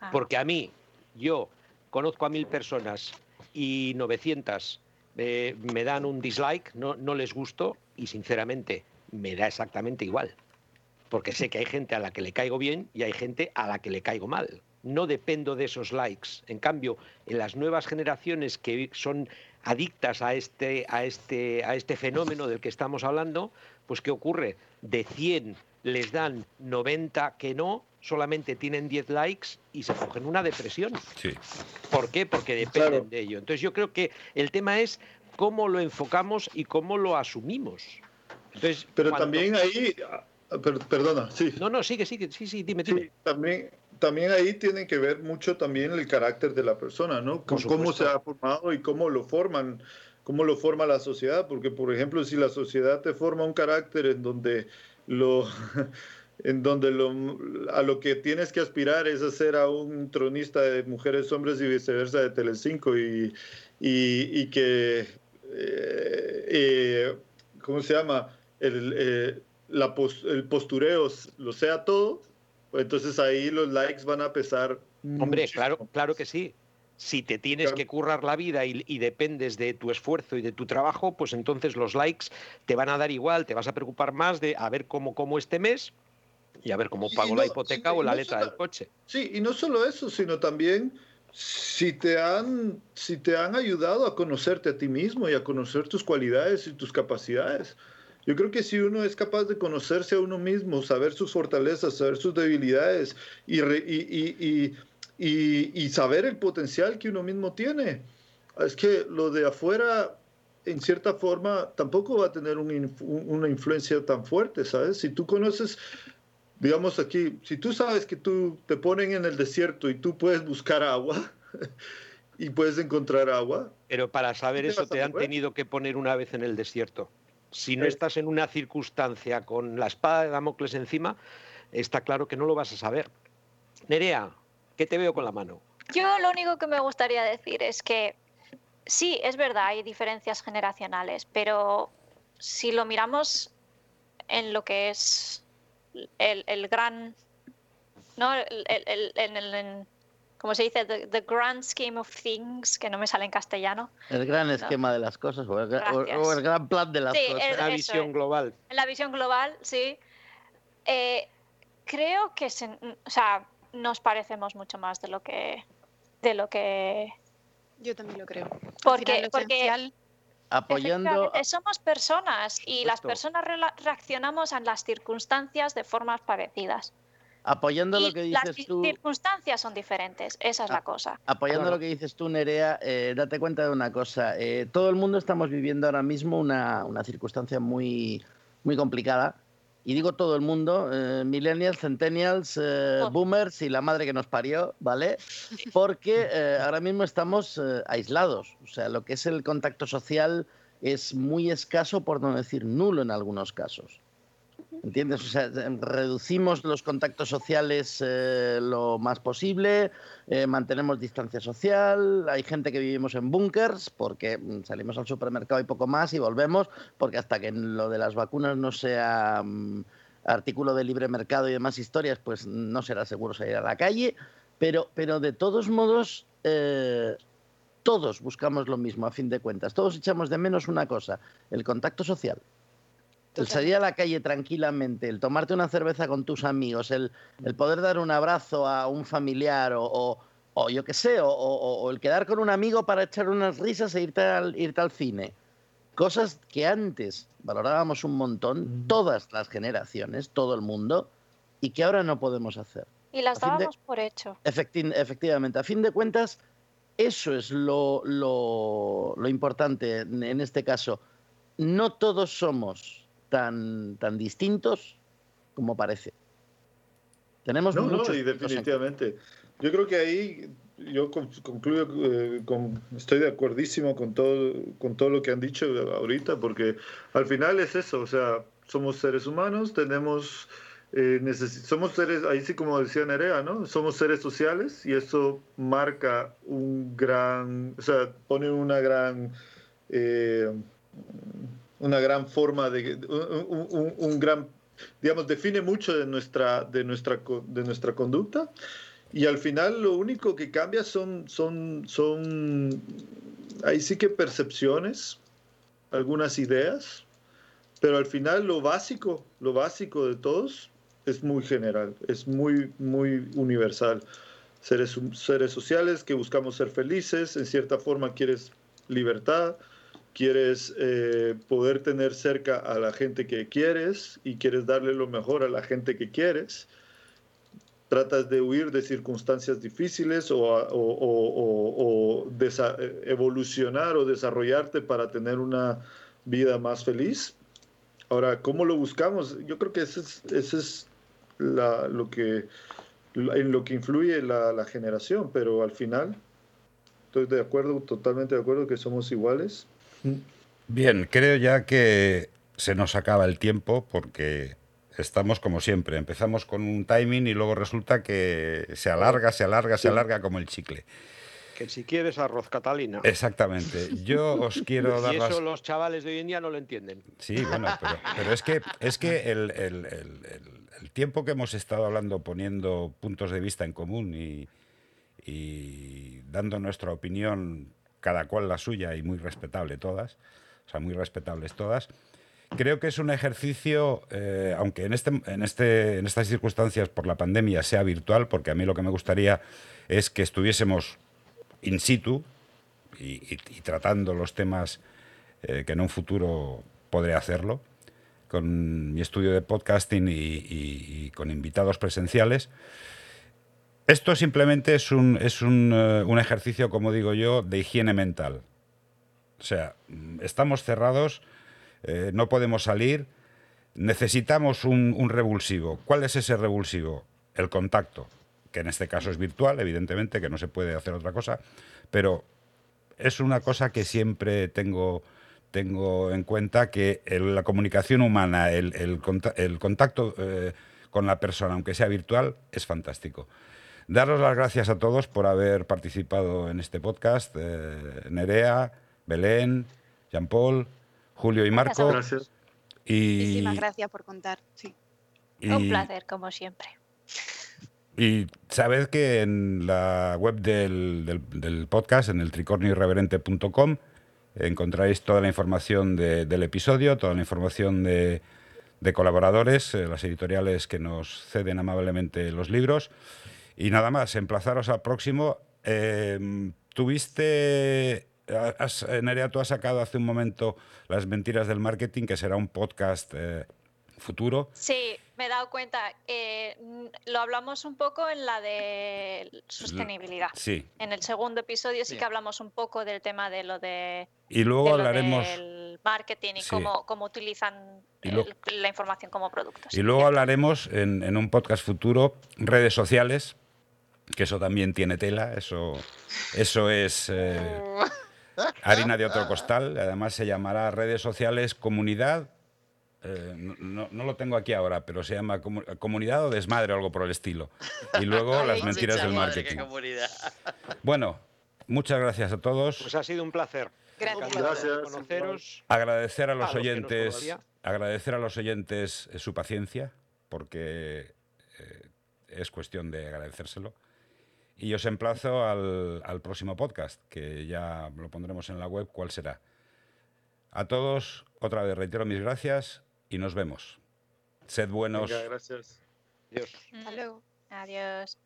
Ah. Porque a mí, yo conozco a mil personas y 900 eh, me dan un dislike, no, no les gusto y sinceramente me da exactamente igual porque sé que hay gente a la que le caigo bien y hay gente a la que le caigo mal. No dependo de esos likes. En cambio, en las nuevas generaciones que son adictas a este, a este, a este fenómeno del que estamos hablando, pues ¿qué ocurre? De 100 les dan 90 que no, solamente tienen 10 likes y se cogen una depresión. Sí. ¿Por qué? Porque dependen de ello. Entonces yo creo que el tema es cómo lo enfocamos y cómo lo asumimos. Entonces, Pero también ahí Ah, perdona, sí. No, no, sigue, sigue, sí, sí, dime, dime. también, también ahí tiene que ver mucho también el carácter de la persona, ¿no? cómo se ha formado y cómo lo forman, cómo lo forma la sociedad, porque por ejemplo, si la sociedad te forma un carácter en donde lo en donde lo, a lo que tienes que aspirar es hacer a un tronista de mujeres, hombres y viceversa de Telecinco y, y, y que, eh, eh, ¿cómo se llama? El, eh, el postureo lo sea todo, entonces ahí los likes van a pesar. Hombre, claro, claro que sí. Si te tienes que currar la vida y, dependes de tu esfuerzo y de tu trabajo, pues entonces los likes te van a dar igual, te vas a preocupar más de a ver cómo como este mes y a ver cómo pago la hipoteca o la letra del coche. Sí, y no solo eso, sino también si te han si te han ayudado a conocerte a ti mismo y a conocer tus cualidades y tus capacidades. Yo creo que si uno es capaz de conocerse a uno mismo, saber sus fortalezas, saber sus debilidades y, y, y, saber el potencial que uno mismo tiene, es que lo de afuera, en cierta forma, tampoco va a tener una influencia tan fuerte, ¿sabes? Si tú conoces, digamos aquí, si tú sabes que tú te ponen en el desierto y tú puedes buscar agua, y puedes encontrar agua. Pero para saber eso te han tenido que poner una vez en el desierto si no estás en una circunstancia con la espada de Damocles encima, está claro que no lo vas a saber. Nerea, ¿qué te veo con la mano? Yo lo único que me gustaría decir es que sí, es verdad, hay diferencias generacionales, pero si lo miramos en lo que es el, gran, ¿no? el, como se dice, the, grand scheme of things, que no me sale en castellano. El gran esquema de las cosas, o el, gran plan de las cosas. la visión global. En la visión global, sí. Eh, creo que o sea, nos parecemos mucho más de lo que. De lo que Yo también lo creo. Porque, porque apoyando. Somos personas y las personas reaccionamos a las circunstancias de formas parecidas apoyando lo que dices tú. Las circunstancias son diferentes, esa es la cosa. Apoyando lo que dices tú, Nerea, eh, date cuenta de una cosa. Eh, todo el mundo estamos viviendo ahora mismo una, circunstancia muy, muy complicada y digo todo el mundo, eh, millennials, centennials, eh, boomers y la madre que nos parió, ¿vale? Porque eh, ahora mismo estamos aislados, o sea, lo que es el contacto social es muy escaso, por no decir nulo en algunos casos. ¿Entiendes? O sea, reducimos los contactos sociales lo más posible, mantenemos distancia social, hay gente que vivimos en búnkers porque mm, salimos al supermercado y poco más y volvemos, porque hasta que lo de las vacunas no sea mm, artículo de libre mercado y demás historias, pues no será seguro salir a la calle, pero, pero de todos modos... Eh, todos buscamos lo mismo, a fin de cuentas. Todos echamos de menos una cosa, el contacto social. El salir a la calle tranquilamente, el tomarte una cerveza con tus amigos, el, poder dar un abrazo a un familiar o, yo qué sé, o, el quedar con un amigo para echar unas risas e irte al, irte al cine. Cosas que antes valorábamos un montón, todas las generaciones, todo el mundo, y que ahora no podemos hacer. Y las dábamos por hecho. efectivamente, a fin de cuentas, eso es lo, lo importante en este caso. No todos somos tan, tan distintos como parece. Tenemos no, no, y definitivamente. Yo creo que ahí yo concluyo, eh, con, estoy de acuerdísimo con todo, con todo lo que han dicho ahorita, porque al final es eso, o sea, somos seres humanos, tenemos, eh, somos seres, ahí sí como decía Nerea, ¿no? Somos seres sociales y eso marca un gran, o sea, pone una gran... Eh, una gran forma de un, gran digamos define mucho de nuestra de nuestra de nuestra conducta. Y al final lo único que cambia son son son ahí sí que percepciones algunas ideas pero al final lo básico lo básico de todos es muy general es muy muy universal. Seres seres sociales que buscamos ser felices en cierta forma quieres libertad quieres eh, poder tener cerca a la gente que quieres y quieres darle lo mejor a la gente que quieres. Tratas de huir de circunstancias difíciles o, o, evolucionar o desarrollarte para tener una vida más feliz. Ahora, ¿cómo lo buscamos? Yo creo que ese es, lo que, en lo que influye la, la generación, pero al final estoy de acuerdo, totalmente de acuerdo que somos iguales Bien, creo ya que se nos acaba el tiempo porque estamos como siempre. Empezamos con un timing y luego resulta que se alarga, se alarga, se alarga como el chicle. Que si quieres arroz catalina. Exactamente. Yo os quiero dar. Y eso los chavales de hoy en día no lo entienden. Sí, bueno, pero, es que, es que el, tiempo que hemos estado hablando, poniendo puntos de vista en común y, y dando nuestra opinión cada cual la suya y muy respetable todas, o sea, muy respetables todas. Creo que es un ejercicio, eh, aunque en, este, en, este, en estas circunstancias por la pandemia sea virtual, porque a mí lo que me gustaría es que estuviésemos in situ y, tratando los temas eh, que en un futuro podré hacerlo, con mi estudio de podcasting y con invitados presenciales. Esto simplemente es un, es un, eh, un, ejercicio, como digo yo, de higiene mental. O sea, estamos cerrados, eh, no podemos salir, necesitamos un, revulsivo. ¿Cuál es ese revulsivo? El contacto, que en este caso es virtual, evidentemente, que no se puede hacer otra cosa, pero es una cosa que siempre tengo, tengo en cuenta, que la comunicación humana, el, el, el contacto eh, con la persona, aunque sea virtual, es fantástico. Daros las gracias a todos por haber participado en este podcast. Eh, Nerea, Belén, Jean-Paul, Julio y Marco. Gracias. Y, Muchísimas gracias por contar. Sí. Un placer, como siempre. Y sabed que en la web del, podcast, en el tricornioirreverente.com, encontráis toda la información del episodio, toda la información de, colaboradores, eh, las editoriales que nos ceden amablemente los libros. Y nada más, emplazaros al próximo. Em, tuviste, has, Nerea, tú has sacado hace un momento Las mentiras del marketing, que será un podcast eh, futuro. Sí, me he dado cuenta. Eh, lo hablamos un poco en la de sostenibilidad. Sí. En el segundo episodio sí, que hablamos un poco del tema de lo de. Y luego hablaremos. Del marketing y cómo, cómo utilizan la información como producto. Y luego hablaremos en, un podcast futuro redes sociales, que eso también tiene tela, eso, eso es eh, harina de otro costal, además se llamará redes sociales comunidad eh, no, lo tengo aquí ahora, pero se llama comunidad o desmadre o algo por el estilo. Y luego las mentiras del marketing. Bueno, muchas gracias a todos. Pues ha sido un placer. Gracias. Conoceros. Agradecer a los oyentes, agradecer a los oyentes su paciencia, porque eh, es cuestión de agradecérselo. Y os emplazo al, al próximo podcast, que ya lo pondremos en la web, cuál será. A todos, otra vez reitero mis gracias y nos vemos. Sed buenos. gracias. Adiós. Hasta luego. Adiós.